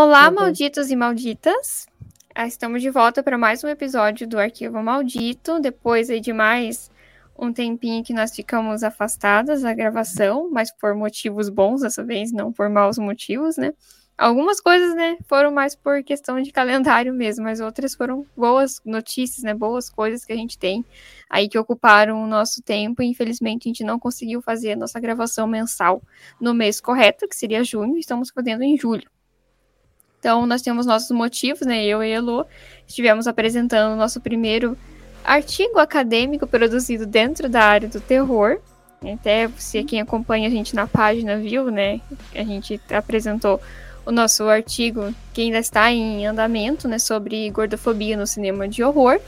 Olá, uhum. malditos e malditas! Ah, estamos de volta para mais um episódio do Arquivo Maldito. Depois de mais um tempinho que nós ficamos afastadas da gravação, mas por motivos bons dessa vez, não por maus motivos, né? Algumas coisas, né, foram mais por questão de calendário mesmo, mas outras foram boas notícias, né, boas coisas que a gente tem aí que ocuparam o nosso tempo e infelizmente a gente não conseguiu fazer a nossa gravação mensal no mês correto, que seria junho, estamos fazendo em julho. Então, nós temos nossos motivos, né, eu e a Elo estivemos apresentando o nosso primeiro artigo acadêmico produzido dentro da área do terror, até se quem acompanha a gente na página viu, né, a gente apresentou o nosso artigo que ainda está em andamento, né, sobre gordofobia no cinema de horror.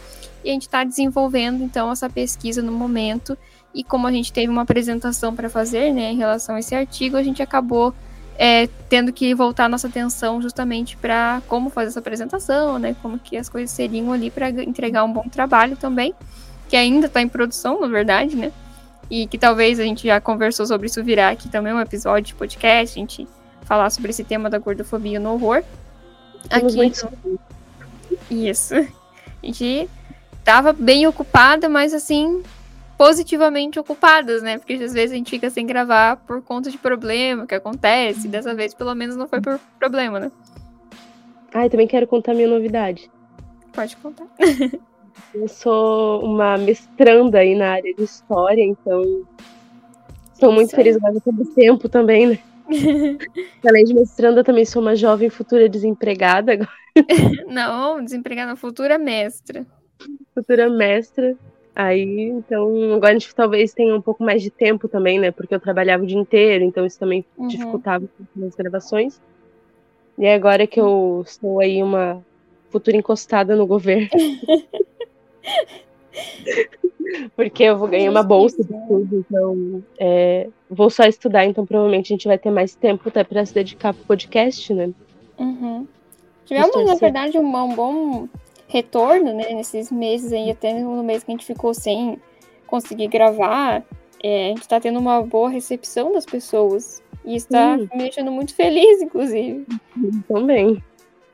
E a gente está desenvolvendo então essa pesquisa no momento. E como a gente teve uma apresentação para fazer, né, em relação a esse artigo, a gente acabou é, tendo que voltar nossa atenção justamente para como fazer essa apresentação, né, como que as coisas seriam ali para entregar um bom trabalho também, que ainda está em produção, na verdade, né, e que talvez a gente já conversou sobre isso virar aqui também um episódio de podcast, a gente falar sobre esse tema da gordofobia no horror. Aqui. Isso. A gente tava bem ocupada, mas assim, positivamente ocupadas, né? Porque às vezes a gente fica sem gravar por conta de problema que acontece. Dessa vez, pelo menos, não foi por problema, né? Ah, eu também quero contar minha novidade. Pode contar. eu sou uma mestranda aí na área de história, então. Estou muito feliz agora pelo tempo também, né? Além de mestranda, também sou uma jovem futura desempregada agora. Não, desempregada, futura mestra. Futura mestra. Aí, então, agora a gente talvez tenha um pouco mais de tempo também, né? Porque eu trabalhava o dia inteiro, então isso também uhum. dificultava as gravações. E agora que eu sou aí uma futura encostada no governo. Porque eu vou ganhar uma bolsa de tudo, então é, vou só estudar, então provavelmente a gente vai ter mais tempo até para se dedicar pro podcast, né? Uhum. Tivemos, na verdade, um, um, bom retorno, né, nesses meses aí, até no mês que a gente ficou sem conseguir gravar. É, a gente tá tendo uma boa recepção das pessoas. E está hum. me deixando muito feliz, inclusive. Também.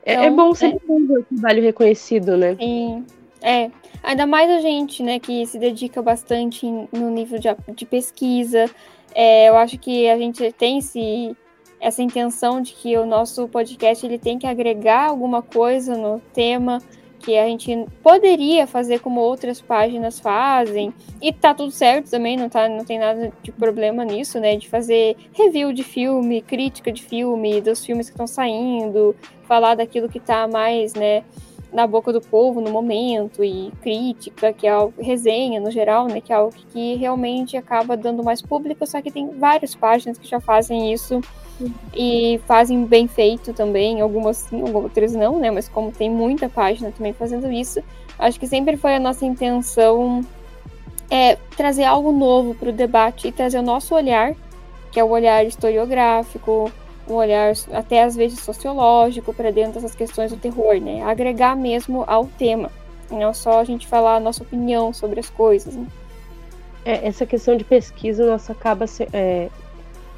É, é então, é bom sempre é... ver o trabalho reconhecido, né? Sim. É, ainda mais a gente, né, que se dedica bastante no nível de, de pesquisa. É, eu acho que a gente tem esse, essa intenção de que o nosso podcast ele tem que agregar alguma coisa no tema que a gente poderia fazer como outras páginas fazem. E tá tudo certo também, não, tá, não tem nada de problema nisso, né? De fazer review de filme, crítica de filme, dos filmes que estão saindo, falar daquilo que tá mais, né? na boca do povo no momento e crítica, que é algo, resenha no geral, né, que é algo que realmente acaba dando mais público, só que tem várias páginas que já fazem isso e fazem bem feito também, algumas sim, outras não, né, mas como tem muita página também fazendo isso, acho que sempre foi a nossa intenção é trazer algo novo para o debate e trazer o nosso olhar, que é o olhar historiográfico, um olhar até às vezes sociológico para dentro dessas questões do terror, né? Agregar mesmo ao tema, não só a gente falar a nossa opinião sobre as coisas. Né? É, essa questão de pesquisa nossa acaba se, é...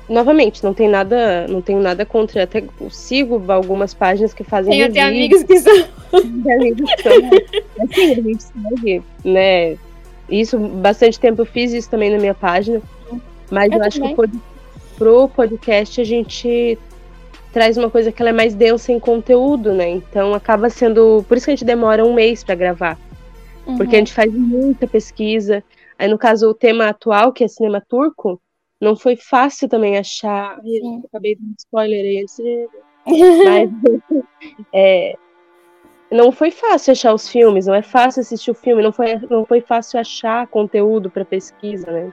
novamente não tem nada não tenho nada contra até sigo algumas páginas que fazem tem até amigos que são amigos que são assim, a gente segue né isso bastante tempo eu fiz isso também na minha página mas eu, eu acho que o pro podcast a gente traz uma coisa que ela é mais densa em conteúdo, né? Então acaba sendo. Por isso que a gente demora um mês para gravar. Uhum. Porque a gente faz muita pesquisa. Aí, no caso, o tema atual, que é cinema turco, não foi fácil também achar. Ai, acabei dando spoiler aí antes de... Mas é, não foi fácil achar os filmes, não é fácil assistir o filme, não foi, não foi fácil achar conteúdo para pesquisa, né?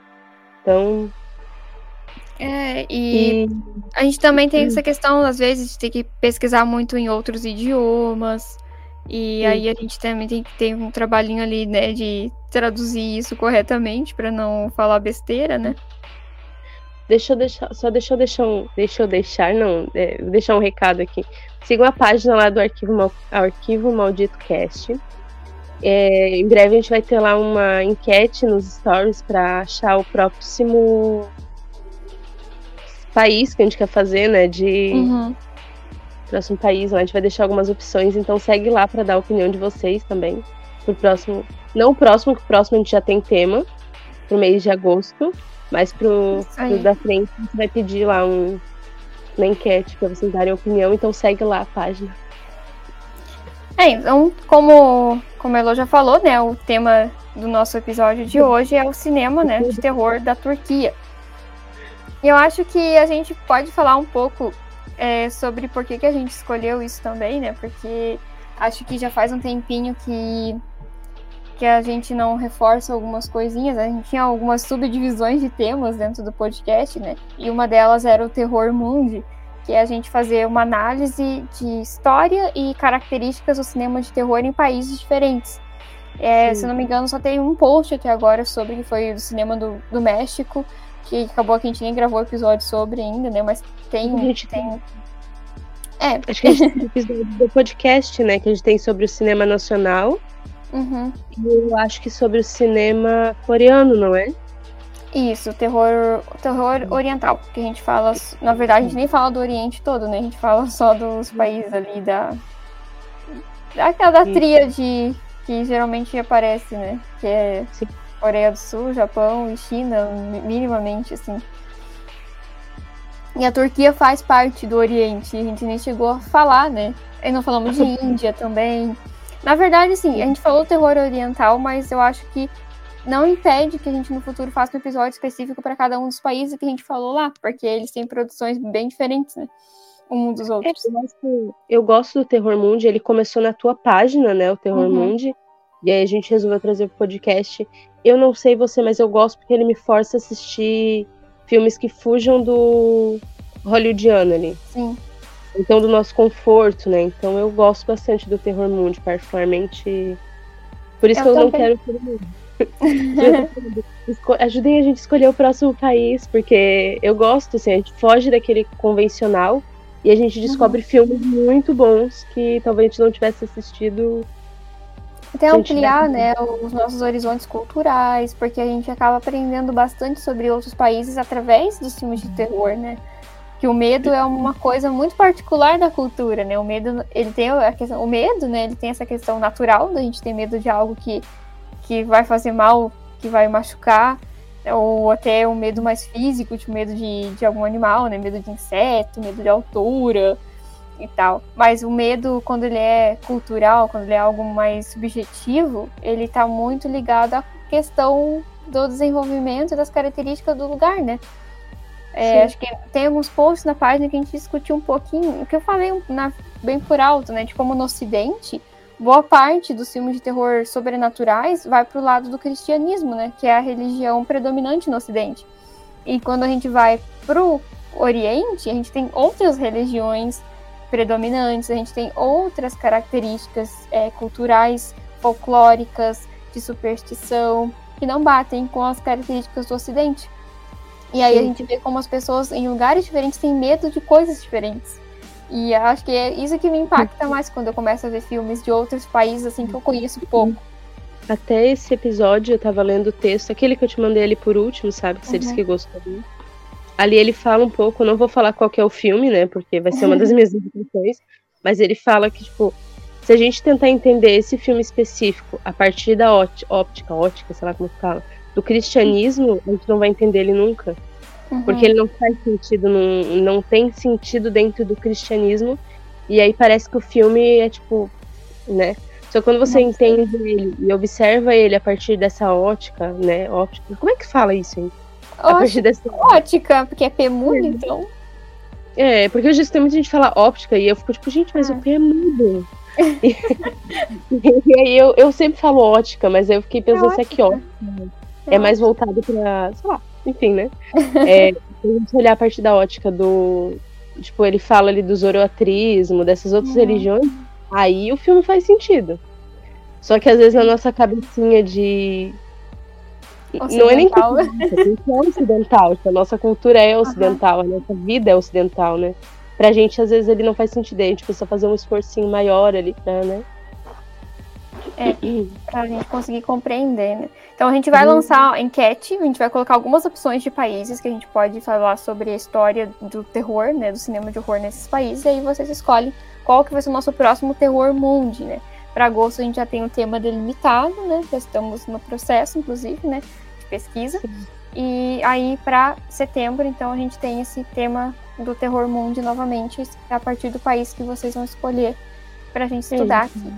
Então, é, e, e, a gente também tem essa questão, às vezes, de ter que pesquisar muito em outros idiomas. E Sim. aí a gente também tem que ter um trabalhinho ali, né, de traduzir isso corretamente para não falar besteira, né? Deixa eu deixar, só deixa eu deixar um, deixa eu deixar, não, é, deixar um recado aqui. Sigam a página lá do Arquivo, Arquivo Maldito Cast. É, em breve a gente vai ter lá uma enquete nos stories para achar o próximo país que a gente quer fazer, né? De, uhum. próximo país. Lá a gente vai deixar algumas opções, então segue lá para dar a opinião de vocês também. Pro próximo. Não o próximo, que o próximo a gente já tem tema, pro mês de agosto. Mas pro, pro da frente a gente vai pedir lá um, uma enquete para vocês darem opinião, então segue lá a página. É, então, como, como a Elo já falou, né, o tema do nosso episódio de hoje é o cinema, né, de terror da Turquia. E eu acho que a gente pode falar um pouco é, sobre por que, que a gente escolheu isso também, né, porque acho que já faz um tempinho que, que a gente não reforça algumas coisinhas, a gente tinha algumas subdivisões de temas dentro do podcast, né, e uma delas era o terror mundi, que é a gente fazer uma análise de história e características do cinema de terror em países diferentes. É, se não me engano, só tem um post até agora sobre que foi do cinema do, do México, que acabou que a gente nem gravou episódio sobre ainda, né? Mas tem. A gente tem... É. Acho que a gente tem episódio do podcast, né? Que a gente tem sobre o cinema nacional. Uhum. Eu acho que sobre o cinema coreano, não é? Isso, terror, terror oriental, que a gente fala, na verdade, a gente nem fala do Oriente todo, né? A gente fala só dos países ali da daquela da tríade que geralmente aparece, né? Que é Sim. Coreia do Sul, Japão e China, minimamente assim. E a Turquia faz parte do Oriente, a gente nem chegou a falar, né? E não falamos de Índia também. Na verdade, assim, a gente falou terror oriental, mas eu acho que não impede que a gente no futuro faça um episódio específico para cada um dos países que a gente falou lá, porque eles têm produções bem diferentes, né? Um dos outros. É, eu, gosto, eu gosto do Terror Mundi, ele começou na tua página, né? O Terror uhum. Mundi. E aí a gente resolveu trazer pro podcast. Eu não sei você, mas eu gosto porque ele me força a assistir filmes que fujam do hollywoodiano ali. Sim. Então, do nosso conforto, né? Então eu gosto bastante do Terror Mundi, particularmente. Por isso eu que eu também. não quero Mundi. Ajudem a gente a escolher o próximo país, porque eu gosto, assim, a gente foge daquele convencional e a gente descobre uhum. filmes muito bons que talvez a gente não tivesse assistido. Até ampliar, né, os nossos horizontes culturais, porque a gente acaba aprendendo bastante sobre outros países através dos filmes de terror, né? Que o medo é uma coisa muito particular da cultura, né? O medo, ele tem a questão, o medo, né? Ele tem essa questão natural da gente ter medo de algo que que vai fazer mal, que vai machucar, ou até um medo mais físico, tipo medo de, de algum animal, né? Medo de inseto, medo de altura e tal. Mas o medo, quando ele é cultural, quando ele é algo mais subjetivo, ele tá muito ligado à questão do desenvolvimento e das características do lugar, né? É, acho que tem alguns posts na página que a gente discutiu um pouquinho, o que eu falei na, bem por alto, né? De como no Ocidente boa parte dos filmes de terror sobrenaturais vai para o lado do cristianismo, né? Que é a religião predominante no Ocidente. E quando a gente vai para o Oriente, a gente tem outras religiões predominantes, a gente tem outras características é, culturais, folclóricas, de superstição, que não batem com as características do Ocidente. E aí Sim. a gente vê como as pessoas em lugares diferentes têm medo de coisas diferentes. E acho que é isso que me impacta mais quando eu começo a ver filmes de outros países, assim, que eu conheço pouco. Até esse episódio eu tava lendo o texto, aquele que eu te mandei ali por último, sabe? Que você uhum. disse que gostou. Ali ele fala um pouco, não vou falar qual é o filme, né? Porque vai ser uma das minhas indicações. Mas ele fala que, tipo, se a gente tentar entender esse filme específico a partir da óptica, ótica, sei lá como fala, do cristianismo, a gente não vai entender ele nunca. Uhum. Porque ele não faz sentido, não, não tem sentido dentro do cristianismo. E aí parece que o filme é tipo, né? Só quando você Nossa. entende ele e observa ele a partir dessa ótica, né? Óptica. Como é que fala isso, hein? A partir dessa ótica, porque é P mudo, é. então. É, porque hoje tem muita gente fala óptica e eu fico tipo, gente, mas ah. o P é mudo. e, e aí eu, eu sempre falo ótica, mas aí eu fiquei pensando é se é que ótica é, é mais voltado pra, sei lá, enfim, né? É, se a gente olhar a partir da ótica do. Tipo, ele fala ali do zoroatrismo, dessas outras uhum. religiões, aí o filme faz sentido. Só que às vezes na nossa cabecinha de. Não é nem cultura, é ocidental, tipo, a nossa cultura é ocidental, uhum. a nossa vida é ocidental, né? Pra gente, às vezes, ele não faz sentido, a gente precisa fazer um esforcinho maior ali pra, né? É, pra gente conseguir compreender, né? Então a gente vai uhum. lançar a enquete, a gente vai colocar algumas opções de países que a gente pode falar sobre a história do terror, né? Do cinema de horror nesses países, e aí vocês escolhem qual que vai ser o nosso próximo terror mundi, né? Para agosto a gente já tem o tema delimitado, né? Já estamos no processo, inclusive, né? De pesquisa. Sim. E aí para setembro, então a gente tem esse tema do terror mundi novamente, a partir do país que vocês vão escolher para a gente estudar aqui.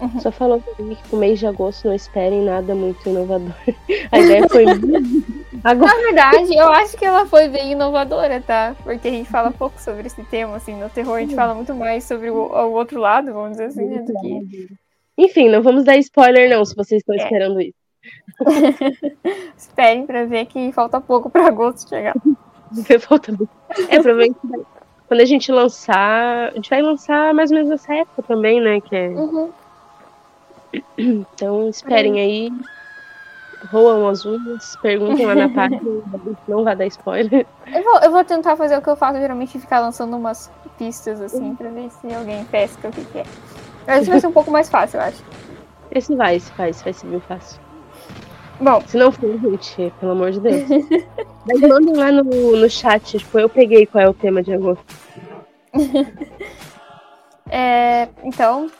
Uhum. Só falou que pro mês de agosto não esperem nada muito inovador. A ideia foi Agora... Na verdade, eu acho que ela foi bem inovadora, tá? Porque a gente fala pouco sobre esse tema, assim, no terror a gente fala muito mais sobre o, o outro lado, vamos dizer assim, né, do que... Enfim, não vamos dar spoiler não, se vocês estão é. esperando isso. Esperem pra ver que falta pouco pra agosto chegar. falta muito. É, provavelmente quando a gente lançar, a gente vai lançar mais ou menos nessa época também, né? Que é... Uhum. Então esperem uhum. aí. Roam as unhas, perguntem lá na página, não vai dar spoiler. Eu vou, eu vou tentar fazer o que eu faço geralmente, ficar lançando umas pistas assim, pra ver se alguém pesca o que, que é. Mas esse vai ser um pouco mais fácil, eu acho. Esse vai, esse vai, esse vai ser bem fácil. Bom. Se não for, gente, pelo amor de Deus. Mas mandem lá no, no chat, tipo, eu peguei qual é o tema de agosto. é, então,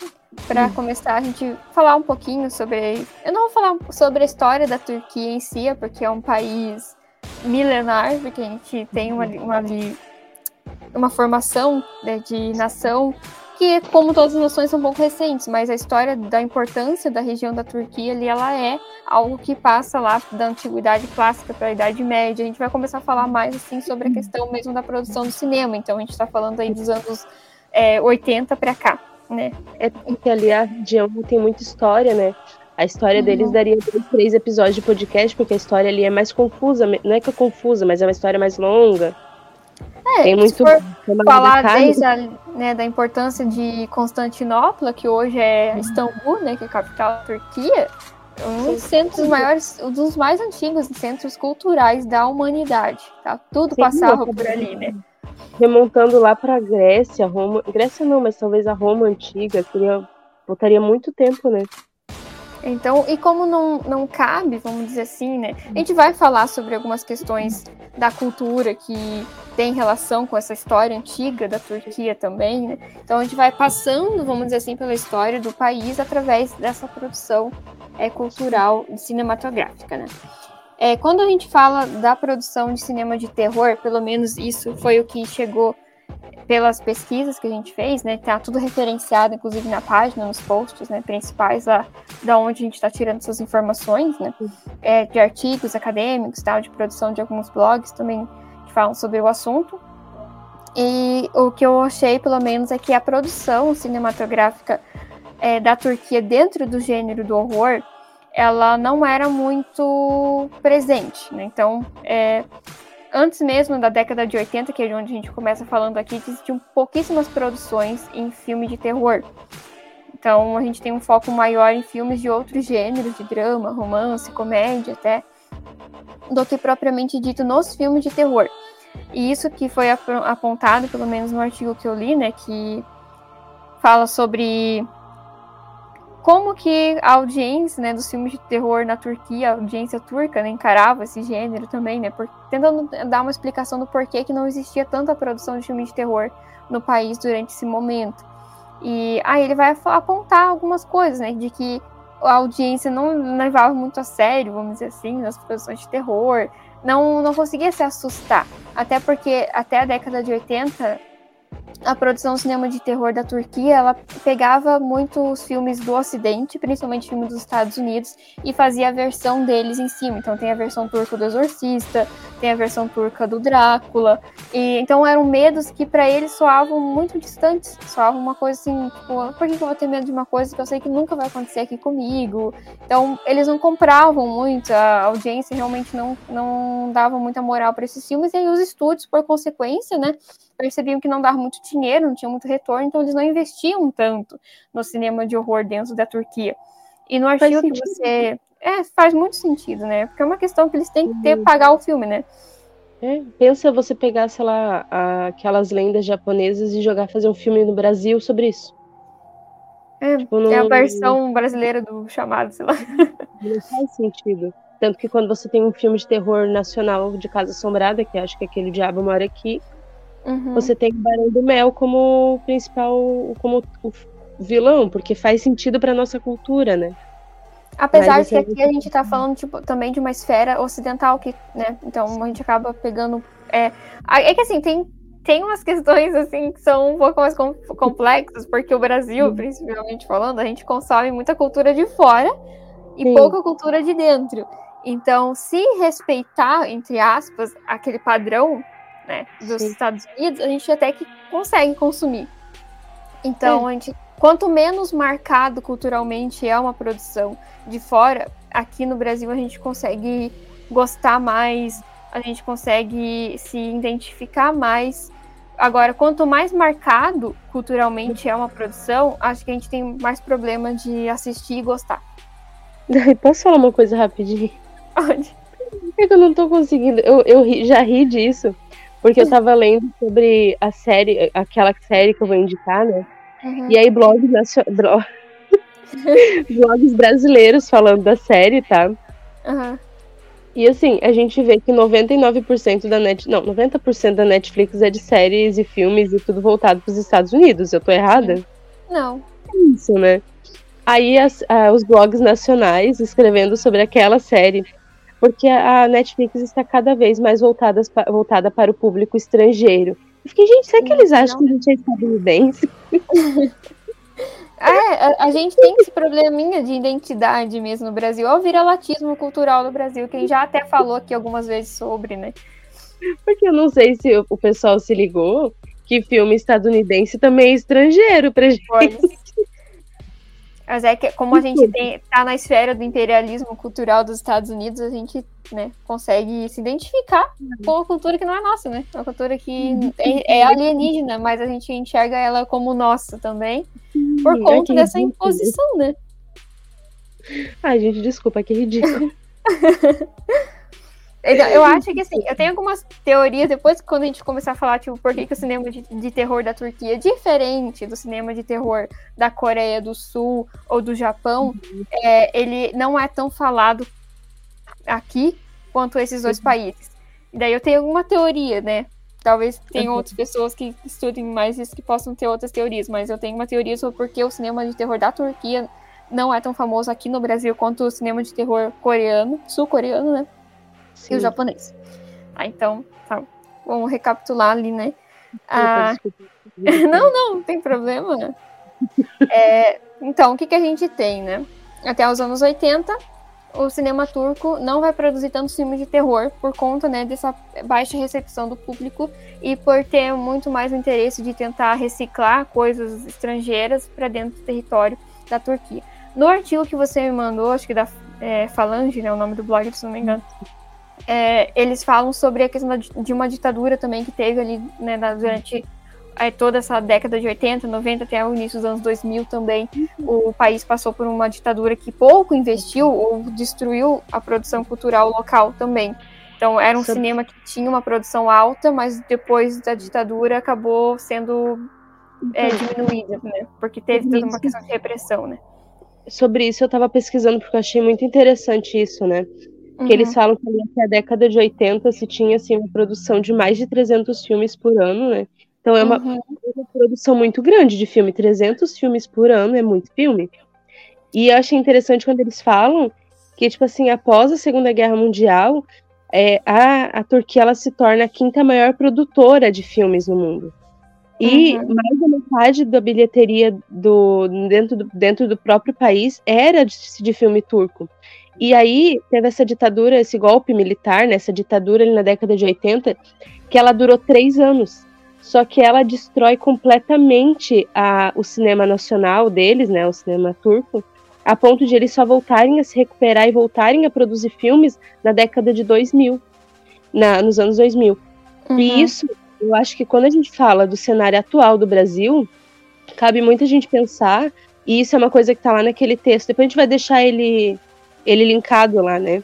para hum. começar, a gente falar um pouquinho sobre. Eu não vou falar sobre a história da Turquia em si, porque é um país milenar, porque a gente tem uma, uma, uma formação né, de nação que, como todas as nações, são um pouco recentes, mas a história da importância da região da Turquia ali, ela é algo que passa lá da antiguidade clássica para a Idade Média. A gente vai começar a falar mais assim sobre a questão mesmo da produção do cinema. Então a gente está falando aí dos anos é, 80 para cá, né? É porque ali a região tem muita história, né? A história uhum. deles daria três episódios de podcast, porque a história ali é mais confusa. Não é que é confusa, mas é uma história mais longa. É, Tem muito for falar desde a, né, da importância de Constantinopla, que hoje é uhum. Istambul, né, que é a capital da Turquia, um dos centros maiores, um dos mais antigos centros culturais da humanidade. Tá? Tudo Sim, passava por ali, né? Remontando lá para Grécia, Roma, Grécia não, mas talvez a Roma antiga, seria, botaria muito tempo, né? Então, e como não, não cabe, vamos dizer assim, né? A gente vai falar sobre algumas questões da cultura que tem relação com essa história antiga da Turquia também, né? Então a gente vai passando, vamos dizer assim, pela história do país através dessa produção é, cultural cinematográfica, né? É, quando a gente fala da produção de cinema de terror, pelo menos isso foi o que chegou pelas pesquisas que a gente fez, né, tá tudo referenciado, inclusive na página, nos posts, né, principais lá, da onde a gente está tirando essas informações, né, é, de artigos acadêmicos, tal, de produção de alguns blogs também que falam sobre o assunto. E o que eu achei, pelo menos, é que a produção cinematográfica é, da Turquia dentro do gênero do horror, ela não era muito presente, né? Então, é, antes mesmo da década de 80, que é de onde a gente começa falando aqui, existiam pouquíssimas produções em filme de terror. Então a gente tem um foco maior em filmes de outros gêneros, de drama, romance, comédia até, do que propriamente dito nos filmes de terror. E isso que foi apontado, pelo menos no artigo que eu li, né, que fala sobre como que a audiência né, dos filmes de terror na Turquia, a audiência turca, né, encarava esse gênero também, né, por, tentando dar uma explicação do porquê que não existia tanta produção de filmes de terror no país durante esse momento. E aí ele vai apontar algumas coisas, né, de que a audiência não levava muito a sério, vamos dizer assim, nas produções de terror, não, não conseguia se assustar. Até porque até a década de 80 a produção do cinema de terror da Turquia, ela pegava muitos filmes do Ocidente, principalmente filmes dos Estados Unidos, e fazia a versão deles em cima. Então tem a versão turca do Exorcista, tem a versão turca do Drácula. E então eram medos que para eles soavam muito distantes, soavam uma coisa assim, tipo, por que eu vou ter medo de uma coisa que eu sei que nunca vai acontecer aqui comigo? Então eles não compravam muito, a audiência realmente não não dava muita moral para esses filmes e aí os estúdios, por consequência, né, percebiam que não dava muito dinheiro, não tinha muito retorno, então eles não investiam tanto no cinema de horror dentro da Turquia. E no artigo que você. É, faz muito sentido, né? Porque é uma questão que eles têm que ter uhum. pagar o filme, né? É, pensa você pegar, sei lá, aquelas lendas japonesas e jogar fazer um filme no Brasil sobre isso. É, tipo, não, é a versão brasileira do chamado, sei lá. Não faz sentido. Tanto que quando você tem um filme de terror nacional de Casa Assombrada, que acho que aquele Diabo Mora Aqui, uhum. você tem o Barão do Mel como principal, como o vilão, porque faz sentido para nossa cultura, né? Apesar de que aqui a gente tá falando tipo, também de uma esfera ocidental, que, né? Então a gente acaba pegando. É, é que assim, tem, tem umas questões assim que são um pouco mais complexas, porque o Brasil, principalmente falando, a gente consome muita cultura de fora e Sim. pouca cultura de dentro. Então, se respeitar, entre aspas, aquele padrão né, dos Sim. Estados Unidos, a gente até que consegue consumir. Então, a gente, quanto menos marcado culturalmente é uma produção de fora, aqui no Brasil a gente consegue gostar mais, a gente consegue se identificar mais. Agora, quanto mais marcado culturalmente é uma produção, acho que a gente tem mais problema de assistir e gostar. Posso falar uma coisa rapidinho? Onde? É que eu não tô conseguindo. Eu, eu ri, já ri disso, porque eu tava lendo sobre a série, aquela série que eu vou indicar, né? Uhum. E aí, blogs, blog... blogs brasileiros falando da série, tá? Uhum. E assim, a gente vê que 99% da net, não, 90% da Netflix é de séries e filmes e tudo voltado para os Estados Unidos. Eu tô errada? Não. É isso, né? Aí as, os blogs nacionais escrevendo sobre aquela série porque a Netflix está cada vez mais voltada, voltada para o público estrangeiro. Eu fiquei, gente, será que eles acham que a gente é estadunidense? É, a, a, gente tem esse probleminha de identidade mesmo no Brasil. Olha o viralatismo cultural do Brasil, que já até falou aqui algumas vezes sobre, né? Porque eu não sei se o pessoal se ligou que filme estadunidense também é estrangeiro pra gente. Pois. Mas é que, como a gente tem, tá na esfera do imperialismo cultural dos Estados Unidos, a gente né, consegue se identificar com uma cultura que não é nossa, né? Uma cultura que é, é alienígena, mas a gente enxerga ela como nossa também, por conta dessa imposição, né? Ai, gente, desculpa, que ridículo. Então, eu acho que assim, eu tenho algumas teorias, depois quando a gente começar a falar, tipo, por que, que o cinema de, de, terror da Turquia é diferente do cinema de terror da Coreia do Sul ou do Japão, uhum. é, ele não é tão falado aqui quanto esses dois uhum. países. E daí eu tenho alguma teoria, né? Talvez tenham uhum. outras pessoas que estudem mais isso que possam ter outras teorias, mas eu tenho uma teoria sobre por que o cinema de terror da Turquia não é tão famoso aqui no Brasil quanto o cinema de terror coreano, sul-coreano, né? Sim. e o japonês. Ah, então, tá. Vamos recapitular ali, né? Ah, não, não, não tem problema. É, então, o que, que a gente tem, né? Até os anos 80, o cinema turco não vai produzir tantos filmes de terror por conta né, dessa baixa recepção do público e por ter muito mais o interesse de tentar reciclar coisas estrangeiras para dentro do território da Turquia. No artigo que você me mandou, acho que da é, Falange, né, o nome do blog, se não me engano, é, eles falam sobre a questão de uma ditadura também que teve ali né, durante é, toda essa década de 80, 90 até o início dos anos 2000 também. O país passou por uma ditadura que pouco investiu ou destruiu a produção cultural local também. Então era um Sobre... cinema que tinha uma produção alta, mas depois da ditadura acabou sendo é, uhum. diminuída, né? Porque teve toda uma questão de repressão, né? Sobre isso eu estava pesquisando porque eu achei muito interessante isso, né? Que uhum. eles falam que até a década de 80 se tinha assim, uma produção de mais de 300 filmes por ano, né? Então é uma, uhum. uma produção muito grande de filme. 300 filmes por ano é muito filme. E eu achei interessante quando eles falam que, tipo assim, após a Segunda Guerra Mundial, é, a, a Turquia ela se torna a quinta maior produtora de filmes no mundo. E uhum. mais da metade da bilheteria do, dentro, do, dentro do próprio país era de, de filme turco. E aí teve essa ditadura, esse golpe militar, né, essa ditadura ali na década de 80, que ela durou três anos. Só que ela destrói completamente a, o cinema nacional deles, né, o cinema turco, a ponto de eles só voltarem a se recuperar e voltarem a produzir filmes na década de 2000, na, nos anos 2000. Uhum. E isso, eu acho que quando a gente fala do cenário atual do Brasil, cabe muita gente pensar, e isso é uma coisa que está lá naquele texto. Depois a gente vai deixar ele ele linkado lá, né?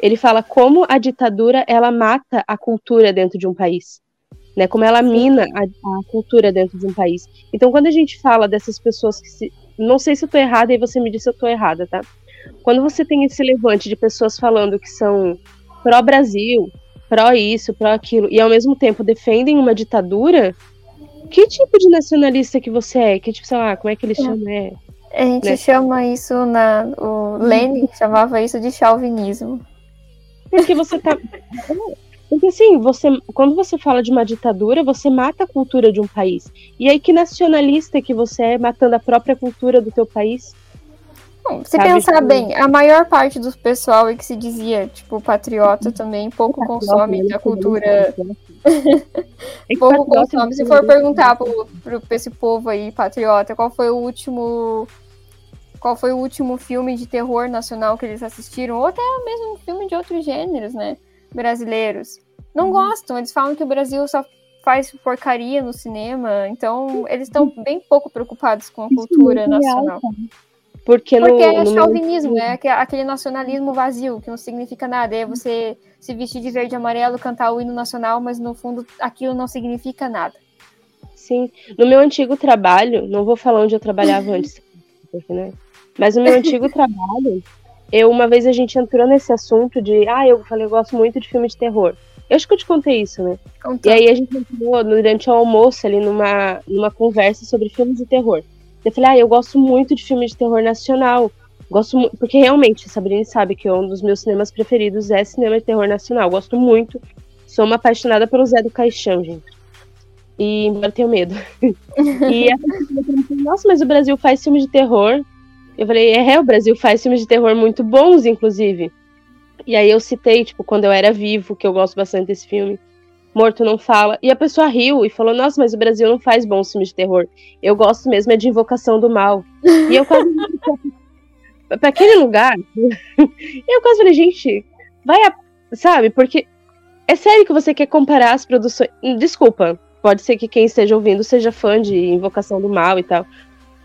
Ele fala como a ditadura ela mata a cultura dentro de um país, né? Como ela mina a, a cultura dentro de um país. Então, quando a gente fala dessas pessoas que se não sei se eu tô errada e você me disse se eu tô errada, tá? Quando você tem esse levante de pessoas falando que são pró-Brasil, pró isso, pró aquilo, e ao mesmo tempo defendem uma ditadura, que tipo de nacionalista que você é? Que tipo, sei lá, como é que ele chama? É, a gente né? chama isso na. O Lenin chamava isso de chauvinismo. Porque você tá. Porque assim, você, quando você fala de uma ditadura, você mata a cultura de um país. E aí que nacionalista que você é matando a própria cultura do teu país? Bom, se Sabe, pensar bem, a maior parte do pessoal que se dizia, tipo, patriota também, pouco patriota, consome da cultura. É pouco consome. Se for perguntar pro, pro, pra esse povo aí, patriota, qual foi o último. Qual foi o último filme de terror nacional que eles assistiram? Ou até mesmo filme de outros gêneros, né? Brasileiros. Não uhum. gostam, eles falam que o Brasil só faz porcaria no cinema, então eles estão bem pouco preocupados com a cultura nacional. Porque, Porque no, é chauvinismo, no... é aquele nacionalismo vazio, que não significa nada. É você se vestir de verde e amarelo, cantar o hino nacional, mas no fundo aquilo não significa nada. Sim. No meu antigo trabalho, não vou falar onde eu trabalhava antes, porque, né? Mas no meu antigo trabalho, eu uma vez a gente entrou nesse assunto de, ah, eu falei, eu gosto muito de filme de terror. Eu acho que eu te contei isso, né? Contou. E aí a gente entrou durante o almoço ali numa, numa conversa sobre filmes de terror. Eu falei, ah, eu gosto muito de filme de terror nacional. Gosto muito, porque realmente, Sabrina sabe que um dos meus cinemas preferidos é cinema de terror nacional. Gosto muito. Sou uma apaixonada pelo Zé do Caixão, gente. E embora tenho medo. e pessoa nossa, mas o Brasil faz filme de terror. Eu falei, é, o Brasil faz filmes de terror muito bons, inclusive. E aí eu citei, tipo, quando eu era vivo, que eu gosto bastante desse filme. Morto Não Fala. E a pessoa riu e falou: Nossa, mas o Brasil não faz bons filmes de terror. Eu gosto mesmo é de Invocação do Mal. E eu quase. pra aquele lugar. eu quase falei: Gente, vai a. Sabe? Porque. É sério que você quer comparar as produções. Desculpa, pode ser que quem esteja ouvindo seja fã de Invocação do Mal e tal.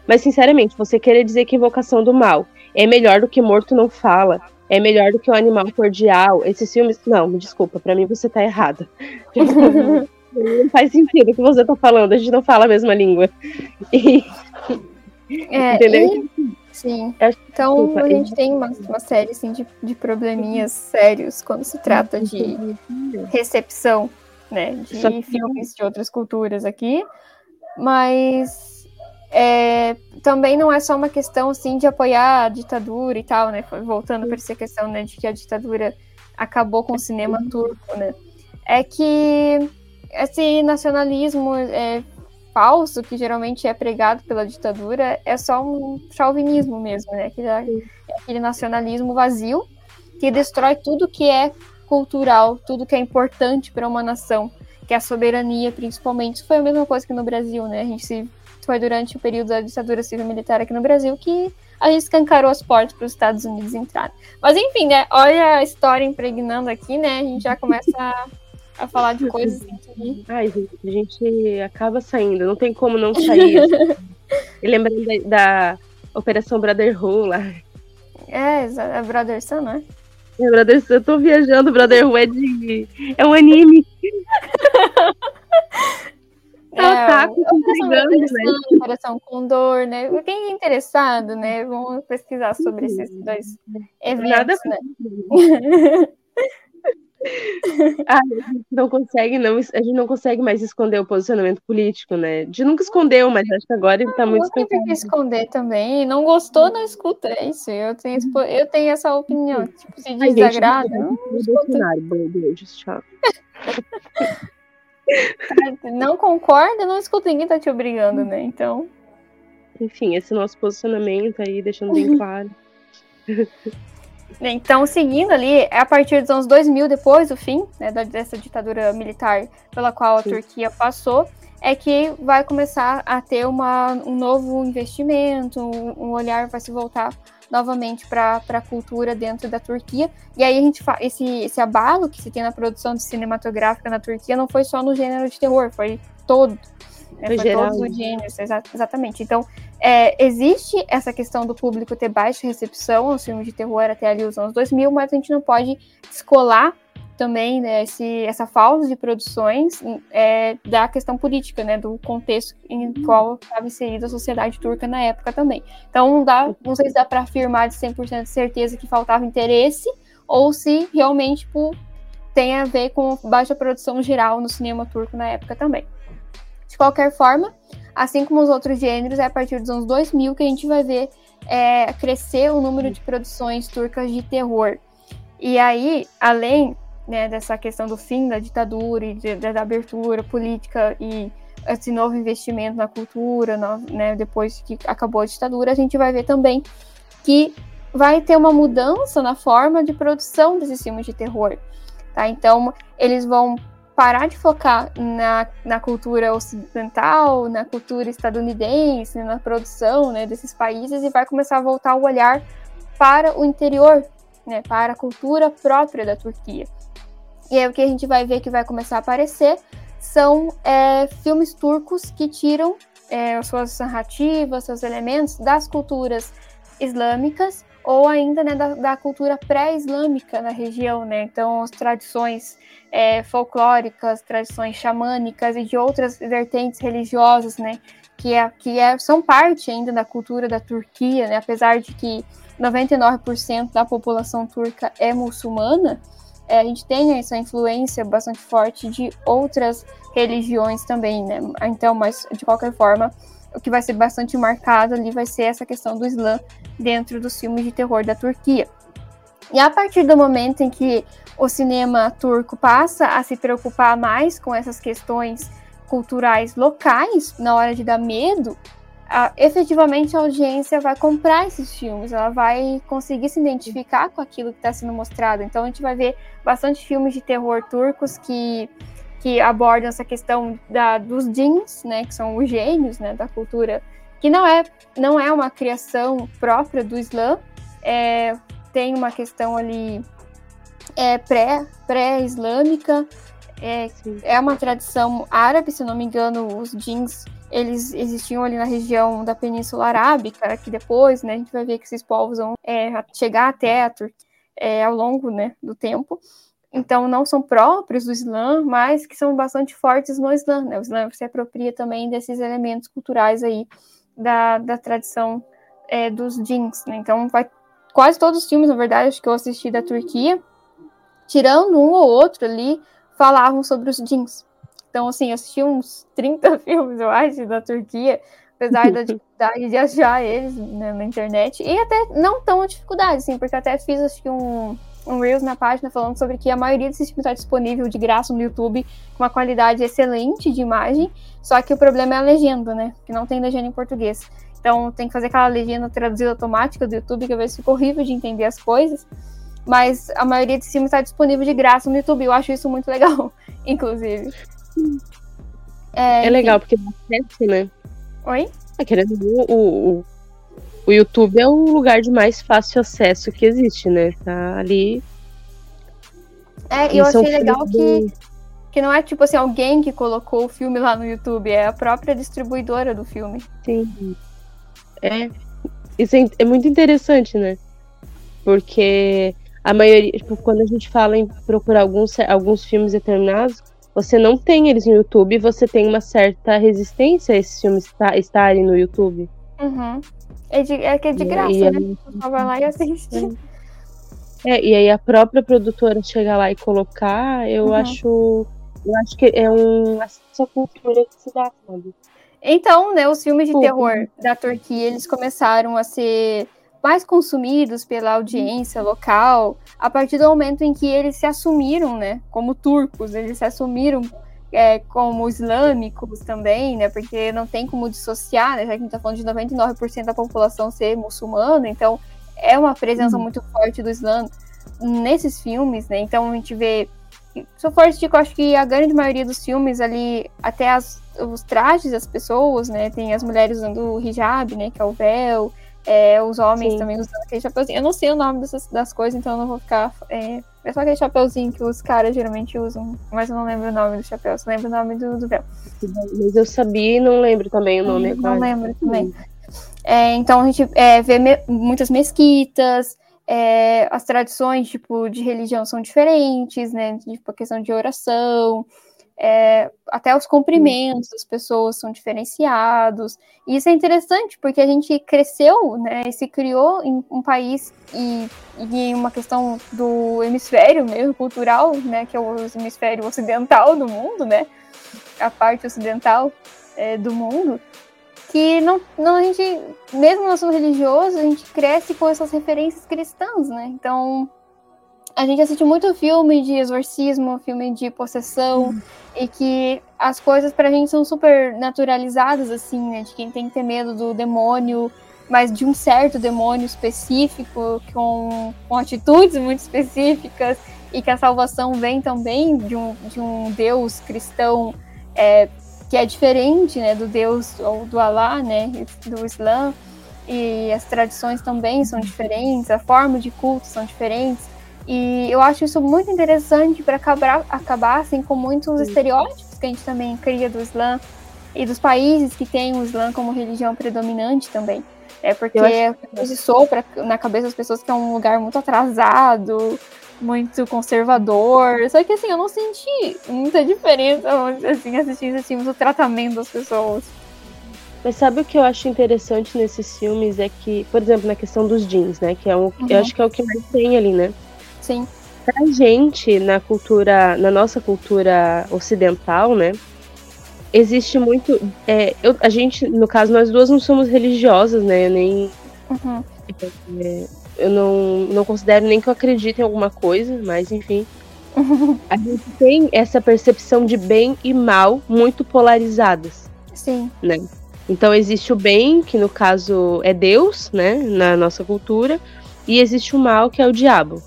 Mas, sinceramente, você querer dizer que Invocação do Mal é melhor do que Morto Não Fala, é melhor do que o Animal Cordial. Esses filmes. Não, me desculpa, para mim você tá errada. não faz sentido o que você tá falando, a gente não fala a mesma língua. E... É, Entendeu? E... Sim. Então desculpa, a gente tem uma, uma série assim, de, de probleminhas sérios quando se trata de recepção né, de filmes de outras culturas aqui. Mas é, também não é só uma questão assim de apoiar a ditadura e tal, né? Voltando para essa questão né, de que a ditadura acabou com o cinema turco, né? É que esse nacionalismo é, falso que geralmente é pregado pela ditadura é só um chauvinismo mesmo, né? Aquele, aquele nacionalismo vazio que destrói tudo que é cultural, tudo que é importante para uma nação, que é a soberania, principalmente. Isso foi a mesma coisa que no Brasil, né? A gente se foi durante o período da ditadura civil-militar aqui no Brasil que a gente escancarou as portas para os Estados Unidos entrarem. Mas enfim, né? Olha a história impregnando aqui, né? A gente já começa a, a falar de coisas assim. Ai, gente, a gente acaba saindo, não tem como não sair. e lembrando da, da Operação Brotherhood lá. É, é Brother Sun, né? É, Brother Sun, eu tô viajando, Brotherhood é de. É um anime. É, tá né? Coração com dor, né? Quem é interessado, né? Vamos pesquisar sobre esses dois eventos, Nada né? ah, a gente não consegue, não, a gente não consegue mais esconder o posicionamento político, né? De nunca escondeu, mas acho que agora ele tá muito Não tem que esconder também. Não gostou, não escuta. É isso. Eu tenho, eu tenho essa opinião. Tipo, se desagrada. Ai, gente, não, não, não concorda, não escuta, ninguém tá te obrigando, né? Então. Enfim, esse nosso posicionamento aí, deixando bem claro. Então, seguindo ali, é a partir dos anos 2000, depois do fim né, dessa ditadura militar pela qual a Sim. Turquia passou, é que vai começar a ter uma, um novo investimento, um olhar vai se voltar novamente para a cultura dentro da Turquia. E aí a gente esse esse abalo que se tem na produção cinematográfica na Turquia não foi só no gênero de terror, foi todo. Né? Foi, foi todos os gêneros, exa exatamente. Então, é, existe essa questão do público ter baixa recepção aos filmes de terror até ali os anos 2000, mas a gente não pode descolar também né, esse, essa falta de produções é, da questão política, né, do contexto em qual estava inserida a sociedade turca na época também. Então, não, dá, não sei se dá para afirmar de 100% de certeza que faltava interesse ou se realmente tipo, tem a ver com baixa produção geral no cinema turco na época também. De qualquer forma, assim como os outros gêneros, é a partir dos anos 2000 que a gente vai ver é, crescer o número de produções turcas de terror. E aí, além né, dessa questão do fim da ditadura e de, da abertura política e esse novo investimento na cultura, no, né, depois que acabou a ditadura, a gente vai ver também que vai ter uma mudança na forma de produção desses filmes de terror. Tá? Então, eles vão parar de focar na, na cultura ocidental, na cultura estadunidense, na produção né, desses países e vai começar a voltar o olhar para o interior, né, para a cultura própria da Turquia. E aí o que a gente vai ver que vai começar a aparecer são é, filmes turcos que tiram é, suas narrativas, seus elementos das culturas islâmicas ou ainda né, da, da cultura pré-islâmica na região, né? Então, as tradições é, folclóricas, tradições xamânicas e de outras vertentes religiosas, né? Que, é, que é, são parte ainda da cultura da Turquia, né? Apesar de que 99% da população turca é muçulmana, é, a gente tem essa influência bastante forte de outras religiões também, né? Então, mas de qualquer forma, o que vai ser bastante marcado ali vai ser essa questão do Islã dentro dos filmes de terror da Turquia. E a partir do momento em que o cinema turco passa a se preocupar mais com essas questões culturais locais, na hora de dar medo, a, efetivamente a audiência vai comprar esses filmes, ela vai conseguir se identificar com aquilo que está sendo mostrado. Então a gente vai ver bastante filmes de terror turcos que que abordam essa questão da, dos jeans, né, que são os gênios, né, da cultura, que não é, não é uma criação própria do Islã, é, tem uma questão ali é, pré, pré-islâmica, é, é uma tradição árabe, se não me engano, os jeans eles existiam ali na região da Península Arábica, que depois, né, a gente vai ver que esses povos vão é, chegar até a Turquia é, ao longo né, do tempo então não são próprios do Islã, mas que são bastante fortes no Islã. Né? O Islã se apropria também desses elementos culturais aí da, da tradição é, dos jeans. Né? Então vai, quase todos os filmes, na verdade, acho que eu assisti da Turquia, tirando um ou outro ali, falavam sobre os jeans. Então, assim, eu assisti uns 30 filmes, eu acho, da Turquia, apesar da dificuldade de achar eles né, na internet. E até não tão dificuldade, assim, porque até fiz, acho que um um Reels na página falando sobre que a maioria desses filmes está disponível de graça no YouTube com uma qualidade excelente de imagem, só que o problema é a legenda, né? Que não tem legenda em português. Então tem que fazer aquela legenda traduzida automática do YouTube, que às vezes fica horrível de entender as coisas. Mas a maioria desses filmes está disponível de graça no YouTube. Eu acho isso muito legal, inclusive. É, é legal, porque acontece, né? Oi? É, querendo o, o, o YouTube é o lugar de mais fácil acesso que existe, né? Tá ali. É, e eu achei legal que, que não é tipo assim, alguém que colocou o filme lá no YouTube, é a própria distribuidora do filme. Sim. É. Isso é, é muito interessante, né? Porque a maioria, tipo, quando a gente fala em procurar alguns, alguns filmes determinados, você não tem eles no YouTube, você tem uma certa resistência a esses filmes estarem no YouTube. Uhum. É, de, é que é de graça, e, né? Só vai lá e assiste. É, e aí a própria produtora chegar lá e colocar, eu uhum. acho. Eu acho que é um, essa cultura que se dá, sabe? Então, né, os filmes de terror da Turquia, eles começaram a ser mais consumidos pela audiência local a partir do momento em que eles se assumiram, né, como turcos, eles se assumiram é, como islâmicos também, né? Porque não tem como dissociar, né? Já que a gente está falando de 99% da população ser muçulmana, então é uma presença uhum. muito forte do Islã nesses filmes, né? Então a gente vê. Se eu for eu acho que a grande maioria dos filmes ali, até as, os trajes das pessoas, né? Tem as mulheres usando o hijab, né? Que é o véu. É, os homens Sim. também usando aquele chapeuzinho. Eu não sei o nome dessas, das coisas, então eu não vou ficar. É, é só aquele chapeuzinho que os caras geralmente usam, mas eu não lembro o nome do chapéu, só lembro o nome do, do véu. Mas eu sabia e não lembro também o nome Não lembro também. É, então a gente é, vê me muitas mesquitas, É, as tradições, tipo, de religião são diferentes, né? Tipo, a questão de oração, é, até os cumprimentos das pessoas são diferenciados. E isso é interessante, porque a gente cresceu, né? E se criou em um país e, e uma questão do hemisfério mesmo, cultural, né? Que é o hemisfério ocidental do mundo, né? A parte ocidental é, do mundo que não, não a gente, mesmo não sendo religioso, a gente cresce com essas referências cristãs, né? Então, a gente assiste muito filme de exorcismo, filme de possessão, uhum. e que as coisas pra gente são super naturalizadas, assim, né? De quem tem que ter medo do demônio, mas de um certo demônio específico, com, com atitudes muito específicas, e que a salvação vem também de um, de um Deus cristão é, que é diferente, né, do Deus ou do Alá, né, do Islã, e as tradições também são diferentes, a forma de culto são diferentes. E eu acho isso muito interessante para acabar, acabar assim, com muitos estereótipos que a gente também cria do Islã e dos países que têm o Islã como religião predominante também. É porque isso sopra na cabeça das pessoas que é um lugar muito atrasado, muito conservador. Só que assim, eu não senti muita diferença assim, assistindo esse filme, o tratamento das pessoas. Mas sabe o que eu acho interessante nesses filmes é que, por exemplo, na questão dos jeans, né? Que é um, uhum. eu acho que é o que mais tem ali, né? Sim. Pra gente, na cultura, na nossa cultura ocidental, né? Existe muito. É, eu, a gente, no caso, nós duas não somos religiosas, né? Nem. Uhum. É, eu não, não considero nem que eu acredite em alguma coisa, mas enfim. a gente tem essa percepção de bem e mal muito polarizadas. Sim. Né? Então existe o bem, que no caso é Deus, né, na nossa cultura, e existe o mal, que é o diabo.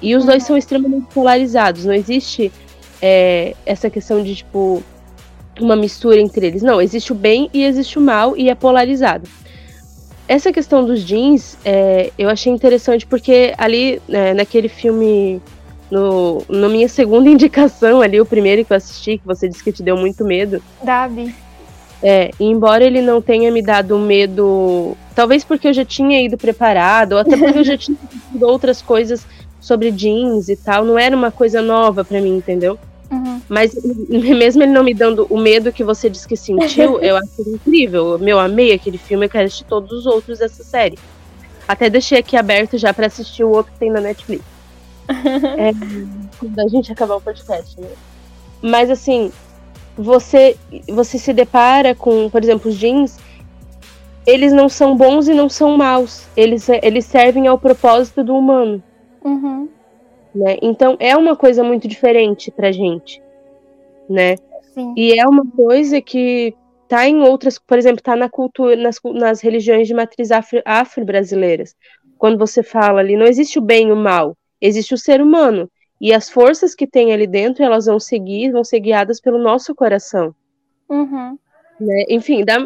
E os dois são extremamente polarizados. Não existe é, essa questão de tipo uma mistura entre eles. Não, existe o bem e existe o mal e é polarizado essa questão dos jeans, é, eu achei interessante porque ali, né, naquele filme, no, na minha segunda indicação ali, o primeiro que eu assisti, que você disse que te deu muito medo. Davi. É, embora ele não tenha me dado medo, talvez porque eu já tinha ido preparado, ou até porque eu já tinha visto outras coisas sobre jeans e tal, não era uma coisa nova para mim, entendeu? Uhum. Mas mesmo ele não me dando o medo que você disse que sentiu, eu acho incrível. Meu, amei aquele filme, eu quero assistir todos os outros dessa série. Até deixei aqui aberto já para assistir o outro que tem na Netflix. é, quando a gente acabar o podcast, né? Mas assim, você, você se depara com, por exemplo, os jeans, eles não são bons e não são maus. Eles, eles servem ao propósito do humano. Uhum. Né? Então é uma coisa muito diferente pra gente, né? Sim. E é uma coisa que tá em outras, por exemplo, tá na cultura, nas, nas religiões de matriz afro-brasileiras. Quando você fala ali, não existe o bem e o mal, existe o ser humano. E as forças que tem ali dentro, elas vão seguir, vão ser guiadas pelo nosso coração. Uhum. Né? Enfim, da,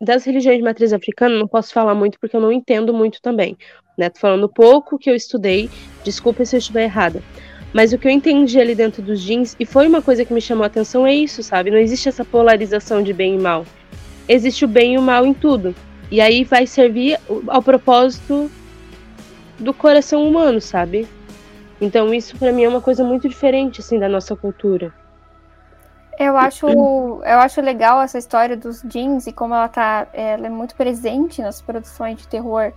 das religiões de matriz africana, não posso falar muito porque eu não entendo muito também né? Tô falando pouco que eu estudei, desculpa se eu estiver errada. Mas o que eu entendi ali dentro dos jeans, e foi uma coisa que me chamou a atenção, é isso, sabe? Não existe essa polarização de bem e mal. Existe o bem e o mal em tudo. E aí vai servir ao propósito do coração humano, sabe? Então isso para mim é uma coisa muito diferente assim da nossa cultura. Eu acho, eu acho legal essa história dos jeans e como ela tá, ela é muito presente nas produções de terror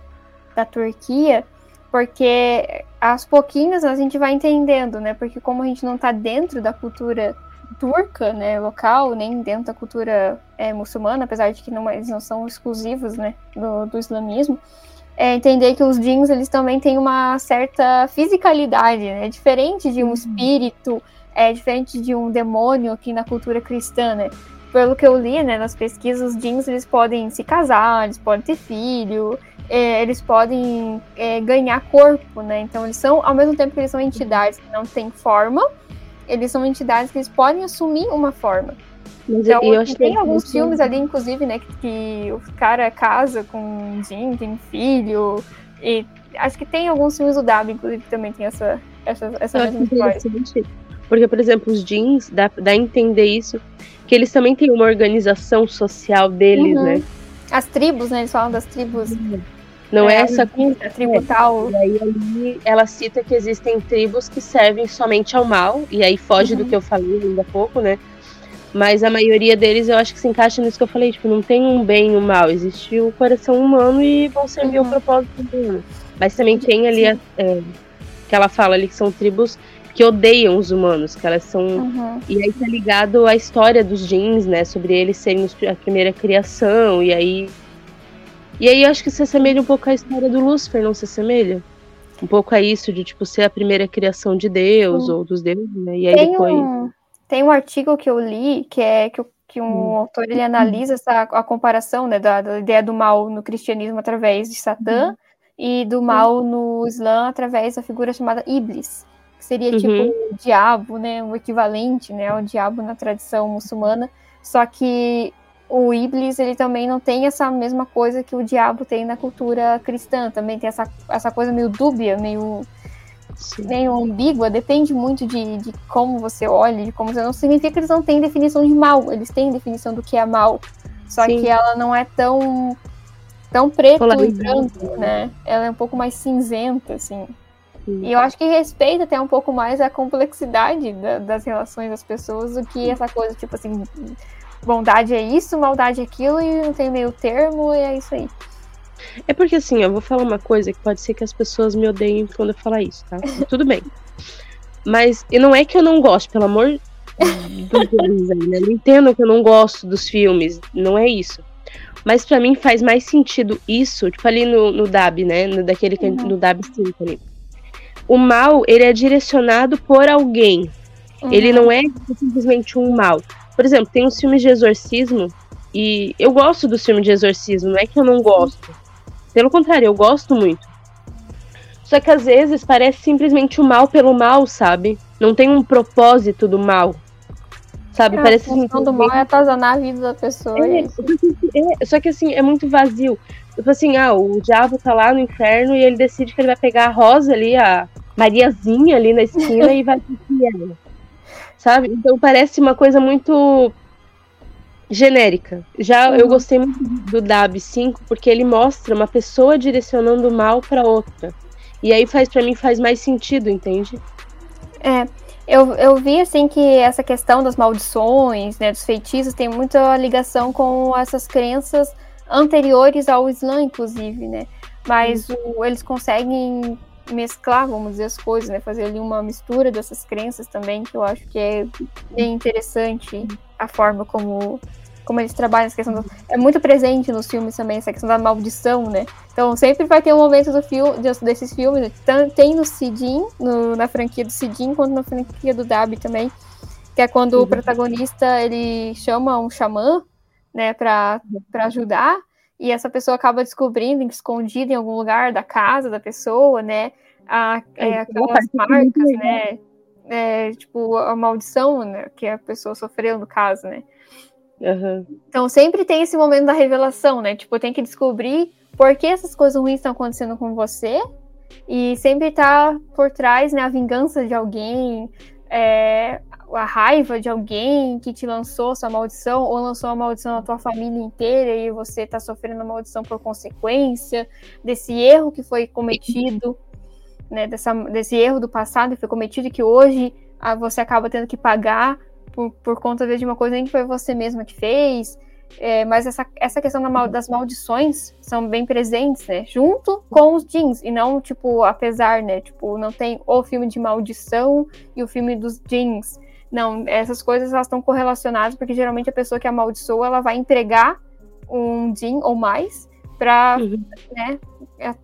da Turquia, porque aos pouquinhos a gente vai entendendo, né? Porque como a gente não está dentro da cultura turca, né, local, nem dentro da cultura é, muçulmana, apesar de que não, eles não são exclusivos, né, do, do islamismo, é entender que os jeans eles também têm uma certa fisicalidade, né, diferente de um uhum. espírito, é diferente de um demônio aqui na cultura cristã, né? Pelo que eu li, né, nas pesquisas, os jeans eles podem se casar, eles podem ter filho, é, eles podem é, ganhar corpo, né? Então eles são, ao mesmo tempo que eles são entidades que não têm forma, eles são entidades que eles podem assumir uma forma. Mas então, eu tem alguns filmes ali, inclusive, né, que, que, o cara casa com um Jim, tem filho, e acho que tem alguns filmes do Dab, inclusive, que também tem essa, essa, essa mesma história. Porque, por exemplo, os jeans, dá, dá a entender isso, que eles também têm uma organização social deles, uhum. né? As tribos, né? Eles falam das tribos. Não é, é essa a tribo é. tal. E aí, ali ela cita que existem tribos que servem somente ao mal, e aí foge uhum. do que eu falei ainda há pouco, né? Mas a maioria deles eu acho que se encaixa nisso que eu falei, tipo, não tem um bem e um mal, existe o coração humano e vão servir uhum. o propósito humano. Mas também tem ali a, é, que ela fala ali que são tribos que odeiam os humanos, que elas são. Uhum. E aí tá ligado à história dos jeans, né? Sobre eles serem a primeira criação, e aí e aí eu acho que se assemelha um pouco à história do Lúcifer, não se assemelha? Um pouco a isso de, tipo, ser a primeira criação de Deus Sim. ou dos deuses, né? E aí tem depois... Um, tem um artigo que eu li, que é que, que um hum. autor, ele analisa essa, a comparação, né, da, da, ideia do mal no cristianismo através de Satã uhum. e do mal no Islã através da figura chamada Iblis, que seria, tipo, uhum. tipo, o diabo, né, o equivalente, né, ao diabo na tradição muçulmana, só que o Iblis ele também não tem essa mesma coisa que o diabo tem na cultura cristã, também tem essa, essa coisa meio dúbia, meio, meio ambígua, depende muito de, de como você olha, de como você. Não significa que eles não têm definição de mal, eles têm definição do que é mal, só Sim. que ela não é tão, tão preto e branco, né? Ela é um pouco mais cinzenta, assim. Sim. E eu acho que respeita até um pouco mais a complexidade da, das relações das pessoas do que essa coisa, tipo assim, bondade é isso, maldade é aquilo, e não tem meio termo, e é isso aí. É porque assim, eu vou falar uma coisa que pode ser que as pessoas me odeiem quando eu falar isso, tá? Tudo bem. Mas e não é que eu não gosto, pelo amor dos deuses aí, né? Não entendo que eu não gosto dos filmes, não é isso. Mas para mim faz mais sentido isso, tipo ali no, no DAB, né? No, daquele uhum. no DAB 5 ali. O mal, ele é direcionado por alguém. Uhum. Ele não é simplesmente um mal. Por exemplo, tem uns filmes de exorcismo e eu gosto do filme de exorcismo, não é que eu não gosto. Pelo contrário, eu gosto muito. Só que às vezes parece simplesmente o mal pelo mal, sabe? Não tem um propósito do mal. Sabe? É, parece a função do mal é atazanar a vida da pessoa. É, é, é, só que assim, é muito vazio. Tipo assim, ah, o diabo tá lá no inferno e ele decide que ele vai pegar a Rosa ali, a Mariazinha ali na esquina e vai ela sabe? Então parece uma coisa muito genérica. Já uhum. eu gostei muito do DAB 5 porque ele mostra uma pessoa direcionando o mal para outra. E aí faz para mim faz mais sentido, entende? É. Eu, eu vi assim que essa questão das maldições, né, dos feitiços tem muita ligação com essas crenças anteriores ao Islã, inclusive, né? Mas o, eles conseguem mesclar, vamos dizer, as coisas, né? Fazer ali uma mistura dessas crenças também, que eu acho que é bem interessante a forma como, como eles trabalham essa questão. Do... É muito presente nos filmes também, essa questão da maldição, né? Então sempre vai ter um momento do filme, desses filmes, tem no Sidin, no, na franquia do Sidin, quanto na franquia do Dabi também, que é quando uhum. o protagonista ele chama um xamã, né, para ajudar e essa pessoa acaba descobrindo escondida em algum lugar da casa da pessoa, né? A, é, é aquelas marcas, né? É, tipo, a maldição né, que a pessoa sofreu no caso, né? Uhum. Então sempre tem esse momento da revelação, né? Tipo, tem que descobrir por que essas coisas ruins estão acontecendo com você e sempre tá por trás, né, a vingança de alguém, é, a raiva de alguém que te lançou sua maldição ou lançou a maldição na tua família inteira e você está sofrendo a maldição por consequência desse erro que foi cometido, né, dessa, desse erro do passado que foi cometido que hoje ah, você acaba tendo que pagar por, por conta de uma coisa que foi você mesma que fez. É, mas essa, essa questão das maldições são bem presentes, né? Junto com os jeans, e não, tipo, apesar, né? Tipo, não tem o filme de maldição e o filme dos jeans. Não, essas coisas elas estão correlacionadas porque geralmente a pessoa que amaldiçoa ela vai entregar um din ou mais para uhum. né,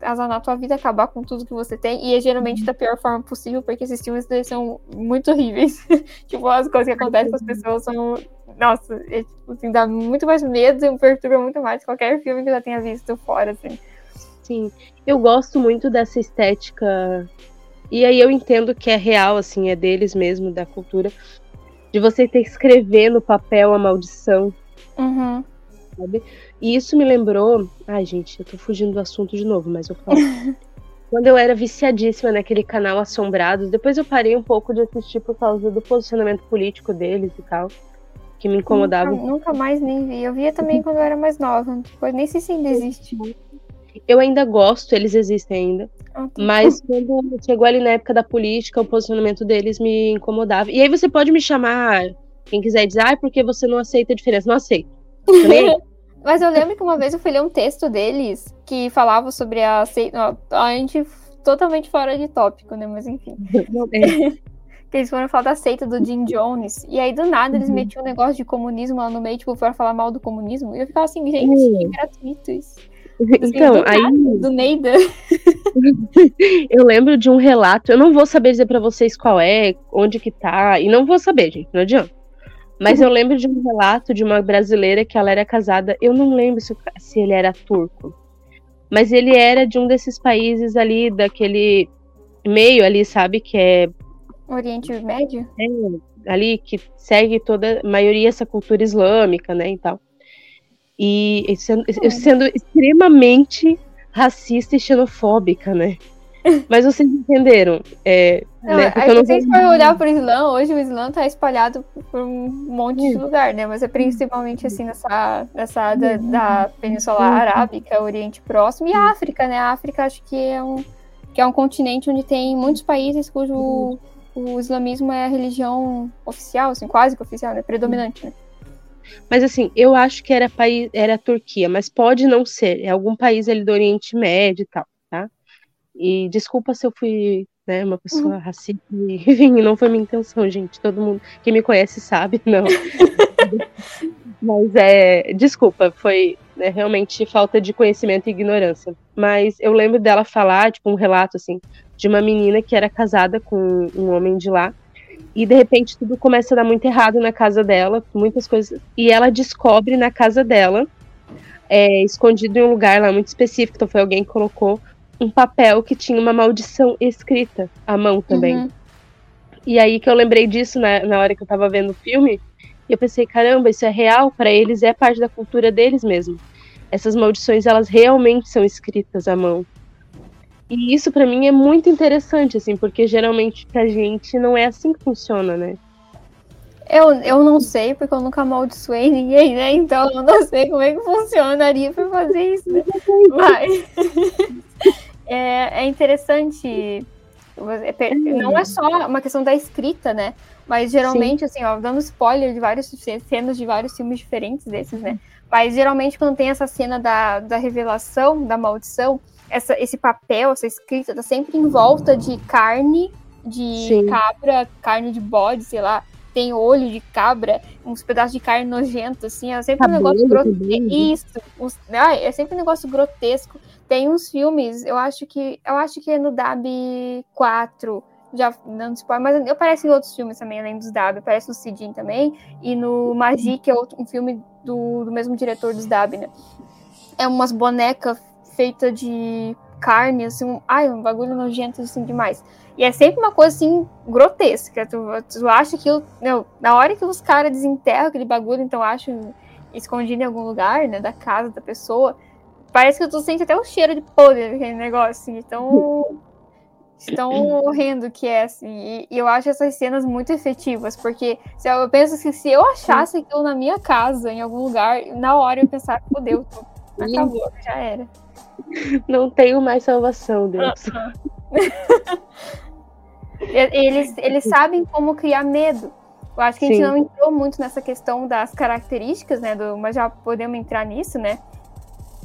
azanar a tua vida, acabar com tudo que você tem. E é geralmente uhum. da pior forma possível, porque esses filmes são muito horríveis. tipo, as coisas que acontecem com as pessoas são. Nossa, é, tipo, assim, dá muito mais medo e perturba muito mais qualquer filme que eu já tenha visto fora, assim. Sim, eu gosto muito dessa estética e aí eu entendo que é real, assim, é deles mesmo, da cultura. De você ter que escrever no papel a maldição. Uhum. Sabe? E isso me lembrou. Ai, gente, eu tô fugindo do assunto de novo, mas eu falo. Quando eu era viciadíssima naquele canal Assombrados, depois eu parei um pouco de assistir por causa do posicionamento político deles e tal. Que me incomodava. Nunca, nunca mais nem vi. Eu via também quando eu era mais nova. Depois nem sei se ainda existe. Eu ainda gosto, eles existem ainda. Ah, tá. Mas quando chegou ali na época da política, o posicionamento deles me incomodava. E aí você pode me chamar, quem quiser dizer, ah, porque você não aceita a diferença. Não aceito. Mas eu lembro que uma vez eu fui ler um texto deles que falava sobre a. A gente totalmente fora de tópico, né? Mas enfim. É. que eles foram falar da seita do Jim Jones. E aí, do nada, eles uhum. metiam um negócio de comunismo lá no meio, tipo, foram falar mal do comunismo. E eu ficava assim, gente, uhum. que gratuito isso. Assim, então, do aí. Nada, do Neida. eu lembro de um relato, eu não vou saber dizer para vocês qual é, onde que tá, e não vou saber, gente, não adianta. Mas eu lembro de um relato de uma brasileira que ela era casada, eu não lembro se, se ele era turco, mas ele era de um desses países ali, daquele meio ali, sabe, que é. Oriente Médio? É, ali que segue toda a maioria essa cultura islâmica, né, e tal. E sendo, é. sendo extremamente racista e xenofóbica, né? Mas vocês entenderam. É, não, né? Porque não vocês vou... olhar para o Islã, hoje o Islã está espalhado por um monte de lugar, né? Mas é principalmente assim nessa, nessa da, da Península Arábica, Oriente Próximo e África, né? A África acho que é um, que é um continente onde tem muitos países cujo o islamismo é a religião oficial, assim, quase que oficial, né? Predominante, né? Mas assim, eu acho que era país, era a Turquia, mas pode não ser. É algum país ali do Oriente Médio e tal? E desculpa se eu fui né, uma pessoa uhum. racista. Enfim, não foi minha intenção, gente. Todo mundo que me conhece sabe, não. Mas é. Desculpa, foi né, realmente falta de conhecimento e ignorância. Mas eu lembro dela falar, tipo, um relato assim, de uma menina que era casada com um homem de lá. E de repente tudo começa a dar muito errado na casa dela, muitas coisas. E ela descobre na casa dela, é, escondido em um lugar lá muito específico, então foi alguém que colocou um papel que tinha uma maldição escrita à mão também. Uhum. E aí que eu lembrei disso na, na hora que eu tava vendo o filme, e eu pensei, caramba, isso é real, para eles é parte da cultura deles mesmo. Essas maldições, elas realmente são escritas à mão. E isso para mim é muito interessante, assim, porque geralmente pra gente não é assim que funciona, né? Eu, eu não sei, porque eu nunca amaldiçoei ninguém, né? Então eu não sei como é que funcionaria pra fazer isso. Né? Mas é, é interessante. Não é só uma questão da escrita, né? Mas geralmente, Sim. assim, ó, dando spoiler de várias cenas de vários filmes diferentes desses, né? Mas geralmente quando tem essa cena da, da revelação, da maldição, essa, esse papel, essa escrita, tá sempre em volta de carne de Sim. cabra, carne de bode, sei lá, tem olho de cabra, uns pedaços de carne nojento, assim, é sempre Cabelo um negócio grotesco. Isso, uns, ah, é sempre um negócio grotesco. Tem uns filmes, eu acho que. Eu acho que é no DAB 4. Já não spoiler, mas aparece em outros filmes também, além dos DAB. Aparece no Sidin também. E no Magi, que é outro, um filme do, do mesmo diretor dos DAB, né? É umas bonecas feitas de carne, assim, um, ai, um bagulho nojento assim demais. E é sempre uma coisa assim grotesca. Tu, tu acha que eu, na hora que os caras desenterram aquele bagulho, então acho escondido em algum lugar, né, da casa da pessoa, Parece que tu sente até o cheiro de podre daquele negócio, assim, tão, tão horrendo que é, assim. E, e, eu acho essas cenas muito efetivas, porque se eu, eu penso que se eu achasse aquilo na minha casa, em algum lugar, na hora eu pensar, fodeu, acabou, já era. Não tenho mais salvação, Deus. Uh. eles, eles sabem como criar medo. Eu acho que a gente Sim. não entrou muito nessa questão das características, né? Do, mas já podemos entrar nisso, né?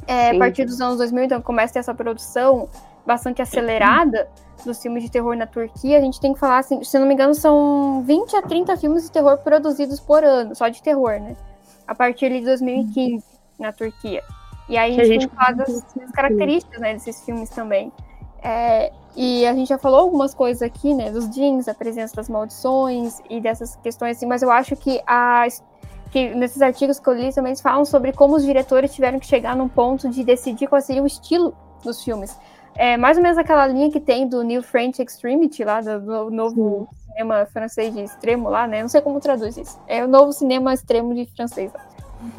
é, a partir dos anos 2000, então começa a ter essa produção bastante acelerada dos filmes de terror na Turquia. A gente tem que falar, assim, se não me engano, são 20 a 30 filmes de terror produzidos por ano, só de terror, né? A partir de 2015, na Turquia. E aí a gente, fala das, das, características né, desses filmes também. É, e a gente já falou algumas coisas aqui, né? Dos jeans, a presença das maldições e dessas questões assim, mas eu acho que a que nesses artigos que eu li também falam sobre como os diretores tiveram que chegar num ponto de decidir qual seria o estilo dos filmes. É mais ou menos aquela linha que tem do New French Extremity, lá, do, do novo Sim. cinema francês de extremo lá, né? Não sei como traduz isso. É o novo cinema extremo de francês. Lá.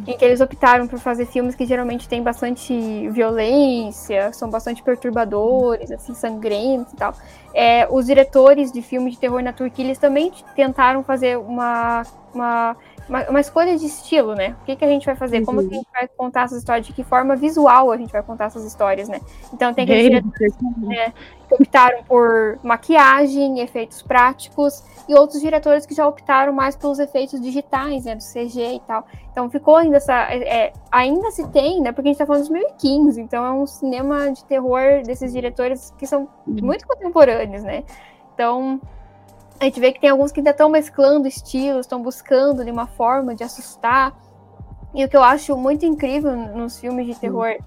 Em que eles optaram por fazer filmes que geralmente têm bastante violência, são bastante perturbadores, assim, sangrentos e tal. É, os diretores de filmes de terror na Turquia, eles também tentaram fazer uma, uma uma, uma, escolha de estilo, né? O que, que a gente vai fazer? Uhum. Como que a gente vai contar essas histórias? De que forma visual a gente vai contar essas histórias, né? Então tem aqueles diretores né, que optaram por maquiagem, efeitos práticos, e outros diretores que já optaram mais pelos efeitos digitais, né? Do CG e tal. Então ficou ainda essa. É, ainda se tem, né? Porque a gente tá falando de 2015, então é um cinema de terror desses diretores que são uhum. muito contemporâneos, né? Então, a gente vê que tem alguns que ainda estão mesclando estilos, estão buscando de uma forma de assustar. E o que eu acho muito incrível nos filmes de terror,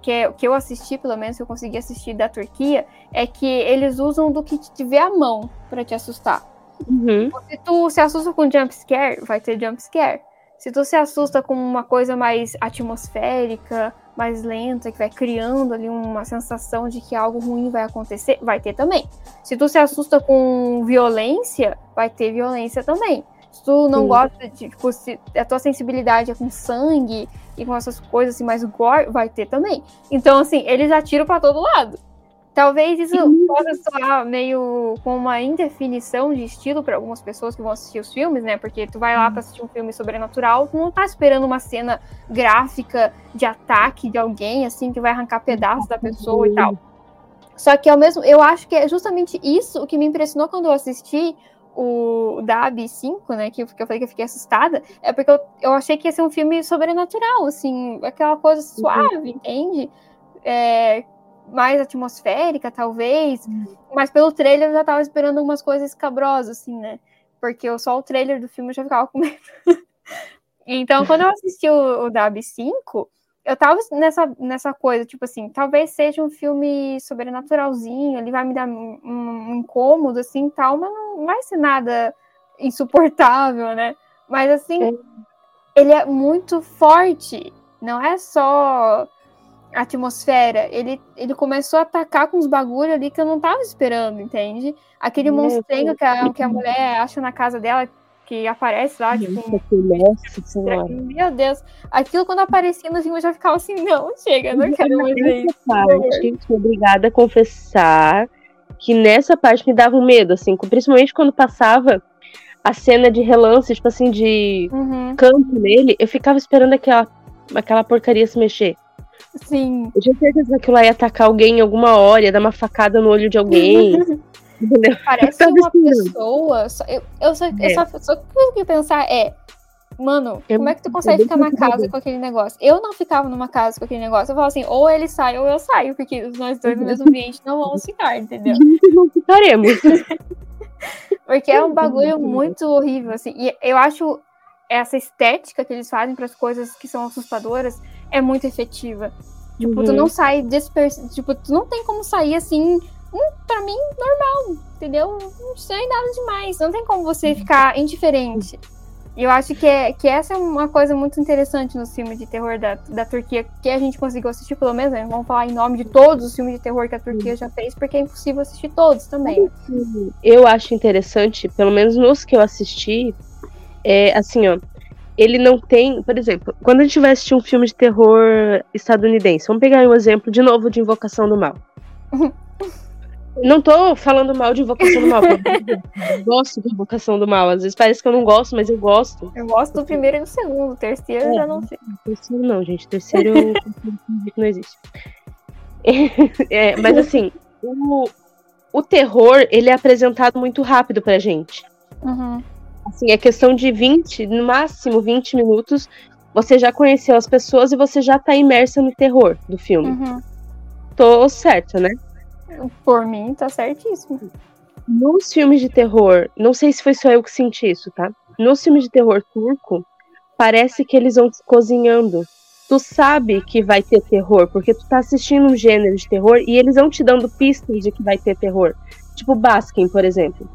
que, é, que eu assisti, pelo menos que eu consegui assistir da Turquia, é que eles usam do que tiver à mão para te assustar. Uhum. Se tu se assusta com jump scare, vai ter jump scare. Se tu se assusta com uma coisa mais atmosférica, mais lenta, que vai criando ali uma sensação de que algo ruim vai acontecer, vai ter também. Se tu se assusta com violência, vai ter violência também. Se tu não Sim. gosta de, tipo, se a tua sensibilidade é com sangue e com essas coisas assim mais gore, vai ter também. Então, assim, eles atiram para todo lado. Talvez isso possa soar meio com uma indefinição de estilo para algumas pessoas que vão assistir os filmes, né? Porque tu vai lá para assistir um filme sobrenatural, tu não tá esperando uma cena gráfica de ataque de alguém, assim, que vai arrancar pedaços da pessoa e tal. Só que ao mesmo, eu acho que é justamente isso o que me impressionou quando eu assisti o DAB 5, né, que, que eu falei que eu fiquei assustada, é porque eu, eu achei que ia ser um filme sobrenatural, assim, aquela coisa uhum. suave, uhum. entende? É, mais atmosférica, talvez. Uhum. Mas pelo trailer eu já tava esperando algumas coisas escabrosas, assim, né? Porque eu, só o trailer do filme eu já ficava com medo. então, quando eu assisti o, o DAB 5, eu tava nessa, nessa coisa, tipo assim, talvez seja um filme sobrenaturalzinho, ele vai me dar um, um incômodo, assim, tal, mas não vai ser nada insuportável, né? Mas, assim, é. ele é muito forte, não é só atmosfera, ele, ele começou a atacar com os bagulho ali que eu não tava esperando, entende? Aquele monstrengo que a, que a mulher acha na casa dela, que aparece lá, tipo. Nossa, Meu Deus. Aquilo quando aparecia no filme eu já ficava assim, não, chega, não quero mais ver isso. Parte, fui obrigada a confessar que nessa parte me dava um medo, assim, principalmente quando passava a cena de relance, tipo assim, de uhum. campo nele, eu ficava esperando aquela, aquela porcaria se mexer. Sim. Eu tinha certeza que aquilo lá ia atacar alguém em alguma hora, ia dar uma facada no olho de alguém. entendeu? Parece uma pessoa. Eu, eu, só, é. eu só, só que pensar é. Mano, é, como é que tu consegue ficar na casa com aquele negócio? Eu não ficava numa casa com aquele negócio. Eu falo assim, ou ele sai ou eu saio, porque nós dois no mesmo ambiente não vamos ficar, entendeu? Não ficaremos. porque é um bagulho muito horrível, assim. E eu acho essa estética que eles fazem para as coisas que são assustadoras é muito efetiva. Tipo, uhum. tu não sai despercebido. Tipo, tu não tem como sair assim, hum, pra mim, normal, entendeu? Não sei nada demais. Não tem como você ficar indiferente. E eu acho que, é, que essa é uma coisa muito interessante nos filmes de terror da, da Turquia, que a gente conseguiu assistir, pelo menos, né? Vamos falar em nome de todos os filmes de terror que a Turquia já fez, porque é impossível assistir todos também. Eu acho interessante, pelo menos nos que eu assisti, é assim, ó ele não tem, por exemplo, quando a gente vai assistir um filme de terror estadunidense, vamos pegar um exemplo de novo de Invocação do Mal. não tô falando mal de Invocação do Mal, eu gosto de Invocação do Mal. Às vezes parece que eu não gosto, mas eu gosto. Eu gosto do primeiro e do segundo, o terceiro é, eu já não sei. Terceiro não, gente, terceiro não existe. É, mas assim, o, o terror, ele é apresentado muito rápido pra gente. Uhum. Assim, é questão de 20, no máximo 20 minutos, você já conheceu as pessoas e você já tá imersa no terror do filme. Uhum. Tô certa, né? Por mim, tá certíssimo. Nos filmes de terror, não sei se foi só eu que senti isso, tá? Nos filmes de terror turco, parece que eles vão cozinhando. Tu sabe que vai ter terror, porque tu tá assistindo um gênero de terror e eles vão te dando pistas de que vai ter terror. Tipo Baskin, por exemplo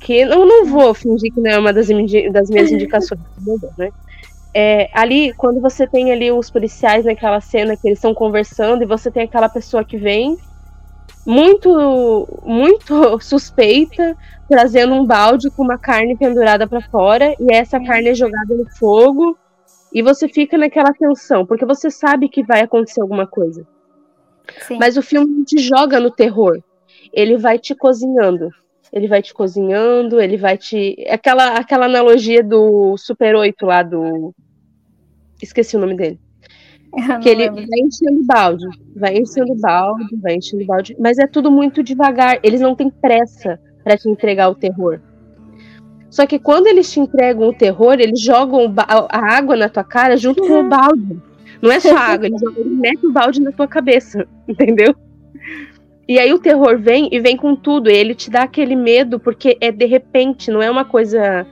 que eu não vou fingir que não é uma das, das minhas indicações, né? É, ali, quando você tem ali os policiais naquela cena que eles estão conversando e você tem aquela pessoa que vem muito, muito suspeita, trazendo um balde com uma carne pendurada para fora e essa carne é jogada no fogo e você fica naquela tensão, porque você sabe que vai acontecer alguma coisa. Sim. Mas o filme te joga no terror. Ele vai te cozinhando. Ele vai te cozinhando, ele vai te. Aquela, aquela analogia do Super 8 lá do. Esqueci o nome dele. que ele lembro. vai enchendo balde, vai enchendo balde, vai enchendo balde, mas é tudo muito devagar. Eles não têm pressa para te entregar o terror. Só que quando eles te entregam o terror, eles jogam a água na tua cara junto com o balde. Não é só água, eles, eles metem o balde na tua cabeça, entendeu? E aí o terror vem e vem com tudo. E ele te dá aquele medo, porque é de repente, não é uma coisa.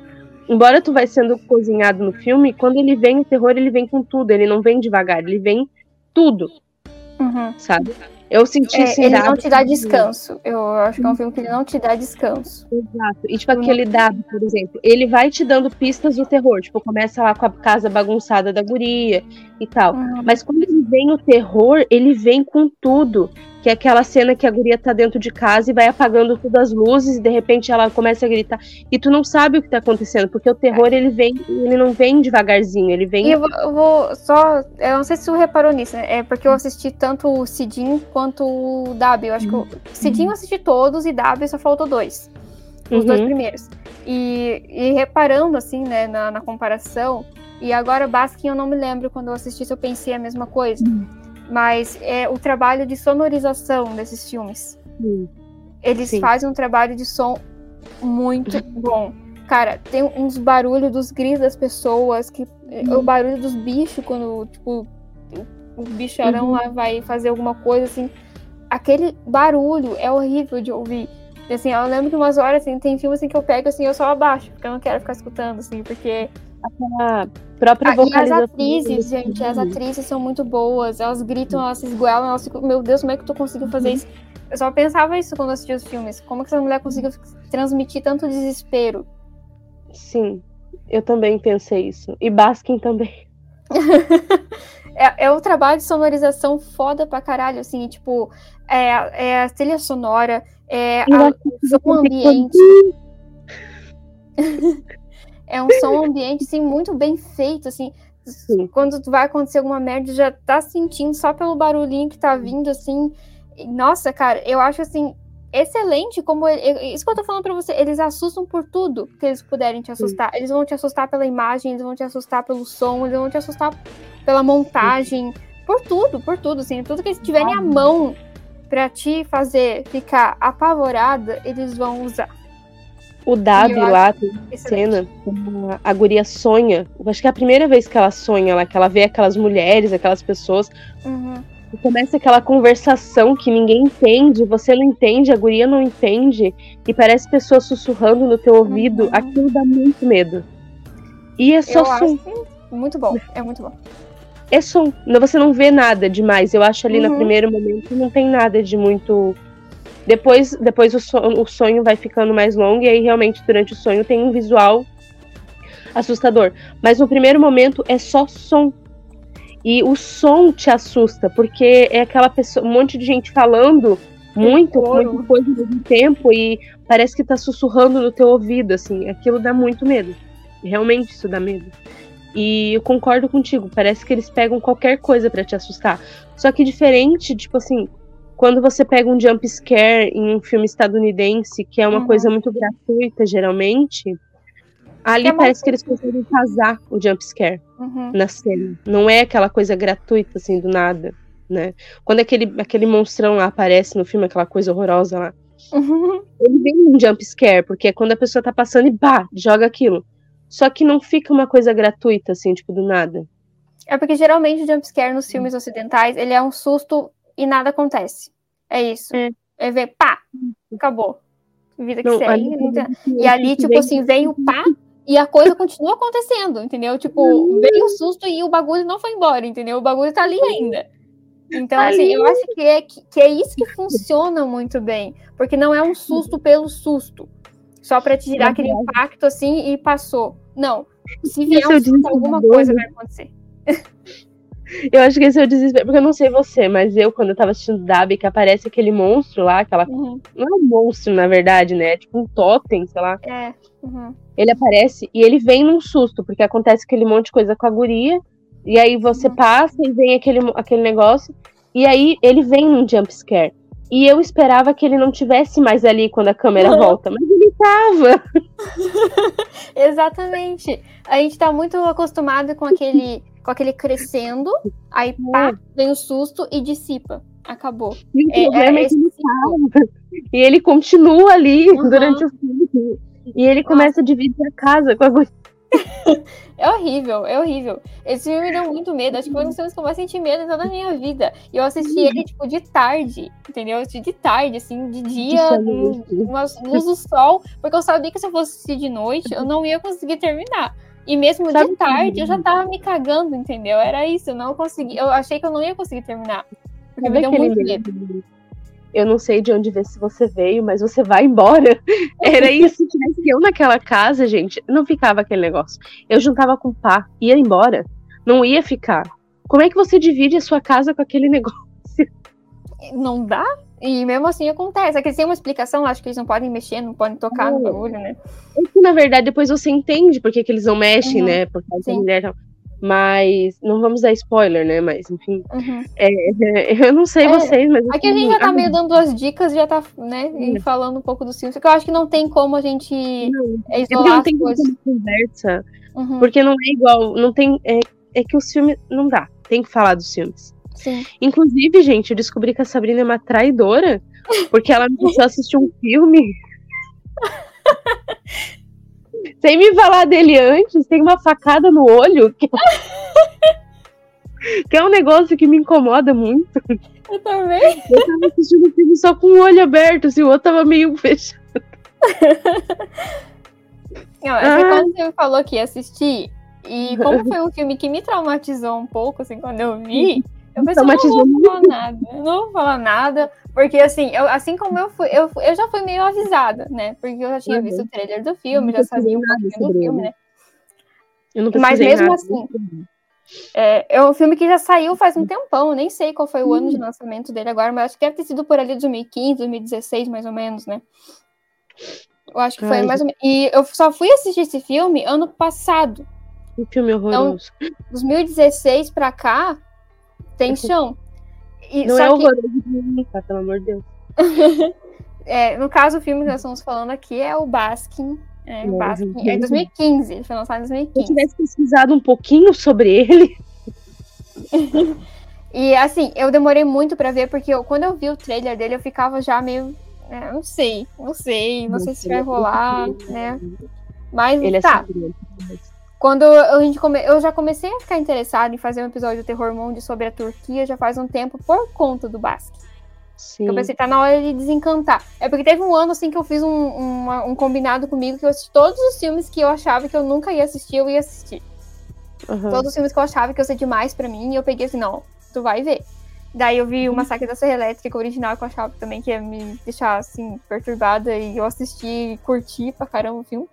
Embora tu vai sendo cozinhado no filme, quando ele vem o terror, ele vem com tudo. Ele não vem devagar, ele vem tudo. Uhum. Sabe? Eu senti é, Ele não te dá descanso. Eu acho que é um filme que ele não te dá descanso. Exato. E tipo aquele dado, por exemplo, ele vai te dando pistas do terror. Tipo, começa lá com a casa bagunçada da guria e tal. Uhum. Mas quando ele vem o terror, ele vem com tudo que é aquela cena que a guria tá dentro de casa e vai apagando todas as luzes e de repente ela começa a gritar e tu não sabe o que tá acontecendo, porque o terror ele vem, ele não vem devagarzinho, ele vem... E eu vou, eu vou só, eu não sei se tu reparou nisso, né? é porque eu assisti tanto o Cidin quanto o Dabi, eu acho que o Cidin eu assisti todos e Dabi só faltou dois, os uhum. dois primeiros. E, e, reparando assim, né, na, na comparação, e agora Baskin eu não me lembro quando eu assisti se eu pensei a mesma coisa. Uhum mas é o trabalho de sonorização desses filmes. Sim. Eles Sim. fazem um trabalho de som muito bom. Cara, tem uns barulhos dos gritos das pessoas, que uhum. o barulho dos bichos quando, tipo, o bicharão uhum. lá vai fazer alguma coisa assim. Aquele barulho é horrível de ouvir. Assim, eu lembro que umas horas assim, tem filmes assim que eu pego assim, eu só abaixo, porque eu não quero ficar escutando assim, porque aquela própria vocalização. Ah, e as atrizes, gente, as atrizes são muito boas. Elas gritam, elas se esguelam, elas ficam, meu Deus, como é que tu conseguiu fazer uhum. isso? Eu só pensava isso quando assistia os filmes. Como que essa mulher conseguiu transmitir tanto desespero? Sim, eu também pensei isso. E Baskin também. é, é um trabalho de sonorização foda pra caralho, assim, tipo, é, é a trilha sonora, é a, o ambiente. É um som ambiente, assim, muito bem feito, assim. Sim. Quando vai acontecer alguma merda, já tá sentindo só pelo barulhinho que tá vindo, assim. Nossa, cara, eu acho, assim, excelente como... Ele, isso que eu tô falando pra você, eles assustam por tudo que eles puderem te assustar. Sim. Eles vão te assustar pela imagem, eles vão te assustar pelo som, eles vão te assustar pela montagem, Sim. por tudo, por tudo, assim. Tudo que eles tiverem à mão pra te fazer ficar apavorada, eles vão usar. O Dabi lá tem uma cena, a guria sonha. Acho que é a primeira vez que ela sonha, lá, que ela vê aquelas mulheres, aquelas pessoas. Uhum. E começa aquela conversação que ninguém entende, você não entende, a guria não entende, e parece pessoas sussurrando no teu ouvido. Uhum. Aquilo dá muito medo. E é só Eu som. Muito bom, é muito bom. É som. Você não vê nada demais. Eu acho ali uhum. no primeiro momento não tem nada de muito depois, depois o, sonho, o sonho vai ficando mais longo e aí realmente durante o sonho tem um visual assustador. Mas no primeiro momento é só som. E o som te assusta, porque é aquela pessoa, um monte de gente falando muito, muita coisa ao mesmo tempo e parece que tá sussurrando no teu ouvido, assim. Aquilo dá muito medo. Realmente isso dá medo. E eu concordo contigo, parece que eles pegam qualquer coisa para te assustar. Só que diferente, tipo assim, quando você pega um jump scare em um filme estadunidense, que é uma uhum. coisa muito gratuita, geralmente, ali é parece que eles conseguem casar o jump scare uhum. na cena. Não é aquela coisa gratuita, assim, do nada, né? Quando aquele, aquele monstrão lá aparece no filme, aquela coisa horrorosa lá, uhum. ele vem um jump scare, porque é quando a pessoa tá passando e bah, joga aquilo. Só que não fica uma coisa gratuita, assim, tipo, do nada. É porque geralmente o jump scare nos filmes ocidentais, ele é um susto e nada acontece. É isso. É, é ver, pá, acabou. Vida que não, segue. E ali, tipo assim, vem o pá e a coisa continua acontecendo, entendeu? Tipo, veio o susto e o bagulho não foi embora, entendeu? O bagulho tá ali ainda. Então, ali. assim, eu acho que é, que é isso que funciona muito bem. Porque não é um susto pelo susto. Só pra te tirar aquele impacto assim e passou. Não. Se vier um susto, alguma coisa vai acontecer. Eu acho que esse é o desespero. Porque eu não sei você, mas eu, quando eu tava assistindo Dabi, que aparece aquele monstro lá, aquela. Uhum. Não é um monstro, na verdade, né? É tipo um totem, sei lá. É. Uhum. Ele aparece e ele vem num susto, porque acontece aquele monte de coisa com a guria. E aí você uhum. passa e vem aquele, aquele negócio. E aí ele vem num jump scare. E eu esperava que ele não tivesse mais ali quando a câmera uhum. volta, mas ele tava. Exatamente. A gente tá muito acostumado com aquele, com aquele crescendo, aí pá, é. vem o susto e dissipa. Acabou. E o é, problema é, é que ele. E ele continua ali uhum. durante o filme. E ele começa a dividir a casa com a é horrível, é horrível. Esse filme me deu muito medo. Acho que foi um dos filmes que eu mais senti medo em toda a minha vida. E eu assisti ele, tipo, de tarde, entendeu? De tarde, assim, de dia, uma luz do sol, porque eu sabia que se eu fosse assistir de noite, eu não ia conseguir terminar. E mesmo Sabe de tarde, eu já tava me cagando, entendeu? Era isso, eu não consegui. Eu achei que eu não ia conseguir terminar. Porque Sabe me deu muito medo eu não sei de onde ver se você veio, mas você vai embora. Era isso que eu naquela casa, gente, não ficava aquele negócio. Eu juntava com o pá, ia embora, não ia ficar. Como é que você divide a sua casa com aquele negócio? Não dá? E mesmo assim acontece. É que tem uma explicação, acho que eles não podem mexer, não podem tocar no bagulho, né? É que, na verdade, depois você entende porque que eles não mexem, uhum. né? Por causa Sim. da mulher tal. Mas não vamos dar spoiler, né? Mas enfim. Uhum. É, é, eu não sei é, vocês, mas. Aqui a gente já tá meio dando as dicas, já tá, né? E falando um pouco do filme. Porque eu acho que não tem como a gente não, é isolar não tem coisas. conversa. Uhum. Porque não é igual. Não tem. É, é que os filmes. Não dá. Tem que falar dos filmes. Sim. Inclusive, gente, eu descobri que a Sabrina é uma traidora. Porque ela começou a assistir um filme. Sem me falar dele antes, tem uma facada no olho. Que, que é um negócio que me incomoda muito. Eu também. Eu tava assistindo o filme só com o olho aberto, assim, o outro tava meio fechado. Não, é que ah. quando você falou que ia assistir, e como foi um filme que me traumatizou um pouco, assim, quando eu vi, eu pensei, não vou falar nada, eu não vou falar nada, porque assim, eu, assim como eu fui, eu, eu já fui meio avisada, né? Porque eu já tinha uhum. visto o trailer do filme, já sabia um pouquinho do filme, né? Eu não Mas mesmo nada. assim, é, é um filme que já saiu faz um tempão, nem sei qual foi o ano de uhum. lançamento dele agora, mas acho que deve ter sido por ali 2015, 2016, mais ou menos, né? Eu acho que foi Ai, mais ou menos. E eu só fui assistir esse filme ano passado. Um filme horroroso. Então, 2016 pra cá, tem chão. E, não é que... horroroso de tá, pelo amor de Deus. é, no caso, o filme que nós estamos falando aqui é o Baskin. É, não, Baskin. É 2015, ele foi lançado em 2015. Se eu tivesse pesquisado um pouquinho sobre ele. e assim, eu demorei muito para ver, porque eu, quando eu vi o trailer dele, eu ficava já meio. É, não sei, não sei, não, não sei se vai rolar, né? Mas ele é tá. É quando a gente come... eu já comecei a ficar interessada em fazer um episódio do Terror Monde sobre a Turquia já faz um tempo por conta do Basque. Sim. Eu pensei, tá na hora de desencantar. É porque teve um ano assim que eu fiz um, um, um combinado comigo que eu assisti todos os filmes que eu achava que eu nunca ia assistir, eu ia assistir. Uhum. Todos os filmes que eu achava que eu ser demais para mim, e eu peguei assim, não, tu vai ver. Daí eu vi o Massacre da Serra Elétrica, é o original que eu achava também que ia me deixar assim, perturbada, e eu assisti e curti pra caramba o filme.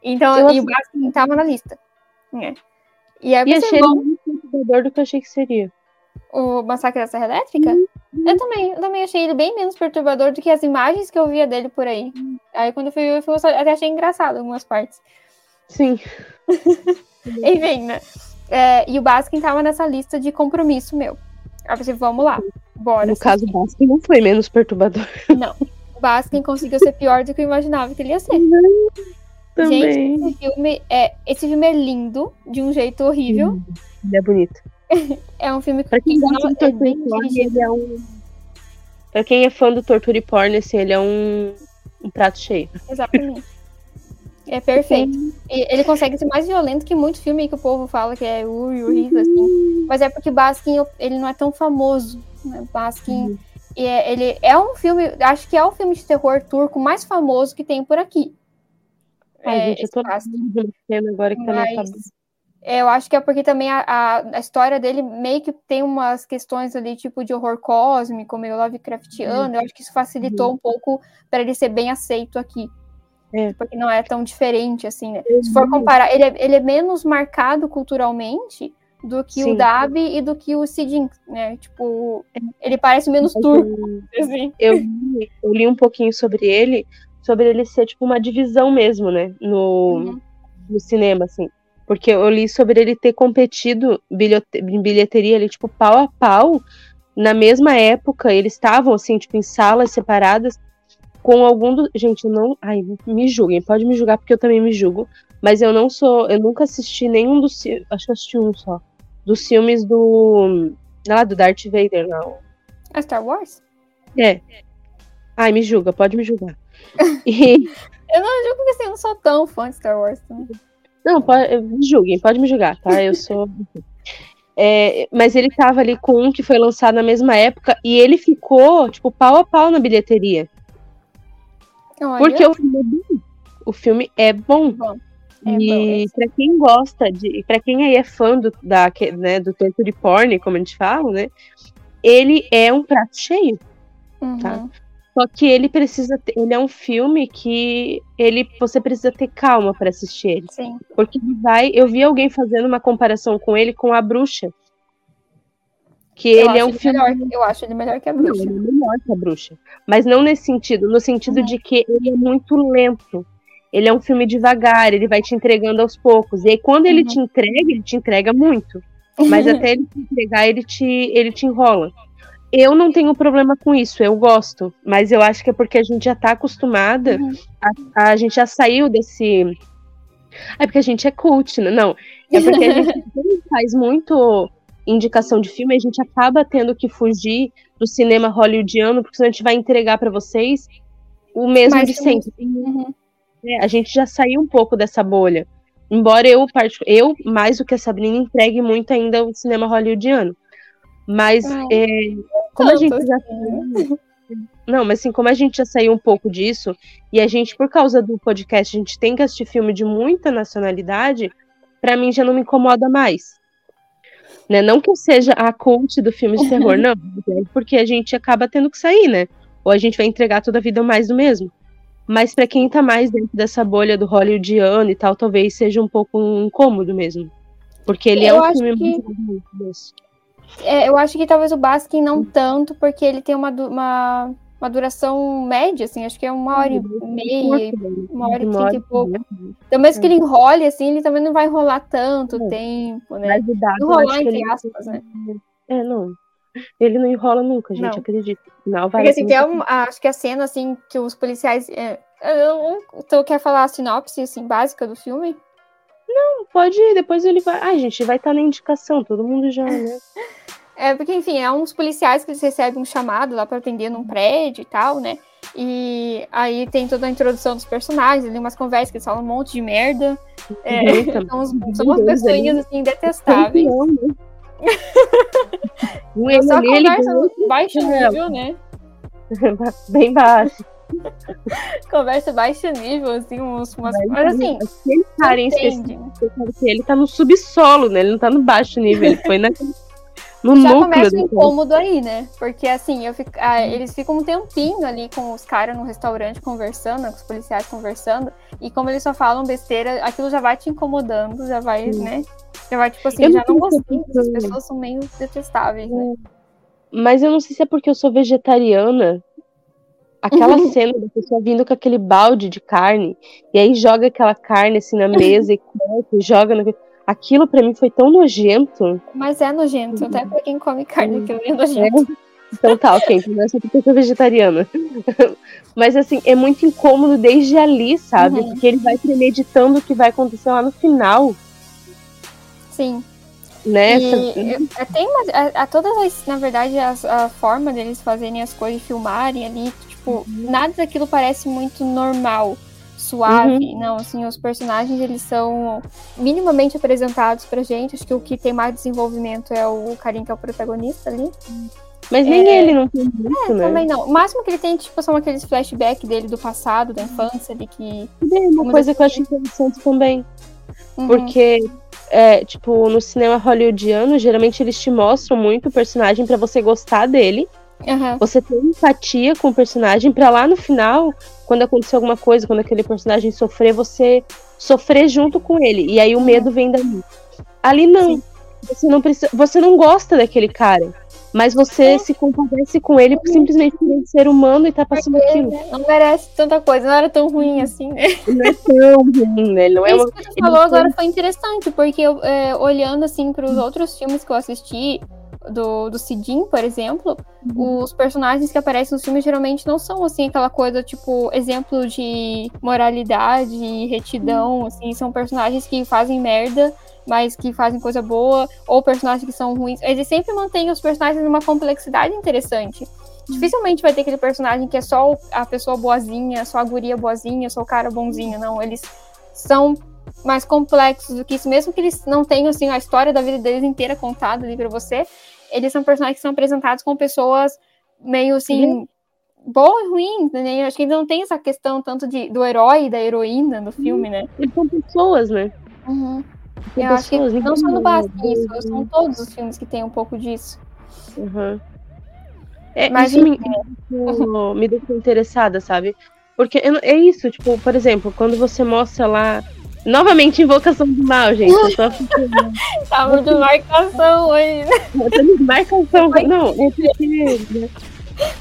Então, eu e o Basque tava na lista. É. E aí e achei bom... muito perturbador do que eu achei que seria. O Massacre da Serra Elétrica? Uhum. Eu também, eu também achei ele bem menos perturbador do que as imagens que eu via dele por aí. Aí quando eu fui ver, eu até achei engraçado algumas partes. Sim. Enfim, né? É, e o Baskin tava nessa lista de compromisso meu. Aí eu pensei, vamos lá, bora. No caso, o Baskin não foi menos perturbador. Não. O Baskin conseguiu ser pior do que eu imaginava que ele ia ser. Também. Gente, esse filme é, esse filme é lindo, de um jeito horrível. Ele é bonito. é um filme pra quem gosta de é porn, ele é um. Pra quem é fã do tortura e porn, assim, ele é um, um prato cheio. Exatamente. É perfeito. E ele consegue ser mais violento que muito filme que o povo fala que é ui, horrível, assim. Mas é porque Baskin, ele não é tão famoso. Né? Baskin, uhum. é, ele é um filme, acho que é o filme de terror turco mais famoso que tem por aqui. Ai, é, gente, eu tô vendo agora que Mas, tá é, Eu acho que é porque também a, a, a, história dele meio que tem umas questões ali, tipo de horror cósmico, meio Lovecraftiano. Uhum. Eu acho que isso facilitou uhum. um pouco para ele ser bem aceito aqui. É. Porque não é tão diferente, assim, né? Uhum. Se for comparar, ele é, ele é menos marcado culturalmente do que Sim. o Dabi e do que o Sidin, né? Tipo, ele parece menos turco. Assim. Eu, eu li um pouquinho sobre ele, sobre ele ser tipo uma divisão mesmo, né? No, uhum. no cinema, assim. Porque eu li sobre ele ter competido em bilheteria ali, tipo, pau a pau na mesma época, eles estavam, assim, tipo, em salas separadas, com algum do... Gente, eu não. Ai, me julguem, pode me julgar, porque eu também me julgo. Mas eu não sou. Eu nunca assisti nenhum dos. Acho que assisti um só. Dos filmes do. Lá, do Darth Vader, não. A Star Wars? É. Ai, me julga, pode me julgar. E... eu não julgo porque assim, eu não sou tão fã de Star Wars. Também. Não, pode, me julguem, pode me julgar, tá? Eu sou. É, mas ele tava ali com um que foi lançado na mesma época e ele ficou, tipo, pau a pau na bilheteria. Olha. Porque o filme é bom. O filme é bom. bom. É e para quem gosta de. para quem aí é fã do, da, né, do tempo de porn, como a gente fala, né? Ele é um prato cheio. Tá? Uhum. Tá? Só que ele precisa ter, ele é um filme que ele você precisa ter calma para assistir ele. Sim. Porque ele vai, eu vi alguém fazendo uma comparação com ele com a Bruxa. Que eu ele é um ele filme melhor, eu acho ele melhor que a Bruxa. Não, ele é melhor que a Bruxa, mas não nesse sentido, no sentido uhum. de que ele é muito lento. Ele é um filme devagar, ele vai te entregando aos poucos. E aí, quando ele uhum. te entrega, ele te entrega muito. Mas até ele te entregar, ele te, ele te enrola. Eu não tenho problema com isso, eu gosto, mas eu acho que é porque a gente já tá acostumada, uhum. a, a, gente já saiu desse. É porque a gente é cult, né? Não. É porque a gente faz muito indicação de filme, a gente acaba tendo que fugir do cinema hollywoodiano, porque senão a gente vai entregar para vocês o mesmo mas, de sempre. Uhum. É, a gente já saiu um pouco dessa bolha. Embora eu, eu mais do que a Sabrina, entregue muito ainda o cinema hollywoodiano. Mas é, como a gente já. Não, mas assim, como a gente já saiu um pouco disso, e a gente, por causa do podcast, a gente tem que assistir filme de muita nacionalidade, para mim já não me incomoda mais. Né? Não que eu seja a cult do filme de terror, não, é porque a gente acaba tendo que sair, né? Ou a gente vai entregar toda a vida mais do mesmo. Mas para quem tá mais dentro dessa bolha do hollywoodiano e tal, talvez seja um pouco incômodo mesmo. Porque ele é eu é um filme que... muito é, eu acho que talvez o Baskin não tanto, porque ele tem uma, uma, uma duração média, assim, acho que é uma hora e meia, uma hora e trinta e pouco. Então, mesmo que ele enrole, assim, ele também não vai enrolar tanto é. tempo, né? Enrolar, entre aspas, né? É, não. Ele não enrola nunca, gente, não. acredito. Não, vai Porque assim, tem um, acho que a cena, assim, que os policiais. É, eu, então, quer falar a sinopse, assim, básica do filme? Não, pode ir, depois ele vai. Ai, gente, vai estar tá na indicação, todo mundo já, né? É, porque, enfim, é uns policiais que eles recebem um chamado lá para atender num prédio e tal, né? E aí tem toda a introdução dos personagens, ali umas conversas que eles falam um monte de merda. É, são, são umas pessoinhas, assim, detestáveis. Né? é só conversa baixo nível, né? Bem baixo. Conversa baixo nível, assim, uns, umas. Mas assim. Aquele cara em específico, ele tá no subsolo, né? Ele não tá no baixo nível, ele foi na. No Já começa o incômodo aí, né? Porque assim, eu fico, ah, eles ficam um tempinho ali com os caras no restaurante conversando, com os policiais conversando, e como eles só falam besteira, aquilo já vai te incomodando, já vai, Sim. né? Já vai, tipo assim, eu já não gostei, as pessoas são meio detestáveis, né? Mas eu não sei se é porque eu sou vegetariana, Aquela cena da pessoa vindo com aquele balde de carne, e aí joga aquela carne assim na mesa e corta e joga no. Aquilo para mim foi tão nojento. Mas é nojento, até pra quem come carne, aquilo é nojento. É. Então tá, ok, é porque eu sou vegetariana. Mas assim, é muito incômodo desde ali, sabe? Uhum. Porque ele vai premeditando o que vai acontecer lá no final. Sim. Né? E, tem uma, a, a, todas as, na verdade, a, a forma deles fazerem as coisas, filmarem ali, tipo, nada daquilo parece muito normal, suave. Uhum. Não, assim, os personagens, eles são minimamente apresentados pra gente. Acho que o que tem mais desenvolvimento é o carinha que é o protagonista ali. Mas nem é... ele não tem muito, é, né? Também não. O máximo que ele tem, tipo, são aqueles flashbacks dele do passado, da infância, de que... É uma coisa que eu acho interessante também. Uhum. Porque, é, tipo, no cinema hollywoodiano, geralmente eles te mostram muito o personagem para você gostar dele. Uhum. Você tem empatia com o personagem para lá no final, quando acontecer alguma coisa, quando aquele personagem sofrer, você sofrer junto com ele. E aí o medo vem dali. Ali não. Sim. Você não precisa, você não gosta daquele cara, mas você é. se compadece com ele por simplesmente ser humano e tá passando Porque aquilo. Não merece tanta coisa, não era tão ruim assim, né? Não é tão ruim, né? Não é Isso que você falou agora foi interessante, porque eu, é, olhando assim para os outros filmes que eu assisti, do, do Sidin, por exemplo, uhum. os personagens que aparecem nos filmes geralmente não são, assim, aquela coisa, tipo, exemplo de moralidade e retidão, uhum. assim, são personagens que fazem merda, mas que fazem coisa boa, ou personagens que são ruins. Eles sempre mantêm os personagens numa complexidade interessante. Uhum. Dificilmente vai ter aquele personagem que é só a pessoa boazinha, só a guria boazinha, só o cara bonzinho, não. Eles são mais complexos do que isso, mesmo que eles não tenham assim a história da vida deles inteira contada ali para você, eles são personagens que são apresentados com pessoas meio assim boas e ruins, né? Acho que ainda não tem essa questão tanto de, do herói e da heroína no filme, né? Eles são pessoas, né? Uhum. Eu acho que não só no Basquinho, são todos os filmes que tem um pouco disso. Uhum. É, Mas, isso me, me deixou interessada, sabe? Porque é isso, tipo, por exemplo, quando você mostra lá Novamente invocação do mal, gente. Eu tô Tava de marcação hoje. de marcação. Não, é porque né?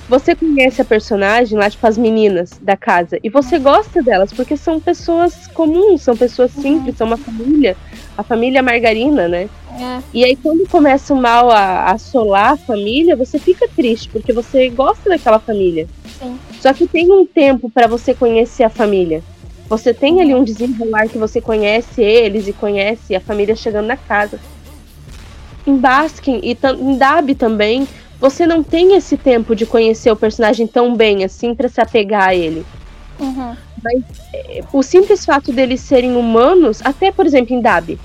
você conhece a personagem lá, tipo, as meninas da casa, e você gosta delas, porque são pessoas comuns, são pessoas simples, uhum. são uma família, a família Margarina, né? É. E aí, quando começa o mal a assolar a família, você fica triste, porque você gosta daquela família. Sim. Só que tem um tempo para você conhecer a família. Você tem ali um desenrolar que você conhece eles e conhece a família chegando na casa. Em Baskin e em Dab também, você não tem esse tempo de conhecer o personagem tão bem assim para se apegar a ele. Uhum. Mas é, o simples fato deles serem humanos, até por exemplo em Dab,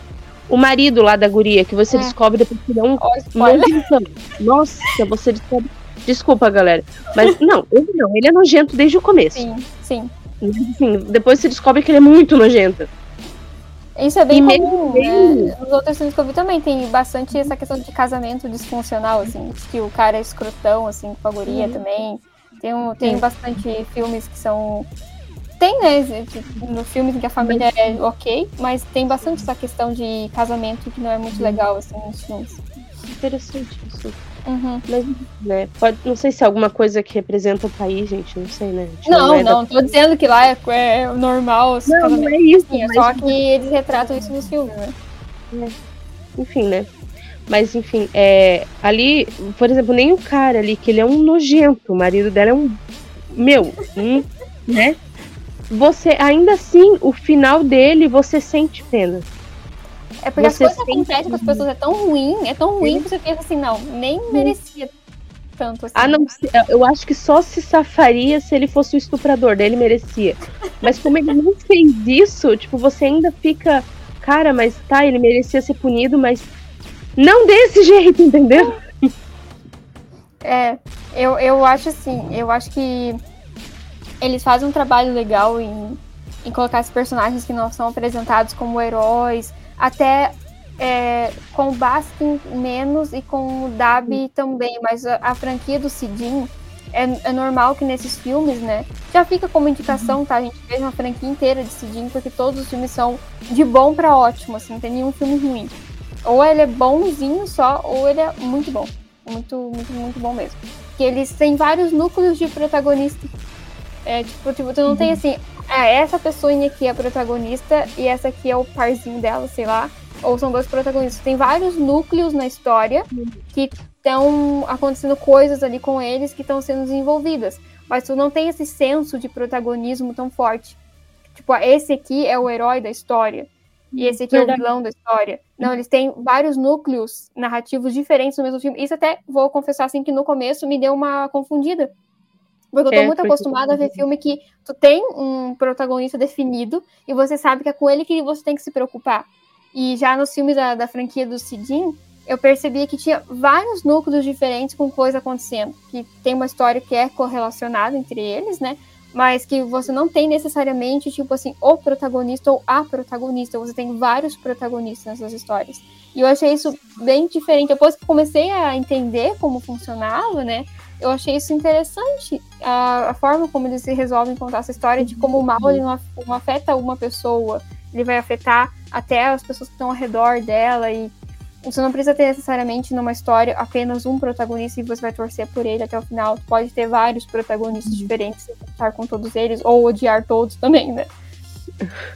o marido lá da guria que você é. descobre depois que dá um nojentão. Nossa, você descobre. Desculpa, galera. Mas não, ele não, ele é nojento desde o começo. Sim, sim. Assim, depois você descobre que ele é muito nojento. Isso é bem e comum, né? Nos outros filmes que eu vi também tem bastante essa questão de casamento disfuncional, assim, que o cara é escrotão, assim, com a guria uhum. também. Tem, um, tem bastante filmes que são... Tem, né, no filme que a família é ok, mas tem bastante essa questão de casamento que não é muito legal, assim, nos filmes. Interessante isso. Uhum. Mas, né, pode, não sei se é alguma coisa que representa o país, gente, não sei, né? Não, não, é não da... tô dizendo que lá é, é normal. Não, não é isso. Assim, mas... Só que eles retratam isso nos filmes, né? É. Enfim, né? Mas, enfim, é, ali, por exemplo, nem o cara ali, que ele é um nojento, o marido dela é um. Meu, um, né? Você, ainda assim, o final dele, você sente pena. É porque você as coisas acontecem com as pessoas é tão ruim, é tão ruim que você pensa assim, não, nem merecia tanto assim. Ah, não, eu acho que só se safaria se ele fosse o estuprador, daí ele merecia. Mas como ele não fez isso, tipo, você ainda fica, cara, mas tá, ele merecia ser punido, mas não desse jeito, entendeu? É, eu, eu acho assim, eu acho que eles fazem um trabalho legal em, em colocar esses personagens que não são apresentados como heróis, até é, com o Baskin menos e com o Dabi também, mas a, a franquia do Sidin é, é, normal que nesses filmes, né, já fica como indicação, tá? A gente fez uma franquia inteira de Sidin, porque todos os filmes são de bom para ótimo, assim, não tem nenhum filme ruim. Ou ele é bonzinho só, ou ele é muito bom. Muito, muito, muito bom mesmo. Que eles têm vários núcleos de protagonista. É, tipo, tipo tu não tem assim, é, essa pessoinha aqui é a protagonista e essa aqui é o parzinho dela, sei lá. Ou são dois protagonistas. Tem vários núcleos na história que estão acontecendo coisas ali com eles que estão sendo desenvolvidas. Mas tu não tem esse senso de protagonismo tão forte. Tipo, esse aqui é o herói da história. E esse aqui Verdade. é o vilão da história. Não, eles têm vários núcleos narrativos diferentes no mesmo filme. Isso até, vou confessar assim, que no começo me deu uma confundida. Porque eu tô é, muito acostumada a ver filme que tu tem um protagonista definido e você sabe que é com ele que você tem que se preocupar. E já nos filmes da, da franquia do Sidin, eu percebia que tinha vários núcleos diferentes com coisa acontecendo. Que tem uma história que é correlacionada entre eles, né? Mas que você não tem necessariamente, tipo assim, o protagonista ou a protagonista. Você tem vários protagonistas nessas histórias. E eu achei isso bem diferente. Depois que comecei a entender como funcionava, né? Eu achei isso interessante, a, a, forma como eles resolvem contar essa história de como o mal ele não, não afeta uma pessoa, ele vai afetar até as pessoas que estão ao redor dela e você não precisa ter necessariamente numa história apenas um protagonista e você vai torcer por ele até o final. Tu pode ter vários protagonistas diferentes, estar com todos eles, ou odiar todos também, né?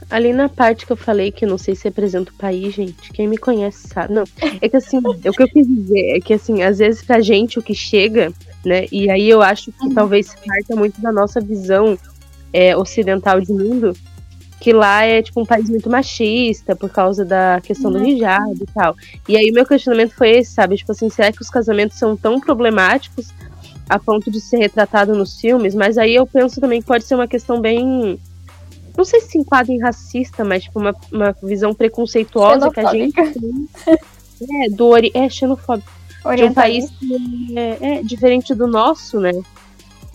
ali na parte que eu falei que não sei se representa o país, gente, quem me conhece sabe. Não, é que assim, o que eu quis dizer é que assim, às vezes pra gente o que chega, né? E aí eu acho que uhum. talvez parta muito da nossa visão é, ocidental de mundo, que lá é tipo um país muito machista por causa da questão do uhum. hijab e tal. E aí meu questionamento foi esse, sabe? Tipo assim, será que os casamentos são tão problemáticos a ponto de ser retratado nos filmes? Mas aí eu penso também que pode ser uma questão bem não sei se se enquadra em racista, mas tipo uma, uma visão preconceituosa que a gente tem. É, do ori é xenofóbico. De um país que é, é, diferente do nosso, né?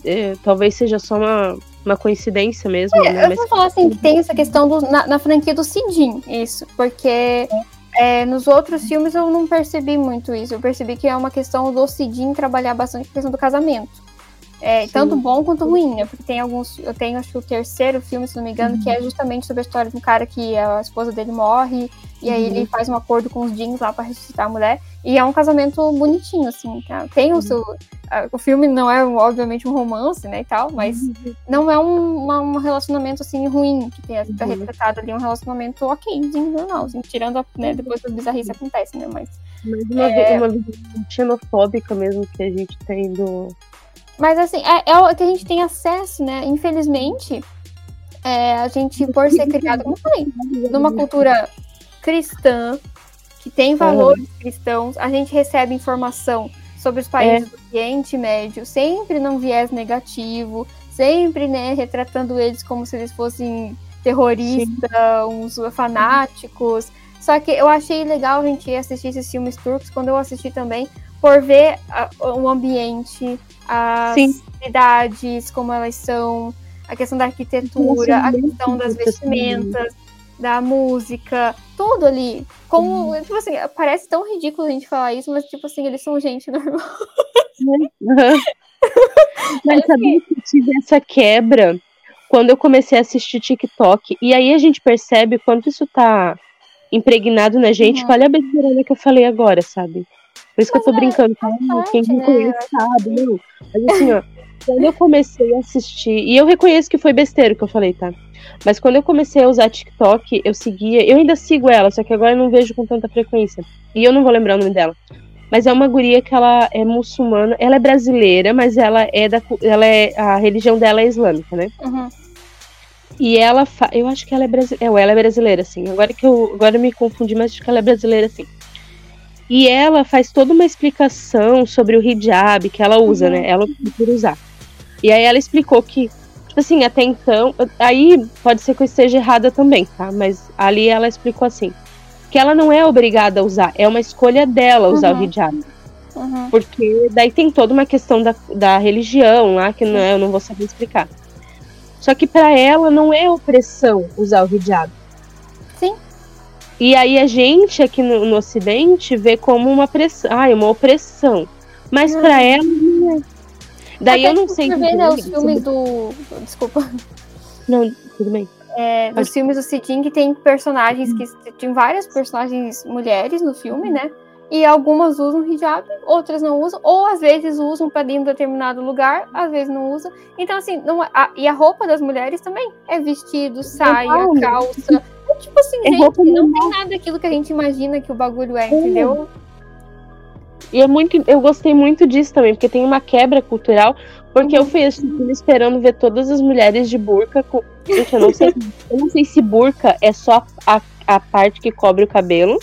É, talvez seja só uma, uma coincidência mesmo. É, né? Eu vou falar assim que tem essa questão do, na, na franquia do Sidin, isso, porque é, nos outros filmes eu não percebi muito isso. Eu percebi que é uma questão do Sidin trabalhar bastante a questão do casamento. É, tanto bom quanto ruim, né? Porque tem alguns. Eu tenho, acho que o terceiro filme, se não me engano, uhum. que é uhum. justamente sobre a história de um cara que a esposa dele morre, e aí ele uhum. faz um acordo com os jeans lá para ressuscitar a mulher. E é um casamento bonitinho, assim. Tá? Tem o uhum. seu. o filme não é, obviamente, um romance, né, e tal, mas uhum. não é um, uma, um relacionamento, assim, ruim, que tem, tá retratado ali, um relacionamento ok, normal, assim, tirando, a, né, depois que as bizarrices acontecem, né, mas... Mas uma, é... uma visão xenofóbica mesmo que a gente tem do mas assim, é, é o que a gente tem acesso, né? Infelizmente, é, a gente, por ser criado, como falei, numa cultura cristã, que tem valores cristãos, a gente recebe informação sobre os países é. do Oriente Médio, sempre num viés negativo, sempre, né, retratando eles como se eles fossem terroristas, uns fanáticos. Só que eu achei legal a gente assistir esses filmes turcos, quando eu assisti também, por ver o ambiente, as Sim. cidades, como elas são, a questão da arquitetura, a questão das vestimentas, da música, tudo ali. Como, uhum. tipo assim, parece tão ridículo a gente falar isso, mas tipo assim, eles são gente normal. Uhum. mas é sabia que tive essa quebra quando eu comecei a assistir TikTok. E aí a gente percebe quanto isso tá impregnado na gente. Uhum. Olha a besteira que eu falei agora, sabe? Por isso que eu tô brincando com ah, quem me conhece sabe, não. Mas assim, ó, quando eu comecei a assistir, e eu reconheço que foi besteira que eu falei, tá? Mas quando eu comecei a usar TikTok, eu seguia, eu ainda sigo ela, só que agora eu não vejo com tanta frequência. E eu não vou lembrar o nome dela. Mas é uma guria que ela é muçulmana, ela é brasileira, mas ela é da ela é a religião dela é islâmica, né? Uhum. E ela, fa... eu acho que ela é brasileira, é, ela é brasileira, sim. Agora que eu, agora eu me confundi, mas acho que ela é brasileira, sim. E ela faz toda uma explicação sobre o hijab que ela usa, né? uhum. né? Ela procura usar. E aí ela explicou que, tipo assim, até então. Aí pode ser que eu esteja errada também, tá? Mas ali ela explicou assim: que ela não é obrigada a usar, é uma escolha dela usar uhum. o hijab. Uhum. Porque daí tem toda uma questão da, da religião lá, que não é, eu não vou saber explicar. Só que para ela não é opressão usar o hijab. E aí a gente aqui no, no Ocidente vê como uma pressão, ai, uma opressão. Mas para ela não é. Daí Até eu não sei. Você vê, né, os filmes do. Desculpa. Não, tudo bem. É, nos filmes do Sidin que tem personagens que tem várias personagens mulheres no filme, né? E algumas usam hijab, outras não usam, ou às vezes usam para dentro de determinado lugar, às vezes não usam. Então, assim, não, a, e a roupa das mulheres também é vestido, saia, calça. Tipo assim, é gente, não tem nada daquilo que a gente imagina que o bagulho é, entendeu? E é muito, eu gostei muito disso também, porque tem uma quebra cultural, porque uhum. eu fui assistindo esperando ver todas as mulheres de burca. Com... Gente, eu não sei, eu não sei se burca é só a, a parte que cobre o cabelo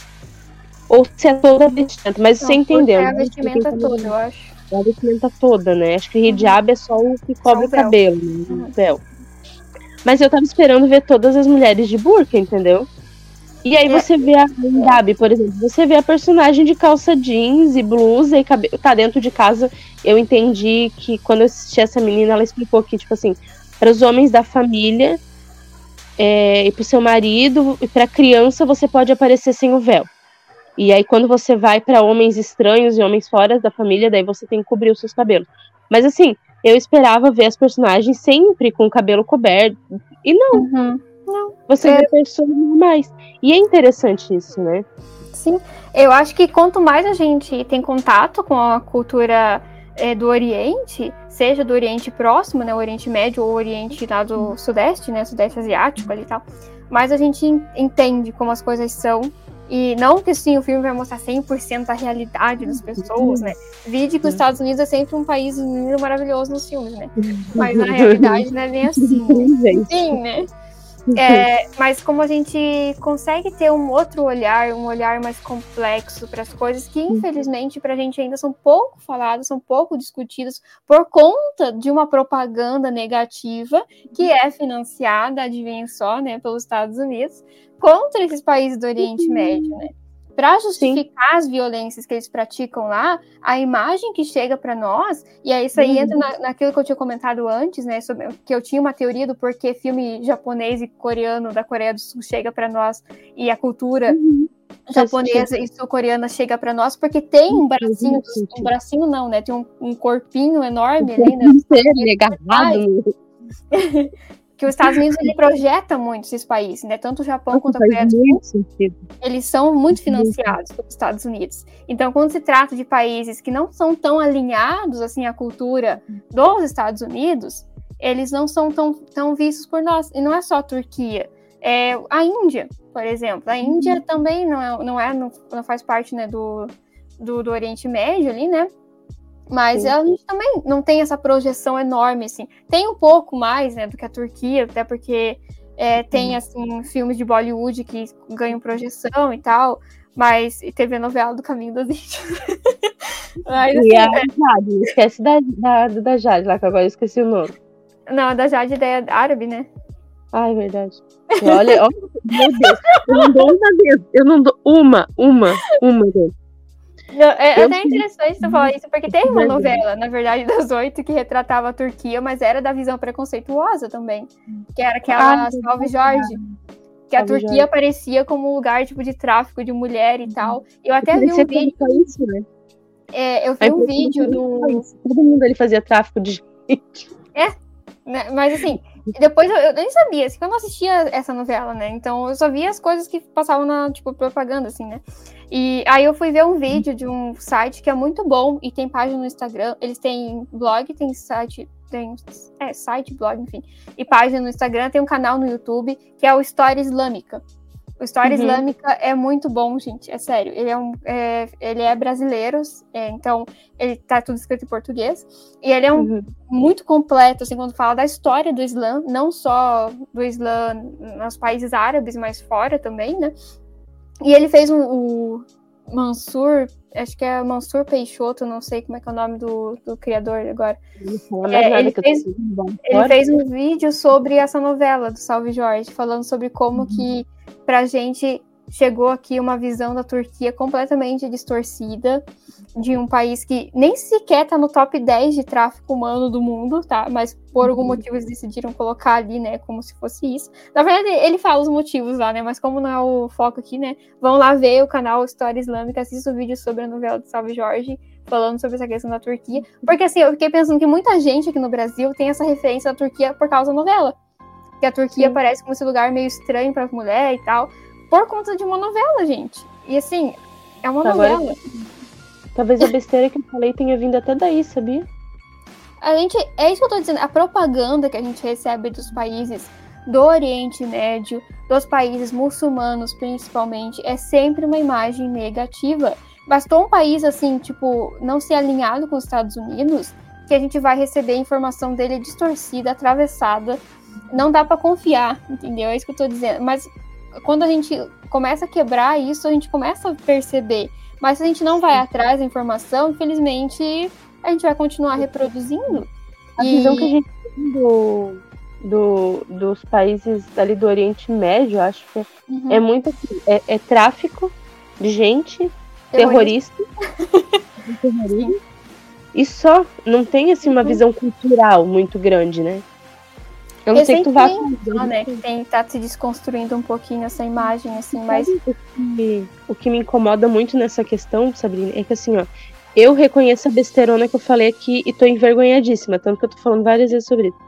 ou se é toda a vestimenta, mas não, você entendeu. É a vestimenta toda, eu acho. É a vestimenta toda, né? Acho que o hijab uhum. é só o que cobre o, o cabelo, né? Uhum. o véu. Mas eu tava esperando ver todas as mulheres de burca, entendeu? E aí você vê a Gabi, por exemplo, você vê a personagem de calça jeans e blusa e cabelo. Tá dentro de casa. Eu entendi que quando eu assisti essa menina, ela explicou que, tipo assim, para os homens da família é, e pro seu marido e pra criança, você pode aparecer sem o véu. E aí, quando você vai para homens estranhos e homens fora da família, daí você tem que cobrir os seus cabelos. Mas assim, eu esperava ver as personagens sempre com o cabelo coberto. E não. Uhum. Não. Você é... vê pessoas normais. E é interessante isso, né? Sim. Eu acho que quanto mais a gente tem contato com a cultura é, do Oriente, seja do Oriente Próximo, né, o Oriente Médio ou o Oriente lá do Sudeste, né, Sudeste Asiático ali e tal, mais a gente entende como as coisas são. E não que sim, o filme vai mostrar 100% a realidade das pessoas, né? Vide que os Estados Unidos é sempre um país lindo, maravilhoso nos filmes, né? Mas na realidade não é nem assim. Né? Sim, né? É, mas como a gente consegue ter um outro olhar, um olhar mais complexo para as coisas que, infelizmente, para a gente ainda são pouco faladas, são pouco discutidas por conta de uma propaganda negativa que é financiada, adivinha só, né, pelos Estados Unidos, contra esses países do Oriente Médio, né? Para justificar Sim. as violências que eles praticam lá, a imagem que chega para nós, e aí isso aí uhum. entra na, naquilo que eu tinha comentado antes, né, sobre que eu tinha uma teoria do porquê filme japonês e coreano da Coreia do Sul chega para nós e a cultura uhum. japonesa e sul-coreana chega para nós porque tem um bracinho, um bracinho não, né, tem um, um corpinho enorme ali, né, agarrado. que os Estados Unidos ele projeta muito esses países, né? Tanto o Japão quanto a Coreia do Sul, eles são muito financiados pelos Estados Unidos. Então, quando se trata de países que não são tão alinhados assim à cultura dos Estados Unidos, eles não são tão, tão vistos por nós. E não é só a Turquia, é a Índia, por exemplo. A Índia uhum. também não é, não é, não, não faz parte né, do, do, do Oriente Médio ali, né? Mas Sim. a gente também não tem essa projeção enorme, assim. Tem um pouco mais, né, do que a Turquia, até porque é, tem, assim, filmes de Bollywood que ganham projeção e tal, mas e teve a novela do Caminho das Índias. mas, assim, e a é... Jade, esquece da, da, da Jade lá, que agora eu esqueci o nome. Não, da Jade é árabe, né? Ah, é verdade. Olha, olha, meu Deus, eu não dou uma vez, eu não dou uma, uma, uma vez. É, é até interessante você falar isso, porque tem uma novela, na verdade, das oito, que retratava a Turquia, mas era da visão preconceituosa também. Que era aquela ah, Salve Jorge. Que a Turquia Jorge. aparecia como um lugar tipo de tráfico de mulher e tal. Eu até vi um vídeo. Isso, né? É, eu vi um vídeo do. Todo mundo ali fazia tráfico de gente. É, né? mas assim, depois eu, eu, nem sabia, assim, eu não assistia essa novela, né? Então eu só via as coisas que passavam na, tipo, propaganda, assim, né? E aí eu fui ver um vídeo de um site que é muito bom e tem página no Instagram. Eles têm blog, tem site, tem é, site, blog, enfim, e página no Instagram, tem um canal no YouTube que é o História Islâmica. O História uhum. Islâmica é muito bom, gente, é sério. Ele é, um, é, ele é brasileiro, é, então ele tá tudo escrito em português. E ele é um, uhum. muito completo, assim, quando fala da história do Islã, não só do Islã nos países árabes, mas fora também, né? E ele fez um, o Mansur, acho que é Mansur Peixoto, não sei como é que é o nome do, do criador agora. É, ele, fez, ele fez um vídeo sobre essa novela do Salve Jorge, falando sobre como uhum. que pra gente chegou aqui uma visão da Turquia completamente distorcida, de um país que nem sequer tá no top 10 de tráfico humano do mundo, tá? Mas por algum uhum. motivo eles decidiram colocar ali, né, como se fosse isso. Na verdade, ele fala os motivos lá, né? Mas como não é o foco aqui, né? Vão lá ver o canal História Islâmica, assista o vídeo sobre a novela do Salve Jorge, falando sobre essa questão da Turquia. Porque assim, eu fiquei pensando que muita gente aqui no Brasil tem essa referência da Turquia por causa da novela. Que a Turquia Sim. parece como esse lugar meio estranho para mulher e tal por conta de uma novela, gente. E assim, é uma Agora, novela. Talvez a besteira que eu falei tenha vindo até daí, sabia? A gente, é isso que eu tô dizendo, a propaganda que a gente recebe dos países do Oriente Médio, dos países muçulmanos principalmente, é sempre uma imagem negativa. Bastou um país assim, tipo, não ser alinhado com os Estados Unidos, que a gente vai receber a informação dele distorcida, atravessada. Não dá para confiar, entendeu? É isso que eu tô dizendo. Mas quando a gente começa a quebrar isso, a gente começa a perceber. Mas se a gente não vai atrás da informação, infelizmente, a gente vai continuar reproduzindo. A e... visão que a gente tem do, do, dos países ali do Oriente Médio, acho que é, uhum. é muito assim, é, é, tráfico de gente, terrorista, terrorista e só não tem assim uma uhum. visão cultural muito grande, né? Eu não sei que tu vai né, que tem tá se desconstruindo um pouquinho essa imagem, assim, mas. O que, o que me incomoda muito nessa questão, Sabrina, é que assim, ó, eu reconheço a besteirona que eu falei aqui e tô envergonhadíssima, tanto que eu tô falando várias vezes sobre isso.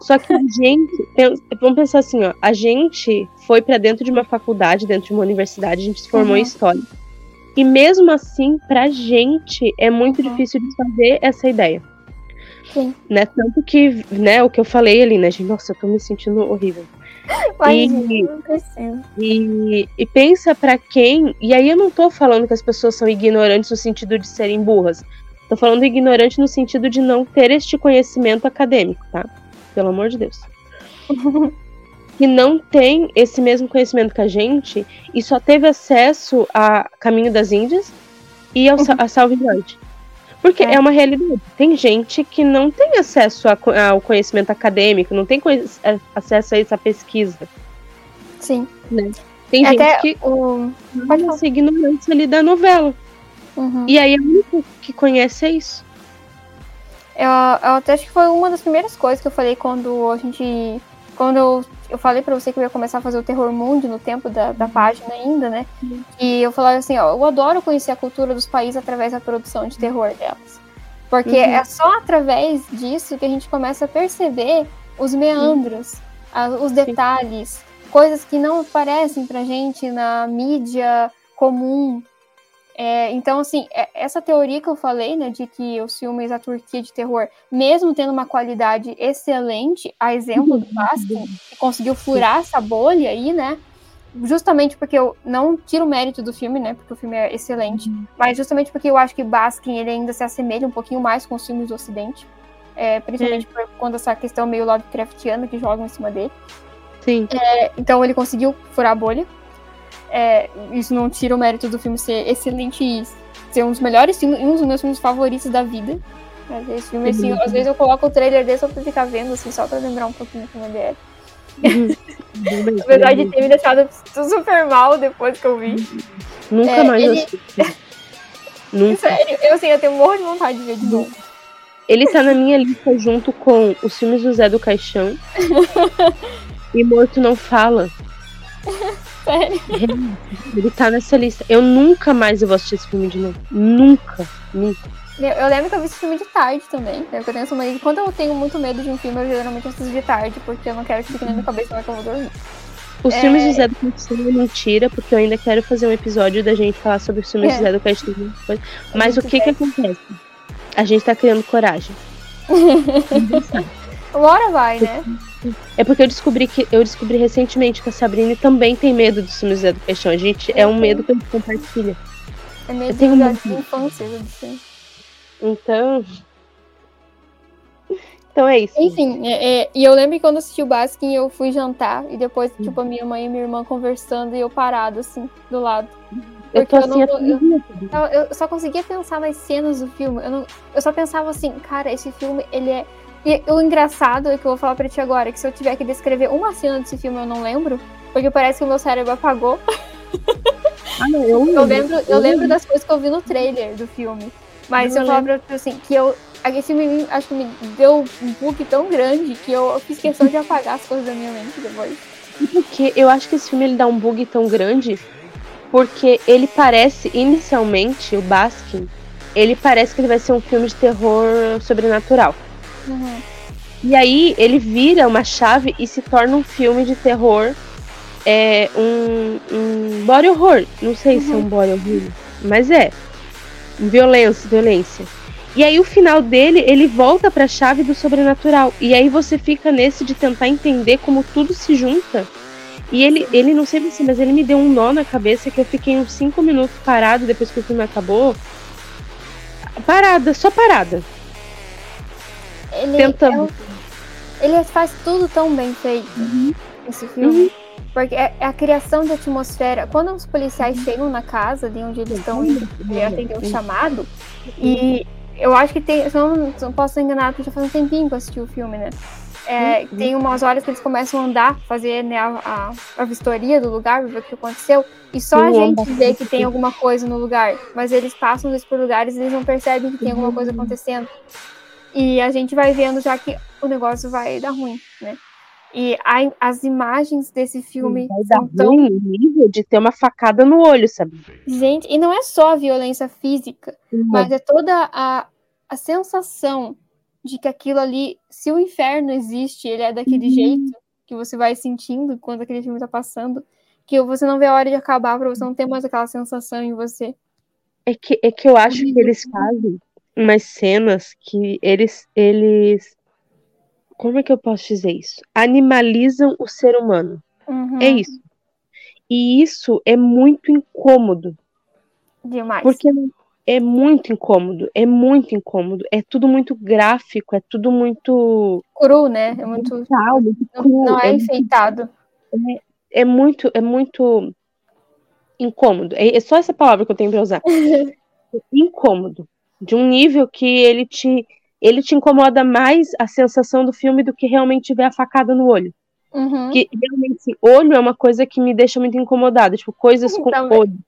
Só que a gente, vamos pensar assim, ó, a gente foi para dentro de uma faculdade, dentro de uma universidade, a gente se formou uhum. em história. E mesmo assim, pra gente é muito uhum. difícil de fazer essa ideia. Sim. Né? Tanto que, né, o que eu falei ali, né, gente, nossa, eu tô me sentindo horrível. e, e, e, pensa para quem. E aí eu não tô falando que as pessoas são ignorantes no sentido de serem burras. Tô falando ignorante no sentido de não ter este conhecimento acadêmico, tá? Pelo amor de Deus. que não tem esse mesmo conhecimento que a gente e só teve acesso a Caminho das Índias e ao, a Salve Norte. Porque é. é. uma realidade. Tem gente que não tem acesso a, ao conhecimento acadêmico, não tem é, acesso a essa pesquisa. Sim. Né? Tem é gente que o... pode ser ignorante ali da novela. Uhum. E aí a única que conhece é isso. Eu, eu até acho que foi uma das primeiras coisas que eu falei quando a gente. Quando eu, eu falei pra você que eu ia começar a fazer o Terror Mundo no tempo da, da página ainda, né? Uhum. E eu falava assim, ó, eu adoro conhecer a cultura dos países através da produção de terror delas. Porque uhum. é só através disso que a gente começa a perceber os meandros, a, os detalhes, coisas que não aparecem pra gente na mídia comum, é, então, assim, é, essa teoria que eu falei, né, de que os filmes da Turquia de terror, mesmo tendo uma qualidade excelente, a exemplo do Baskin, que conseguiu furar essa bolha aí, né, justamente porque eu não tiro o mérito do filme, né, porque o filme é excelente, uhum. mas justamente porque eu acho que Baskin, ele ainda se assemelha um pouquinho mais com os filmes do Ocidente, é, principalmente por quando essa questão meio Lovecraftiana que jogam em cima dele. Sim. É, então ele conseguiu furar a bolha. É, isso não tira o mérito do filme ser excelente e ser um dos melhores filmes, um dos meus filmes favoritos da vida. Mas esse filme, assim, uhum. às vezes eu coloco o trailer dele só pra ficar vendo, assim, só pra lembrar um pouquinho como ele é. Uhum. Apesar de ter me deixado super mal depois que eu vi. Nunca é, mais ele... Nunca. Sério, eu assim, eu tenho um monte de vontade de ver de novo. Ele tá na minha lista junto com os filmes do Zé do Caixão e Morto Não Fala. Sério? Ele tá nessa lista. Eu nunca mais vou assistir esse filme de novo. Nunca, nunca. Eu, eu lembro que eu vi esse filme de tarde também. Né? Eu tenho essa mania. Quando eu tenho muito medo de um filme, eu geralmente assisto de tarde, porque eu não quero que fique na minha cabeça na hora que eu vou dormir. Os é... filmes de Zé do Castilho é mentira, porque eu ainda quero fazer um episódio da gente falar sobre os filmes é. de Zé do Castilho. Mas o que que acontece? A gente tá criando coragem. Uma hora vai, né? É porque eu descobri que eu descobri recentemente que a Sabrina também tem medo dos filmes da Educação. A gente é um medo que a gente compartilha. É medo eu tenho da muito... infância, Então. Então é isso. Enfim, é, é, e eu lembro que quando assisti o Baskin, eu fui jantar e depois, tipo, a minha mãe e minha irmã conversando e eu parado, assim, do lado. Eu tô assim, eu, não, eu, eu, só conseguia pensar nas cenas do filme. Eu, não, eu só pensava assim, cara, esse filme, ele é e o engraçado é que eu vou falar pra ti agora, que se eu tiver que descrever uma cena desse filme, eu não lembro, porque parece que o meu cérebro apagou. Ah, não, eu, eu lembro, eu lembro das coisas que eu vi no trailer do filme. Mas eu, eu falo pra ti assim, que eu. Esse filme acho que me deu um bug tão grande que eu fiz questão de apagar as coisas da minha mente depois. Porque eu acho que esse filme ele dá um bug tão grande porque ele parece, inicialmente, o Baskin, ele parece que ele vai ser um filme de terror sobrenatural. Uhum. E aí ele vira uma chave e se torna um filme de terror. É um, um body horror. Não sei uhum. se é um body horror, mas é. Violência, violência. E aí o final dele, ele volta para a chave do sobrenatural. E aí você fica nesse de tentar entender como tudo se junta. E ele, ele não sei você, mas ele me deu um nó na cabeça que eu fiquei uns 5 minutos parado depois que o filme acabou. Parada, só parada. Ele, Tentando. É ele faz tudo tão bem feito, uhum. esse filme. Uhum. Porque é, é, a criação de atmosfera. Quando os policiais uhum. chegam na casa de onde eles estão indo atender o chamado, e eu acho que tem. Se não, não posso ser enganado, porque já faz um tempinho que eu assisti o filme, né? É, uhum. Tem umas horas que eles começam a andar, fazer né, a, a, a, vistoria do lugar, ver o que aconteceu, e só a gente vê que tem alguma coisa no lugar. Mas eles passam por lugares e eles não percebem que tem alguma coisa uhum. acontecendo. E a gente vai vendo já que o negócio vai dar ruim, né? E a, as imagens desse filme vai dar tão... ruim nível de ter uma facada no olho, sabe? Gente, e não é só a violência física, uhum. mas é toda a, a sensação de que aquilo ali, se o inferno existe, ele é daquele uhum. jeito que você vai sentindo quando aquele filme tá passando, que você não vê a hora de acabar pra você não ter mais aquela sensação em você. É que, é que eu acho que eles fazem umas cenas que eles eles como é que eu posso dizer isso? Animalizam o ser humano. Uhum. É isso. E isso é muito incômodo. Demais. Porque é muito incômodo, é muito incômodo. É tudo muito gráfico, é tudo muito. Cru, né? É muito. Muito Não, cru, não é, é, enfeitado. é muito, é muito incômodo. É, é só essa palavra que eu tenho pra usar. incômodo. De um nível que ele te, ele te incomoda mais a sensação do filme do que realmente ver a facada no olho. Uhum. Que realmente, assim, olho é uma coisa que me deixa muito incomodada. Tipo, coisas com Também. olho.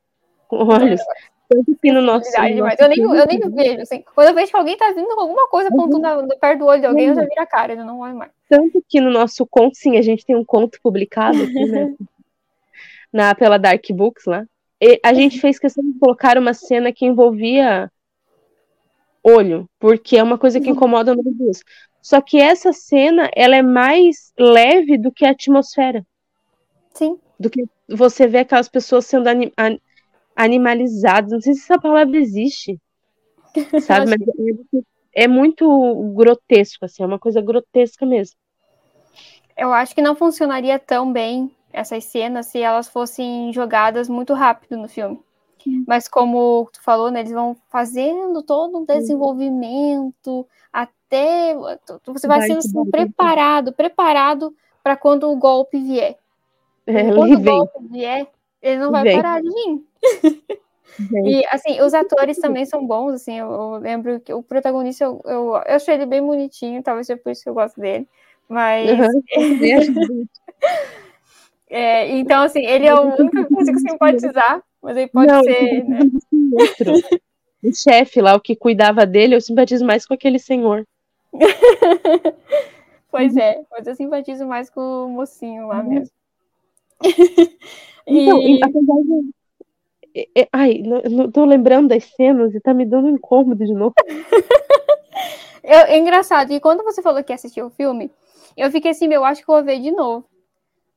Com olhos. Tanto que no nosso. Verdade, no nosso eu nem, eu nem vejo. Assim, quando eu vejo que alguém tá vindo com alguma coisa apontando no perto do olho de alguém, eu já viro a cara, eu não olho mais. Tanto que no nosso conto, sim, a gente tem um conto publicado aqui, né? na, pela Dark Books lá. E a gente fez questão de colocar uma cena que envolvia olho, porque é uma coisa que incomoda nós duas. Só que essa cena, ela é mais leve do que a atmosfera. Sim. Do que você vê aquelas pessoas sendo ani- an- animalizadas. Não sei se essa palavra existe. Sabe? Mas é, é muito grotesco, assim, é uma coisa grotesca mesmo. Eu acho que não funcionaria tão bem essas cenas se elas fossem jogadas muito rápido no filme. Mas como tu falou, né, eles vão fazendo todo um desenvolvimento até você vai Vai, sendo assim, preparado, preparado para quando o golpe vier. É, quando ele o vem, golpe vier, ele não vai Vem. parar de vir. vem. E assim, os atores também são bons, assim, eu, eu lembro que o protagonista eu, eu, eu achei ele bem bonitinho, talvez seja por isso que eu gosto dele. Mas Uhum. É, então, assim, ele é o único que eu consigo simpatizar, mas ele pode Não, ser, né? outro. O chefe lá, o que cuidava dele, eu simpatizo mais com aquele senhor. Pois é, mas eu simpatizo mais com o mocinho lá mesmo. Então, E- apesar de. ai, não, tô lembrando das cenas e tá me dando um incômodo de novo. eu- é engraçado, e quando você falou que assistiu o filme, eu fiquei assim, meu, eu acho que eu vou ver de novo.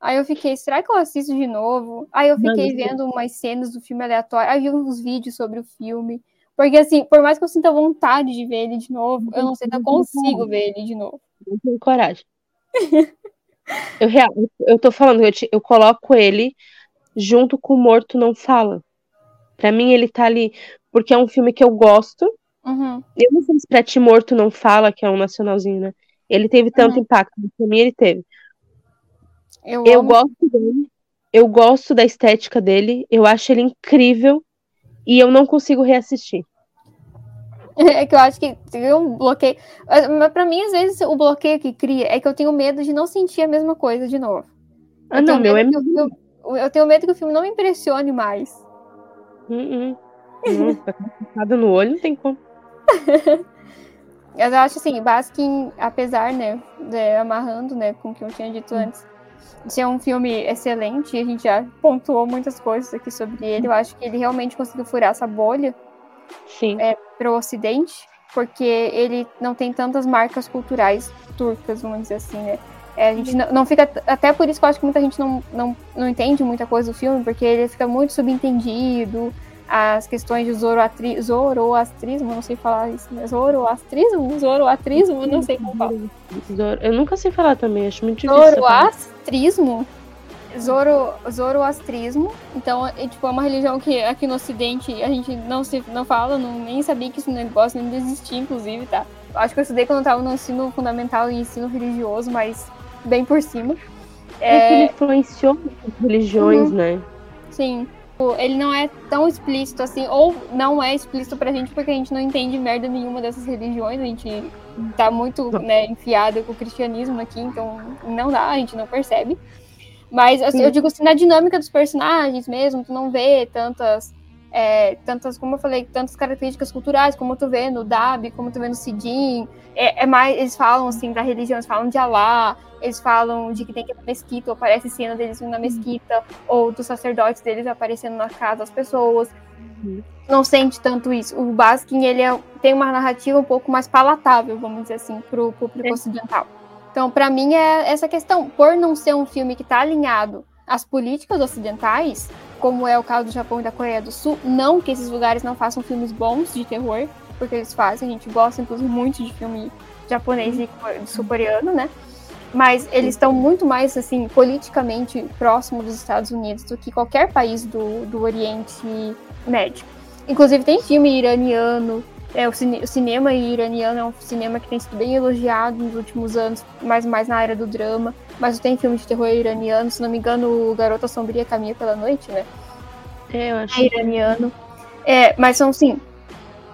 Aí eu fiquei, será que eu assisto de novo? Aí eu fiquei Mano, vendo umas cenas do filme aleatório, aí vi uns vídeos sobre o filme. Porque assim, por mais que eu sinta vontade de ver ele de novo, eu não sei se eu consigo ver ele de novo. Não tenho coragem. Eu, real, eu tô falando, eu, te- eu coloco ele junto com o Morto Não Fala. Pra mim, ele tá ali, porque é um filme que eu gosto. Uhum. Eu não sei se pra ti Morto Não Fala, que é um nacionalzinho, né? Ele teve tanto impacto, mas pra mim ele teve. Eu, Eu amo gosto dele, eu gosto da estética dele, eu acho ele incrível e eu não consigo reassistir. É que eu acho que tem um bloqueio. Mas pra mim, às vezes, o bloqueio que cria é que eu tenho medo de não sentir a mesma coisa de novo. Ah, Eu não, tenho meu é. filme- eu tenho medo que o filme não me impressione mais. Hum, hum. Não, tá nada no olho, não tem como. Mas eu acho assim, Baskin, apesar, né, de, amarrando, né, com o que eu tinha dito antes, ser um filme excelente, a gente já pontuou muitas coisas aqui sobre ele, eu acho que ele realmente conseguiu furar essa bolha Sim. para o Ocidente, porque ele não tem tantas marcas culturais turcas, vamos dizer assim, né? É, a gente não, não fica. Até por isso que eu acho que muita gente não, não, não entende muita coisa do filme, porque ele fica muito subentendido. As questões de zoroatri, zoroastrismo, não sei falar isso, né? Zoroastrismo? Zoroatrismo? Não sei como falar. Zoro- Eu nunca sei falar também, acho muito difícil. Zoroastrismo? Zoro, zoroastrismo. Então, é, tipo, é uma religião que aqui no Ocidente a gente não se não fala, não, nem sabia que esse negócio nem existia, inclusive, tá? Acho que eu estudei quando eu tava no ensino fundamental e ensino religioso, mas bem por cima. É que É, ele influenciou muitas religiões, né? sim. Tipo, Ele não é tão explícito assim, ou não é explícito pra gente porque a gente não entende merda nenhuma dessas religiões, a gente tá muito né, enfiada com o cristianismo aqui, então não dá, a gente não percebe. Mas assim, eu digo assim, na dinâmica dos personagens mesmo, tu não vê tantas, é, tantas, como eu falei, tantas características culturais, como tu vê no Dab, como tu vê no Sidim. É, é mais, eles falam assim da religião, eles falam de Alá, eles falam de que tem que ir na mesquita, ou aparece cena deles na mesquita, ou dos sacerdotes deles aparecendo na casa das pessoas. Não sente tanto isso. O Baskin, ele é- tem uma narrativa um pouco mais palatável, vamos dizer assim, pro público É. ocidental. Então, pra mim, é essa questão. Por não ser um filme que tá alinhado às políticas ocidentais, como é o caso do Japão e da Coreia do Sul, não que esses lugares não façam filmes bons de terror, porque eles fazem, a gente gosta, inclusive, muito de filme japonês e sul-coreano, né? Mas eles estão muito mais, assim, politicamente próximos dos Estados Unidos do que qualquer país do, do Oriente Médio. Inclusive, tem filme iraniano, é, o, cine, o, cinema iraniano é um cinema que tem sido bem elogiado nos últimos anos, mais mais na área do drama. Mas tem filme de terror iraniano, se não me engano, o Garota Sombria Caminha pela Noite, né? É, eu acho. É iraniano. É, mas são assim,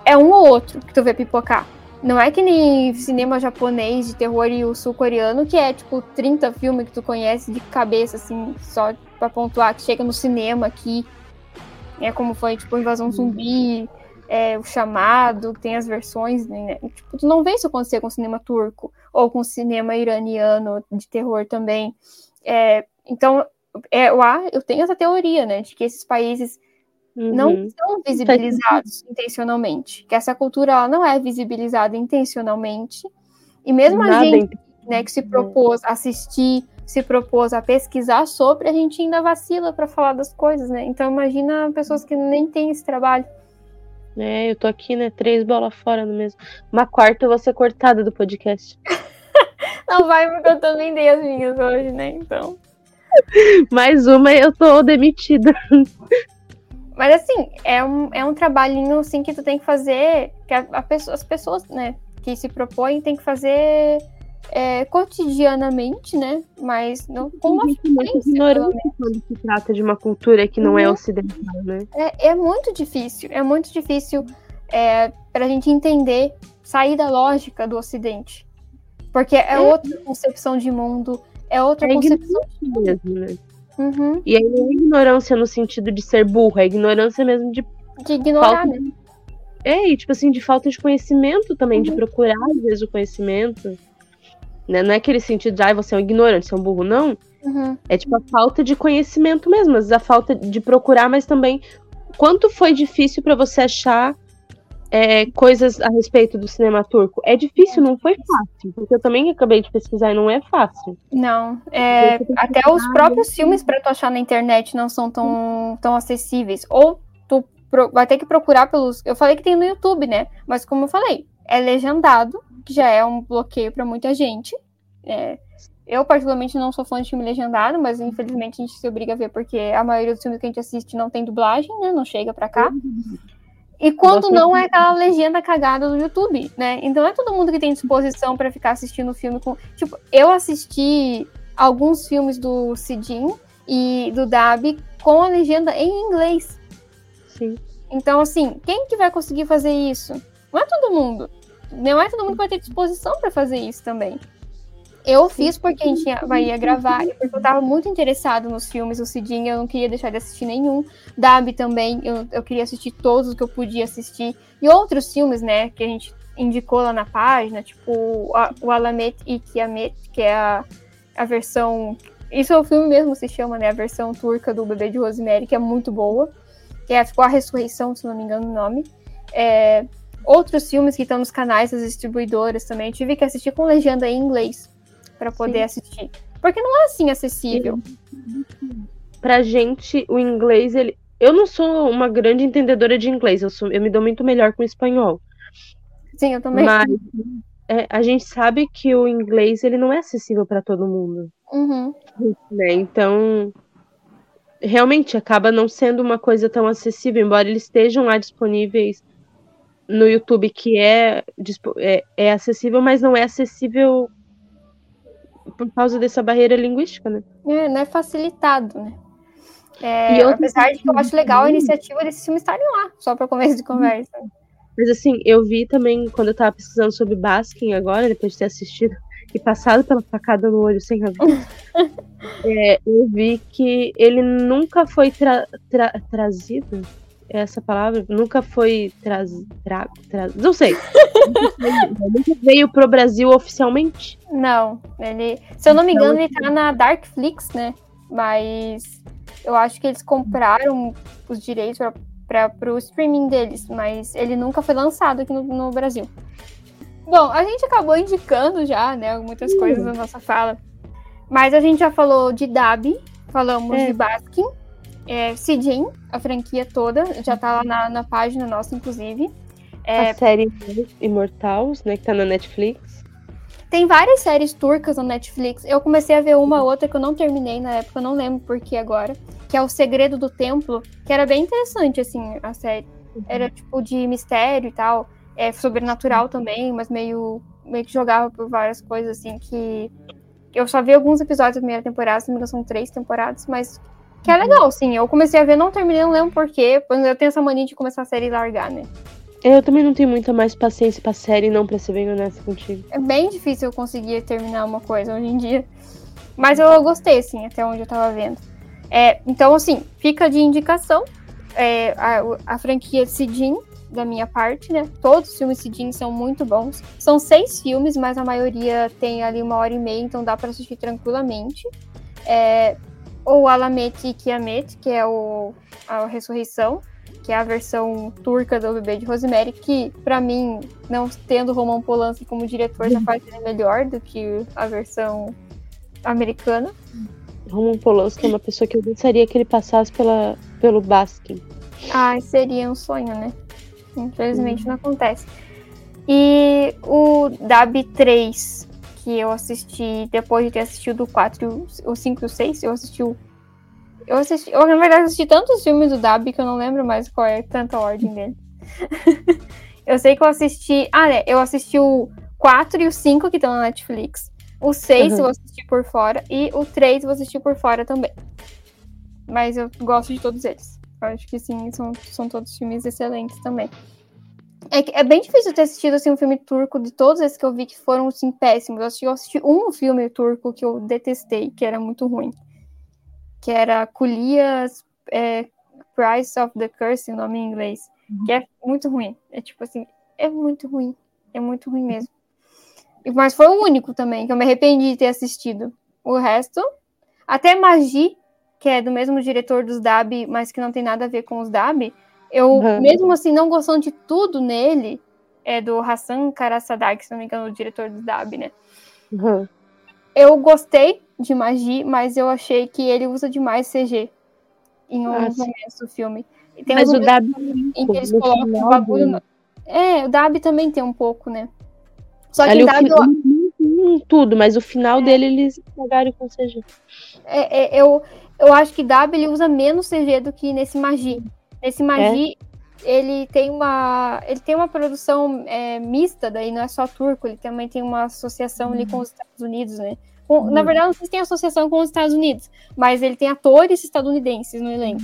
é um ou outro que tu vê pipocar. Não é que nem cinema japonês de terror e o sul-coreano, que é tipo 30 filmes que tu conhece de cabeça, assim, só pra pontuar, que chega no cinema aqui. É como foi, tipo, Invasão Zumbi, é, o chamado, tem as versões, né? Tipo, tu não vê isso acontecer com o cinema turco ou com o cinema iraniano de terror também. É, então, é, eu, eu tenho essa teoria, né, de que esses países uhum. não são visibilizados intencionalmente, que essa cultura ela não é visibilizada intencionalmente, e mesmo Nada a gente, né, que se propôs a assistir, se propôs a pesquisar sobre, a gente ainda vacila para falar das coisas, né? Então imagina pessoas que nem têm esse trabalho. É, eu tô aqui, né? Três bolas fora no mesmo. Uma quarta eu vou ser cortada do podcast. Não vai, porque eu também dei as minhas hoje, né? Então. Mais uma e eu tô demitida. Mas assim, é um, é um trabalhinho assim que tu tem que fazer, que a, a pessoa, as pessoas, né, que se propõem tem que fazer é, cotidianamente, né? Mas não com uma frequência. quando se trata de uma cultura que não é é ocidental, né? É, é muito difícil, é muito difícil é, para a gente entender, sair da lógica do Ocidente. Porque é, é. outra concepção de mundo, é outra é concepção de mundo. Mesmo, né? Uhum. E aí não é ignorância no sentido de ser burro, é ignorância mesmo de. De ignorar, falta... né? É, e tipo assim, de falta de conhecimento também, uhum. de procurar às vezes o conhecimento. Né? Não é aquele sentido de, ah, você é um ignorante, você é um burro, não. Uhum. É tipo a falta de conhecimento mesmo, a falta de procurar, mas também quanto foi difícil para você achar é, coisas a respeito do cinema turco. É difícil, não foi fácil, porque eu também acabei de pesquisar e não é fácil. Não, é, até os próprios filmes para tu achar na internet não são tão, tão acessíveis. Ou tu pro, vai ter que procurar pelos. Eu falei que tem no YouTube, né? Mas como eu falei, é legendado que já é um bloqueio para muita gente. É, eu, particularmente, não sou fã de filme legendado, mas infelizmente a gente se obriga a ver porque a maioria dos filmes que a gente assiste não tem dublagem, né? Não chega para cá. E quando não é aquela legenda cagada do YouTube, né? Então é todo mundo que tem disposição para ficar assistindo o filme com. Tipo, eu assisti alguns filmes do Cidin e do Dab com a legenda em inglês. Sim. Então, assim, quem que vai conseguir fazer isso? Não é todo mundo não é todo mundo que vai ter disposição para fazer isso também. Eu fiz porque a gente ia, gravar e porque eu tava muito interessado nos filmes, o Cidinha, eu não queria deixar de assistir nenhum. Dab também, eu, eu queria assistir todos que eu podia assistir. E outros filmes, né, que a gente indicou lá na página, tipo o Alamet e Kiamet, que é a, a versão. Isso é o filme mesmo se chama, né? A versão turca do Bebê de Rosemary, que é muito boa. Que é, ficou a Ressurreição, se não me engano o nome. É, outros filmes que estão nos canais das distribuidoras também. Eu tive que assistir com legenda em inglês para poder Sim. assistir. Porque não é assim acessível. Pra gente, o inglês, ele. Eu não sou uma grande entendedora de inglês, eu, sou... eu me dou muito melhor com o espanhol. Sim, eu também. Mas é, a gente sabe que o inglês ele não é acessível para todo mundo. Uhum. Né? Então, realmente acaba não sendo uma coisa tão acessível, embora eles estejam lá disponíveis no YouTube que é, é, é acessível, mas não é acessível por causa dessa barreira linguística, né? É, não é facilitado, né? É, apesar de que eu acho legal a iniciativa desses filmes estarem lá, só para começo de conversa. Mas assim, eu vi também, quando eu tava pesquisando sobre Baskin agora, depois de ter assistido e passado pela facada no olho sem razão, é, eu vi que ele nunca foi tra tra trazido essa palavra nunca foi traz, tra, tra, não sei. nunca veio pro Brasil oficialmente? Não, ele, se eu não me engano, ele tá na Darkflix, né? Mas eu acho que eles compraram os direitos para o streaming deles, mas ele nunca foi lançado aqui no, no, Brasil. Bom, a gente acabou indicando já, né, muitas coisas na nossa fala. Mas a gente já falou de Dab, falamos é. de Baskin, é, Sidin, a franquia toda, já tá lá na, na página nossa, inclusive. É, a série Imortals, né, que tá na Netflix. tem várias séries turcas no Netflix. Eu comecei a ver uma outra que eu não terminei na época, eu não lembro por que agora. Que é O Segredo do Templo, que era bem interessante, assim, a série. Era tipo de mistério e tal. É sobrenatural também, mas meio, meio que jogava por várias coisas, assim, que. Eu só vi alguns episódios da primeira temporada, se não me engano, são três temporadas, mas que é legal, sim. Eu comecei a ver, não terminei, não lembro porquê. Eu tenho essa mania de começar a série e largar, né? Eu também não tenho muita mais paciência pra série, não, pra ser bem honesta contigo. É bem difícil eu conseguir terminar uma coisa hoje em dia. Mas eu gostei, assim, até onde eu tava vendo. É, então, assim, fica de indicação é, a, a, franquia Sidin, da minha parte, né? Todos os filmes Sidin são muito bons. São seis filmes, mas a maioria tem ali uma hora e meia, então dá para assistir tranquilamente. É, ou Alamet e Kiamet, que é o, a ressurreição que é a versão turca do Bebê de Rosemary, que para mim, não tendo Roman Polanski como diretor, já faz ele melhor do que a versão americana. Roman Polanski é uma pessoa que eu gostaria que ele passasse pela, pelo Baskin. Ah, seria um sonho, né? Infelizmente uhum. não acontece. E o DAB 3, que eu assisti depois de ter assistido o 4, o 5 e o 6, eu assisti o eu assisti, eu na verdade assisti tantos filmes do Dabi que eu não lembro mais qual é tanta ordem dele. eu sei que eu assisti. Ah, né? Eu assisti o 4 e o 5 que estão na Netflix. O 6 uhum. eu assisti por fora. E o 3 eu assisti por fora também. Mas eu gosto de todos eles. Eu acho que sim, são, são todos filmes excelentes também. É, é bem difícil ter assistido assim, um filme turco de todos esses que eu vi que foram assim, péssimos. Eu assisti, eu assisti um filme turco que eu detestei, que era muito ruim que era Kulias é, Price of the Curse, o nome em inglês, uhum. que é muito ruim. É tipo assim, é muito ruim. É muito ruim mesmo. Mas foi o único também que eu me arrependi de ter assistido. O resto, até Magi, que é do mesmo diretor dos Dab, mas que não tem nada a ver com os Dab, eu, uhum. mesmo assim, não gostando de tudo nele, é do Hassan Karasadak, se não me engano, o diretor dos Dab, né? Uhum. Eu gostei de magia, mas eu achei que ele usa demais CG em ah, alguns momentos do filme. E tem mas o Dab em que eles colocam o bagulho. No... É, o Dab também tem um pouco, né? Só que o Dab. Hum, tudo, mas o final é. dele eles pagaram com CG. É, é, eu, eu acho que Dab ele usa menos CG do que nesse Magi. Nesse Magi, é. ele tem uma. Ele tem uma produção é, mista, daí não é só turco, ele também tem uma associação uhum. ali com os Estados Unidos, né? Com, na verdade, não sei se tem associação com os Estados Unidos, mas ele tem atores estadunidenses no elenco.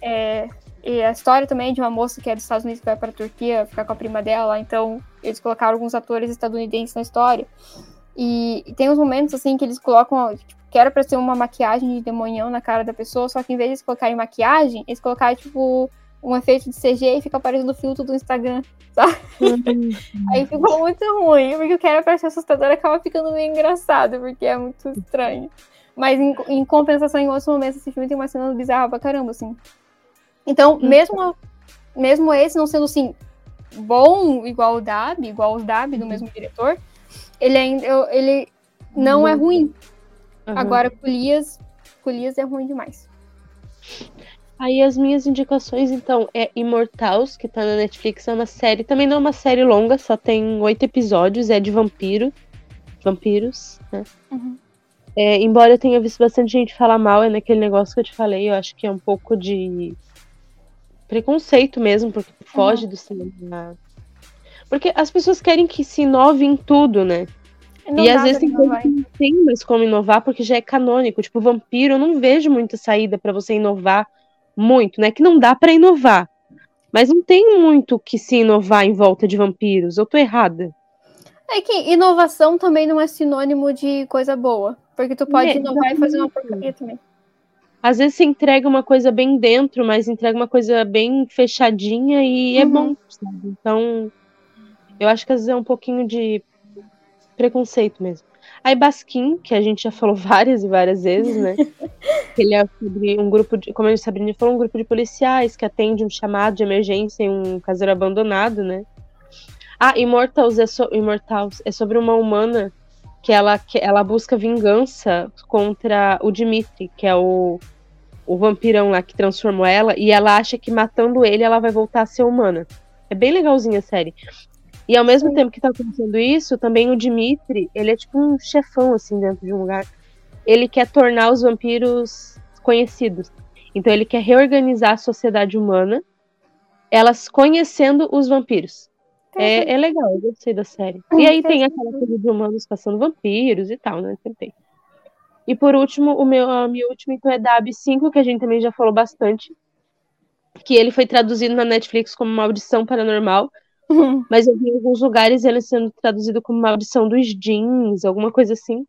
É, e a história também é de uma moça que é dos Estados Unidos que vai para a Turquia ficar com a prima dela, então eles colocaram alguns atores estadunidenses na história. E, e tem uns momentos assim que eles colocam, tipo, que era para ser uma maquiagem de demonhão na cara da pessoa, só que em vez de eles colocarem maquiagem, eles colocaram tipo um efeito de CG e fica aparecendo o filtro do Instagram, sabe? Uhum. Aí ficou muito ruim, porque o que era pra ser assustador acaba ficando meio engraçado, porque é muito estranho. Mas em, em compensação, em outros momentos, esse filme tem uma cena bizarra pra caramba, assim. Então, uhum. mesmo, mesmo esse não sendo, assim, bom igual o Dab, igual os Dab do uhum. mesmo diretor, ele ainda ele não é ruim. Uhum. Agora, Colias, Colias é ruim demais. Aí as minhas indicações, então, é Immortals, que tá na Netflix, é uma série, também não é uma série longa, só tem oito episódios, é de vampiro, vampiros, né? Uhum. É, embora eu tenha visto bastante gente falar mal, é naquele negócio que eu te falei, eu acho que é um pouco de preconceito mesmo, porque foge uhum. do cinema. Porque as pessoas querem que se inove em tudo, né? Não e às vezes tem coisa que não tem mais como inovar, porque já é canônico. Tipo, vampiro, eu não vejo muita saída para você inovar muito, né? Que não dá para inovar. Mas não tem muito que se inovar em volta de vampiros. Eu tô errada. É que inovação também não é sinônimo de coisa boa. Porque tu pode é, inovar e fazer uma porcaria também. Às vezes você entrega uma coisa bem dentro, mas entrega uma coisa bem fechadinha e é uhum. é bom, sabe? Então, eu acho que às vezes é um pouquinho de preconceito mesmo. Aí Basquim, que a gente já falou várias e várias vezes, né? ele é sobre um grupo de, como a Sabrina falou, um grupo de policiais que atende um chamado de emergência em um caseiro abandonado, né? Ah, Immortals é, so, Immortals é sobre uma humana que ela, que ela busca vingança contra o Dimitri, que é o, o vampirão lá que transformou ela, e ela acha que matando ele ela vai voltar a ser humana. É bem legalzinha a série. E ao mesmo Sim. tempo que tá acontecendo isso, também o Dimitri, ele é tipo um chefão, assim, dentro de um lugar. Ele quer tornar os vampiros conhecidos. Então ele quer reorganizar a sociedade humana, elas conhecendo os vampiros. É, é legal, eu gostei da série. E aí tem aquela coisa de humanos caçando vampiros e tal, né? Tentei. E por último, o meu, a minha última então é Dab 5, que a gente também já falou bastante. Que ele foi traduzido na Netflix como Maldição Paranormal. Uhum. Mas eu vi em alguns lugares ele sendo traduzido como Maldição dos Jeans, alguma coisa assim.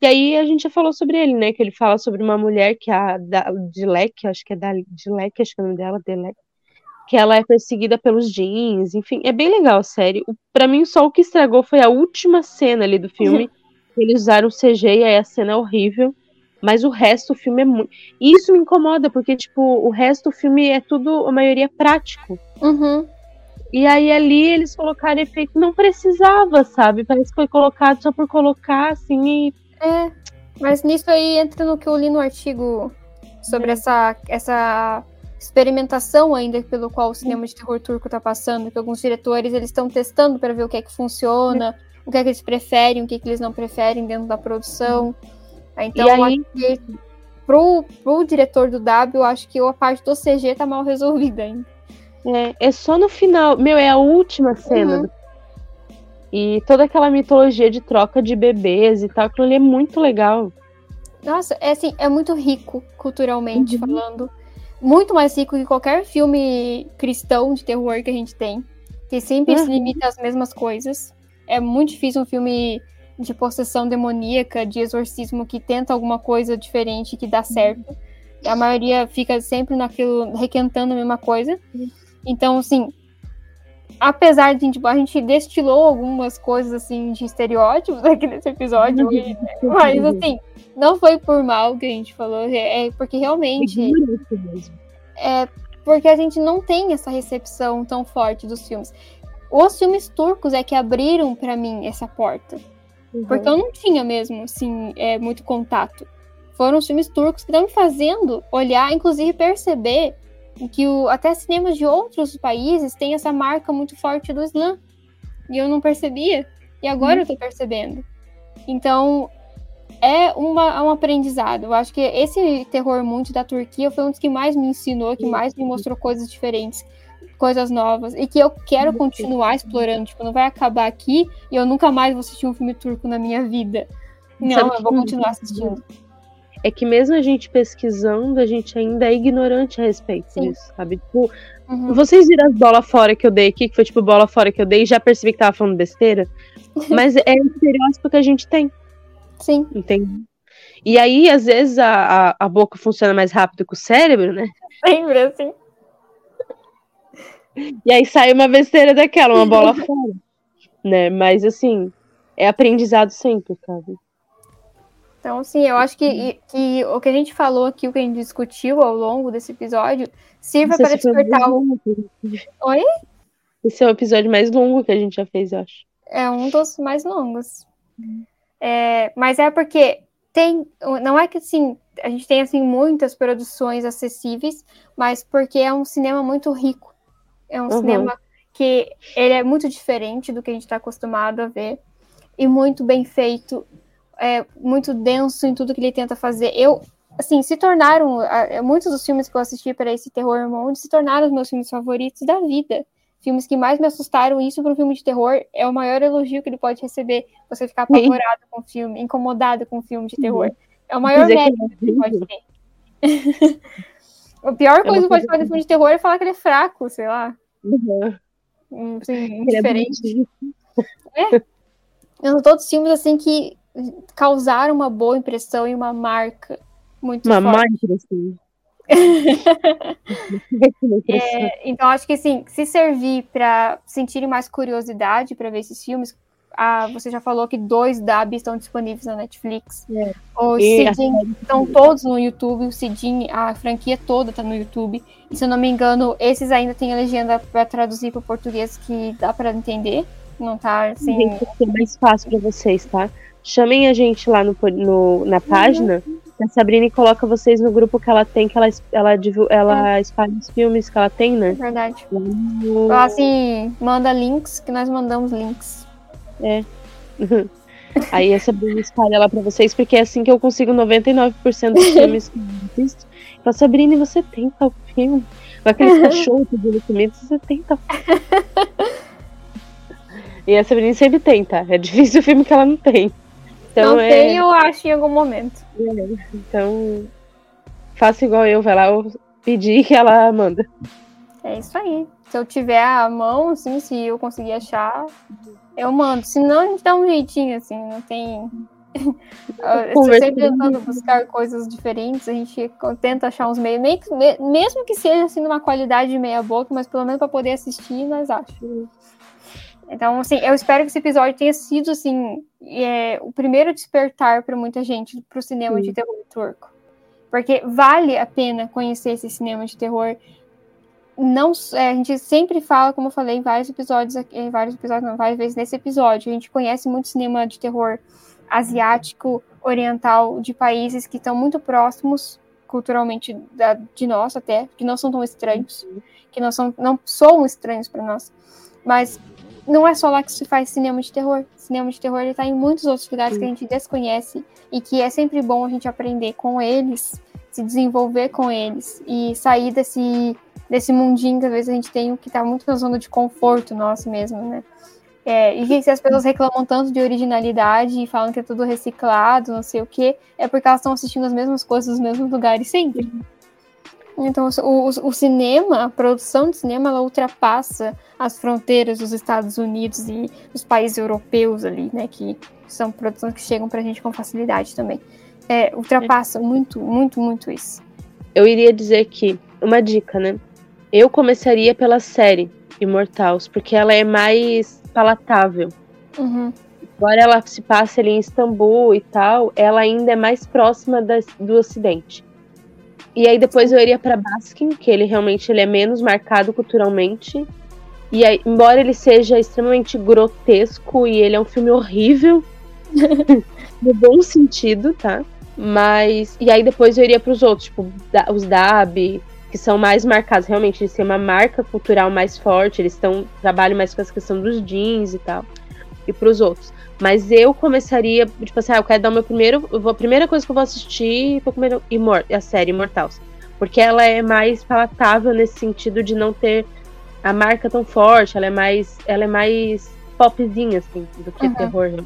E aí a gente já falou sobre ele, né? Que ele fala sobre uma mulher que é a da, Dilek, acho que é da Dilek, acho que é o nome dela, Dilek, que ela é perseguida pelos jeans, enfim, é bem legal a série. Para mim só o que estragou foi a última cena ali do filme. Eles usaram CG e aí a cena é horrível. Mas o resto do filme é muito. Isso me incomoda, porque, tipo, o resto do filme é tudo, a maioria, prático. Uhum. E aí ali eles colocaram efeito. Não precisava, sabe? Parece que foi colocado só por colocar, assim, e é, mas nisso aí entra no que eu li no artigo sobre é. essa, essa experimentação ainda pelo qual o cinema de terror turco está passando, que alguns diretores eles estão testando para ver o que é que funciona, é. o que é que eles preferem, o que, é que eles não preferem dentro da produção. Então, aí... acho que pro, pro diretor do W, eu acho que a parte do CG tá mal resolvida ainda. É, é só no final. Meu, é a última cena uhum. e toda aquela mitologia de troca de bebês e tal, aquilo ali é muito legal. Nossa, é assim, é muito rico culturalmente uhum. falando. Muito mais rico que qualquer filme cristão de terror que a gente tem. Que sempre uhum. se limita às mesmas coisas. É muito difícil um filme de possessão demoníaca, de exorcismo que tenta alguma coisa diferente que dá uhum. certo. A maioria fica sempre naquilo, requentando a mesma coisa. Então, assim, apesar de tipo, a gente destilou algumas coisas assim de estereótipos aqui nesse episódio, uhum. mas assim, não foi por mal que a gente falou, é, é porque realmente é porque a gente não tem essa recepção tão forte dos filmes. Os filmes turcos é que abriram para mim essa porta. Uhum. Porque eu não tinha mesmo, assim, é, muito contato. Foram os filmes turcos que estão me fazendo olhar, inclusive perceber que o, até cinemas de outros países têm essa marca muito forte do Islã. E eu não percebia. E agora hum. eu tô percebendo. Então, é uma, um aprendizado. Eu acho que esse terror muito da Turquia foi um dos que mais me ensinou, que mais me mostrou coisas diferentes, coisas novas, e que eu quero continuar explorando. Tipo, não vai acabar aqui e eu nunca mais vou assistir um filme turco na minha vida. Não, Sabe eu vou continuar assistindo é que mesmo a gente pesquisando, a gente ainda é ignorante a respeito Sim. disso, sabe? Tipo, uhum. vocês viram as bolas fora que eu dei aqui, que foi tipo bola fora que eu dei, e já percebi que tava falando besteira. Mas é o estereótipo que a gente tem. Sim. Entende? E aí, às vezes, a, a, a boca funciona mais rápido que o cérebro, né? Lembra, assim. E aí sai uma besteira daquela, uma bola fora. Né? Mas assim, é aprendizado sempre, sabe? Então, assim, eu acho que, uhum. que o que a gente falou aqui, o que a gente discutiu ao longo desse episódio, sirva para despertar o. Oi? Esse é o episódio mais longo que a gente já fez, eu acho. É um dos mais longos. É, mas é porque tem. Não é que assim, a gente tem assim, muitas produções acessíveis, mas porque é um cinema muito rico. É um uhum. cinema que ele é muito diferente do que a gente está acostumado a ver. E muito bem feito é, muito denso em tudo que ele tenta fazer. Eu, assim, se tornaram. Muitos dos filmes que eu assisti para esse terror monte se tornaram os meus filmes favoritos da vida. Filmes que mais me assustaram, isso para um filme de terror é o maior elogio que ele pode receber. Você ficar apavorado com o filme, incomodado com o filme de terror. É o maior é mérito que ele pode ter. a pior coisa que pode fazer filme de terror é falar que ele é fraco, sei lá. Uhum. Assim, indiferente. É. é. Todos filmes assim que causar uma boa impressão e uma marca muito uma forte. Uma má impressão. é, então acho que assim, se servir para sentirem mais curiosidade para ver esses filmes, ah, você já falou que dois DAB estão disponíveis na Netflix. É. O Cidin estão todos no YouTube. O Cidin, a franquia toda está no YouTube. E se eu não me engano, esses ainda têm a legenda para traduzir para o português que dá para entender. Não tá assim. Gente, é mais fácil para vocês, tá? Chamem a gente lá no, no na página. A Sabrina coloca vocês no grupo que ela tem, que ela, ela, ela é. espalha os filmes que ela tem, né? Verdade. Ela assim, manda links, que nós mandamos links. É. Aí a Sabrina espalha lá pra vocês, porque é assim que eu consigo 99% dos filmes que eu assisto. Fala, Sabrina, você tem tal filme? Vai aquele cachorro pedindo comida, você tem tal E a Sabrina sempre tem, tá? É difícil o filme que ela não tem. Então, não é... tem, eu acho, em algum momento. É, então, faça igual eu, vai lá eu pedir que ela manda. É isso aí. Se eu tiver a mão, assim, se eu conseguir achar, eu mando. Se não, a gente dá um jeitinho, assim, não tem. Estou sempre tentando buscar coisas diferentes, a gente tenta achar uns meios, mesmo que seja assim numa qualidade meia boca, mas pelo menos para poder assistir, nós achamos. Então, assim, eu espero que esse episódio tenha sido, assim, é, o primeiro despertar para muita gente para o cinema Sim. de terror turco. Porque vale a pena conhecer esse cinema de terror. Não, é, a gente sempre fala, como eu falei em vários episódios, em vários episódios, não, várias vezes nesse episódio, a gente conhece muito cinema de terror asiático, oriental, de países que estão muito próximos culturalmente da, de nós até, que não são tão estranhos, uhum. que não são, não são estranhos para nós. Mas não é só lá que se faz cinema de terror. Cinema de terror ele tá em muitos outros lugares Sim. que a gente desconhece e que é sempre bom a gente aprender com eles, se desenvolver com eles e sair desse, desse mundinho que às vezes a gente tem que tá muito na zona de conforto nosso mesmo, né? É, e que se as pessoas reclamam tanto de originalidade e falam que é tudo reciclado, não sei o que, é porque elas estão assistindo as mesmas coisas nos mesmos lugares sempre. Então, o, o, cinema, a produção de cinema, ela ultrapassa as fronteiras dos Estados Unidos e dos países europeus ali, né? Que são produções que chegam pra gente com facilidade também. É, ultrapassa muito, muito, muito isso. Eu iria dizer que, uma dica, né? Eu começaria pela série Immortals, porque ela é mais palatável. Uhum. Agora ela se passa ali em Istambul e tal, ela ainda é mais próxima do Ocidente. E aí depois eu iria para Baskin, que ele realmente ele é menos marcado culturalmente. E aí, embora ele seja extremamente grotesco e ele é um filme horrível, no bom sentido, tá? Mas. E aí depois eu iria para os outros, tipo, os Dab, que são mais marcados. Realmente, eles têm uma marca cultural mais forte, eles estão trabalham mais com essa questão dos jeans e tal. E para os outros. Mas eu começaria, tipo assim, ah, eu quero dar o meu primeiro. A primeira coisa que eu vou assistir foi comer Imor a série Imortals. Porque ela é mais palatável nesse sentido de não ter a marca tão forte, ela é mais. Ela é mais popzinha, assim, do que uhum. terror. Né?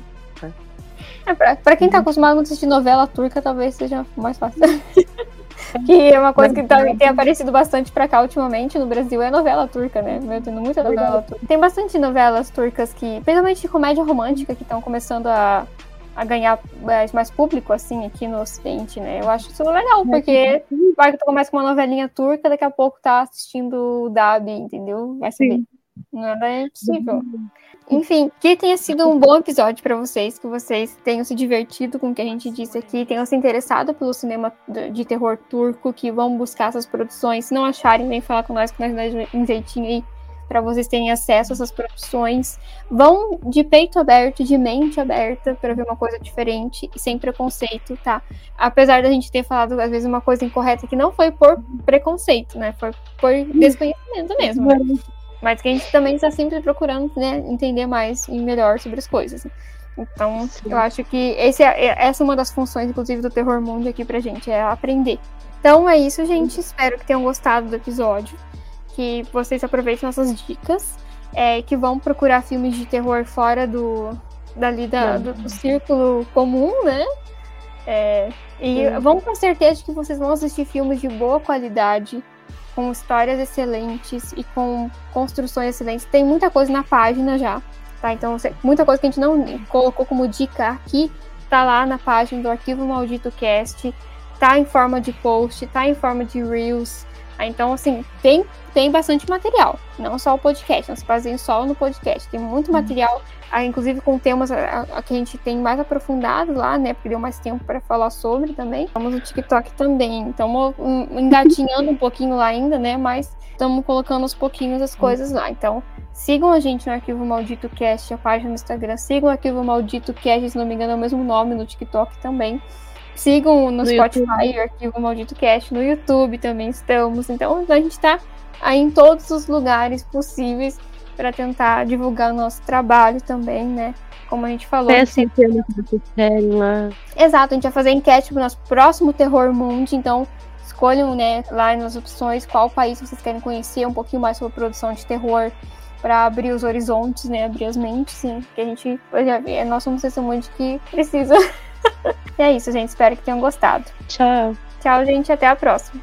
É, pra, pra quem tá acostumado a assistir novela turca, talvez seja mais fácil. que é uma coisa que tá, tem aparecido bastante pra cá ultimamente no Brasil, é novela turca, né? Eu tendo muita novela turca. Tem bastante novelas turcas que, principalmente de comédia romântica, que estão começando a, a ganhar mais público, assim, aqui no Ocidente, né? Eu acho isso legal, porque vai que tu começa com uma novelinha turca, daqui a pouco tá assistindo o Dab, entendeu? Vai saber. Nada é impossível. Enfim, que tenha sido um bom episódio para vocês, que vocês tenham se divertido com o que a gente disse aqui, tenham se interessado pelo cinema de terror turco, que vão buscar essas produções. Se não acharem, vem falar com nós, que nós damos um jeitinho aí para vocês terem acesso a essas produções. Vão de peito aberto, de mente aberta, para ver uma coisa diferente e sem preconceito, tá? Apesar da gente ter falado, às vezes, uma coisa incorreta que não foi por preconceito, né? Foi por desconhecimento mesmo. Né? Mas que a gente também está sempre procurando né, entender mais e melhor sobre as coisas. Então, Sim. eu acho que esse é, é, essa é uma das funções, inclusive, do Terror Mundo aqui pra gente, é aprender. Então é isso, gente. Espero que tenham gostado do episódio. Que vocês aproveitem nossas dicas. É, que vão procurar filmes de terror fora do, dali da, do, do círculo comum, né? É, e Sim. vão com certeza que vocês vão assistir filmes de boa qualidade com histórias excelentes e com construções excelentes. Tem muita coisa na página já, tá? Então, muita coisa que a gente não colocou como dica aqui, tá lá na página do Arquivo Maldito Cast, tá em forma de post, tá em forma de reels. Então, assim, tem, tem bastante material. Não só o podcast, não se baseiem só no podcast. Tem muito uhum. material ah, inclusive com temas a, a, que a gente tem mais aprofundado lá, né? Porque deu mais tempo para falar sobre também. Estamos no TikTok também. Estamos engatinhando um pouquinho lá ainda, né? Mas estamos colocando aos pouquinhos as coisas lá. Então, sigam a gente no Arquivo Maldito Cast, a página no Instagram. Sigam o Arquivo Maldito Cast, se não me engano, é o mesmo nome no TikTok também. Sigam no, no Spotify, YouTube. o Arquivo Maldito Cast, no YouTube também estamos. Então a gente está aí em todos os lugares possíveis para tentar divulgar o nosso trabalho também, né? Como a gente falou. Peça gente... que vocês querem lá. Exato, a gente vai fazer enquete pro nosso próximo Terror Mundi, então escolham né, lá nas opções qual país vocês querem conhecer um pouquinho mais sobre produção de terror para abrir os horizontes, né, abrir as mentes, sim, que a gente vê, nós somos testemunho de que precisa. e é isso, gente, espero que tenham gostado. Tchau. Tchau, gente, até a próxima.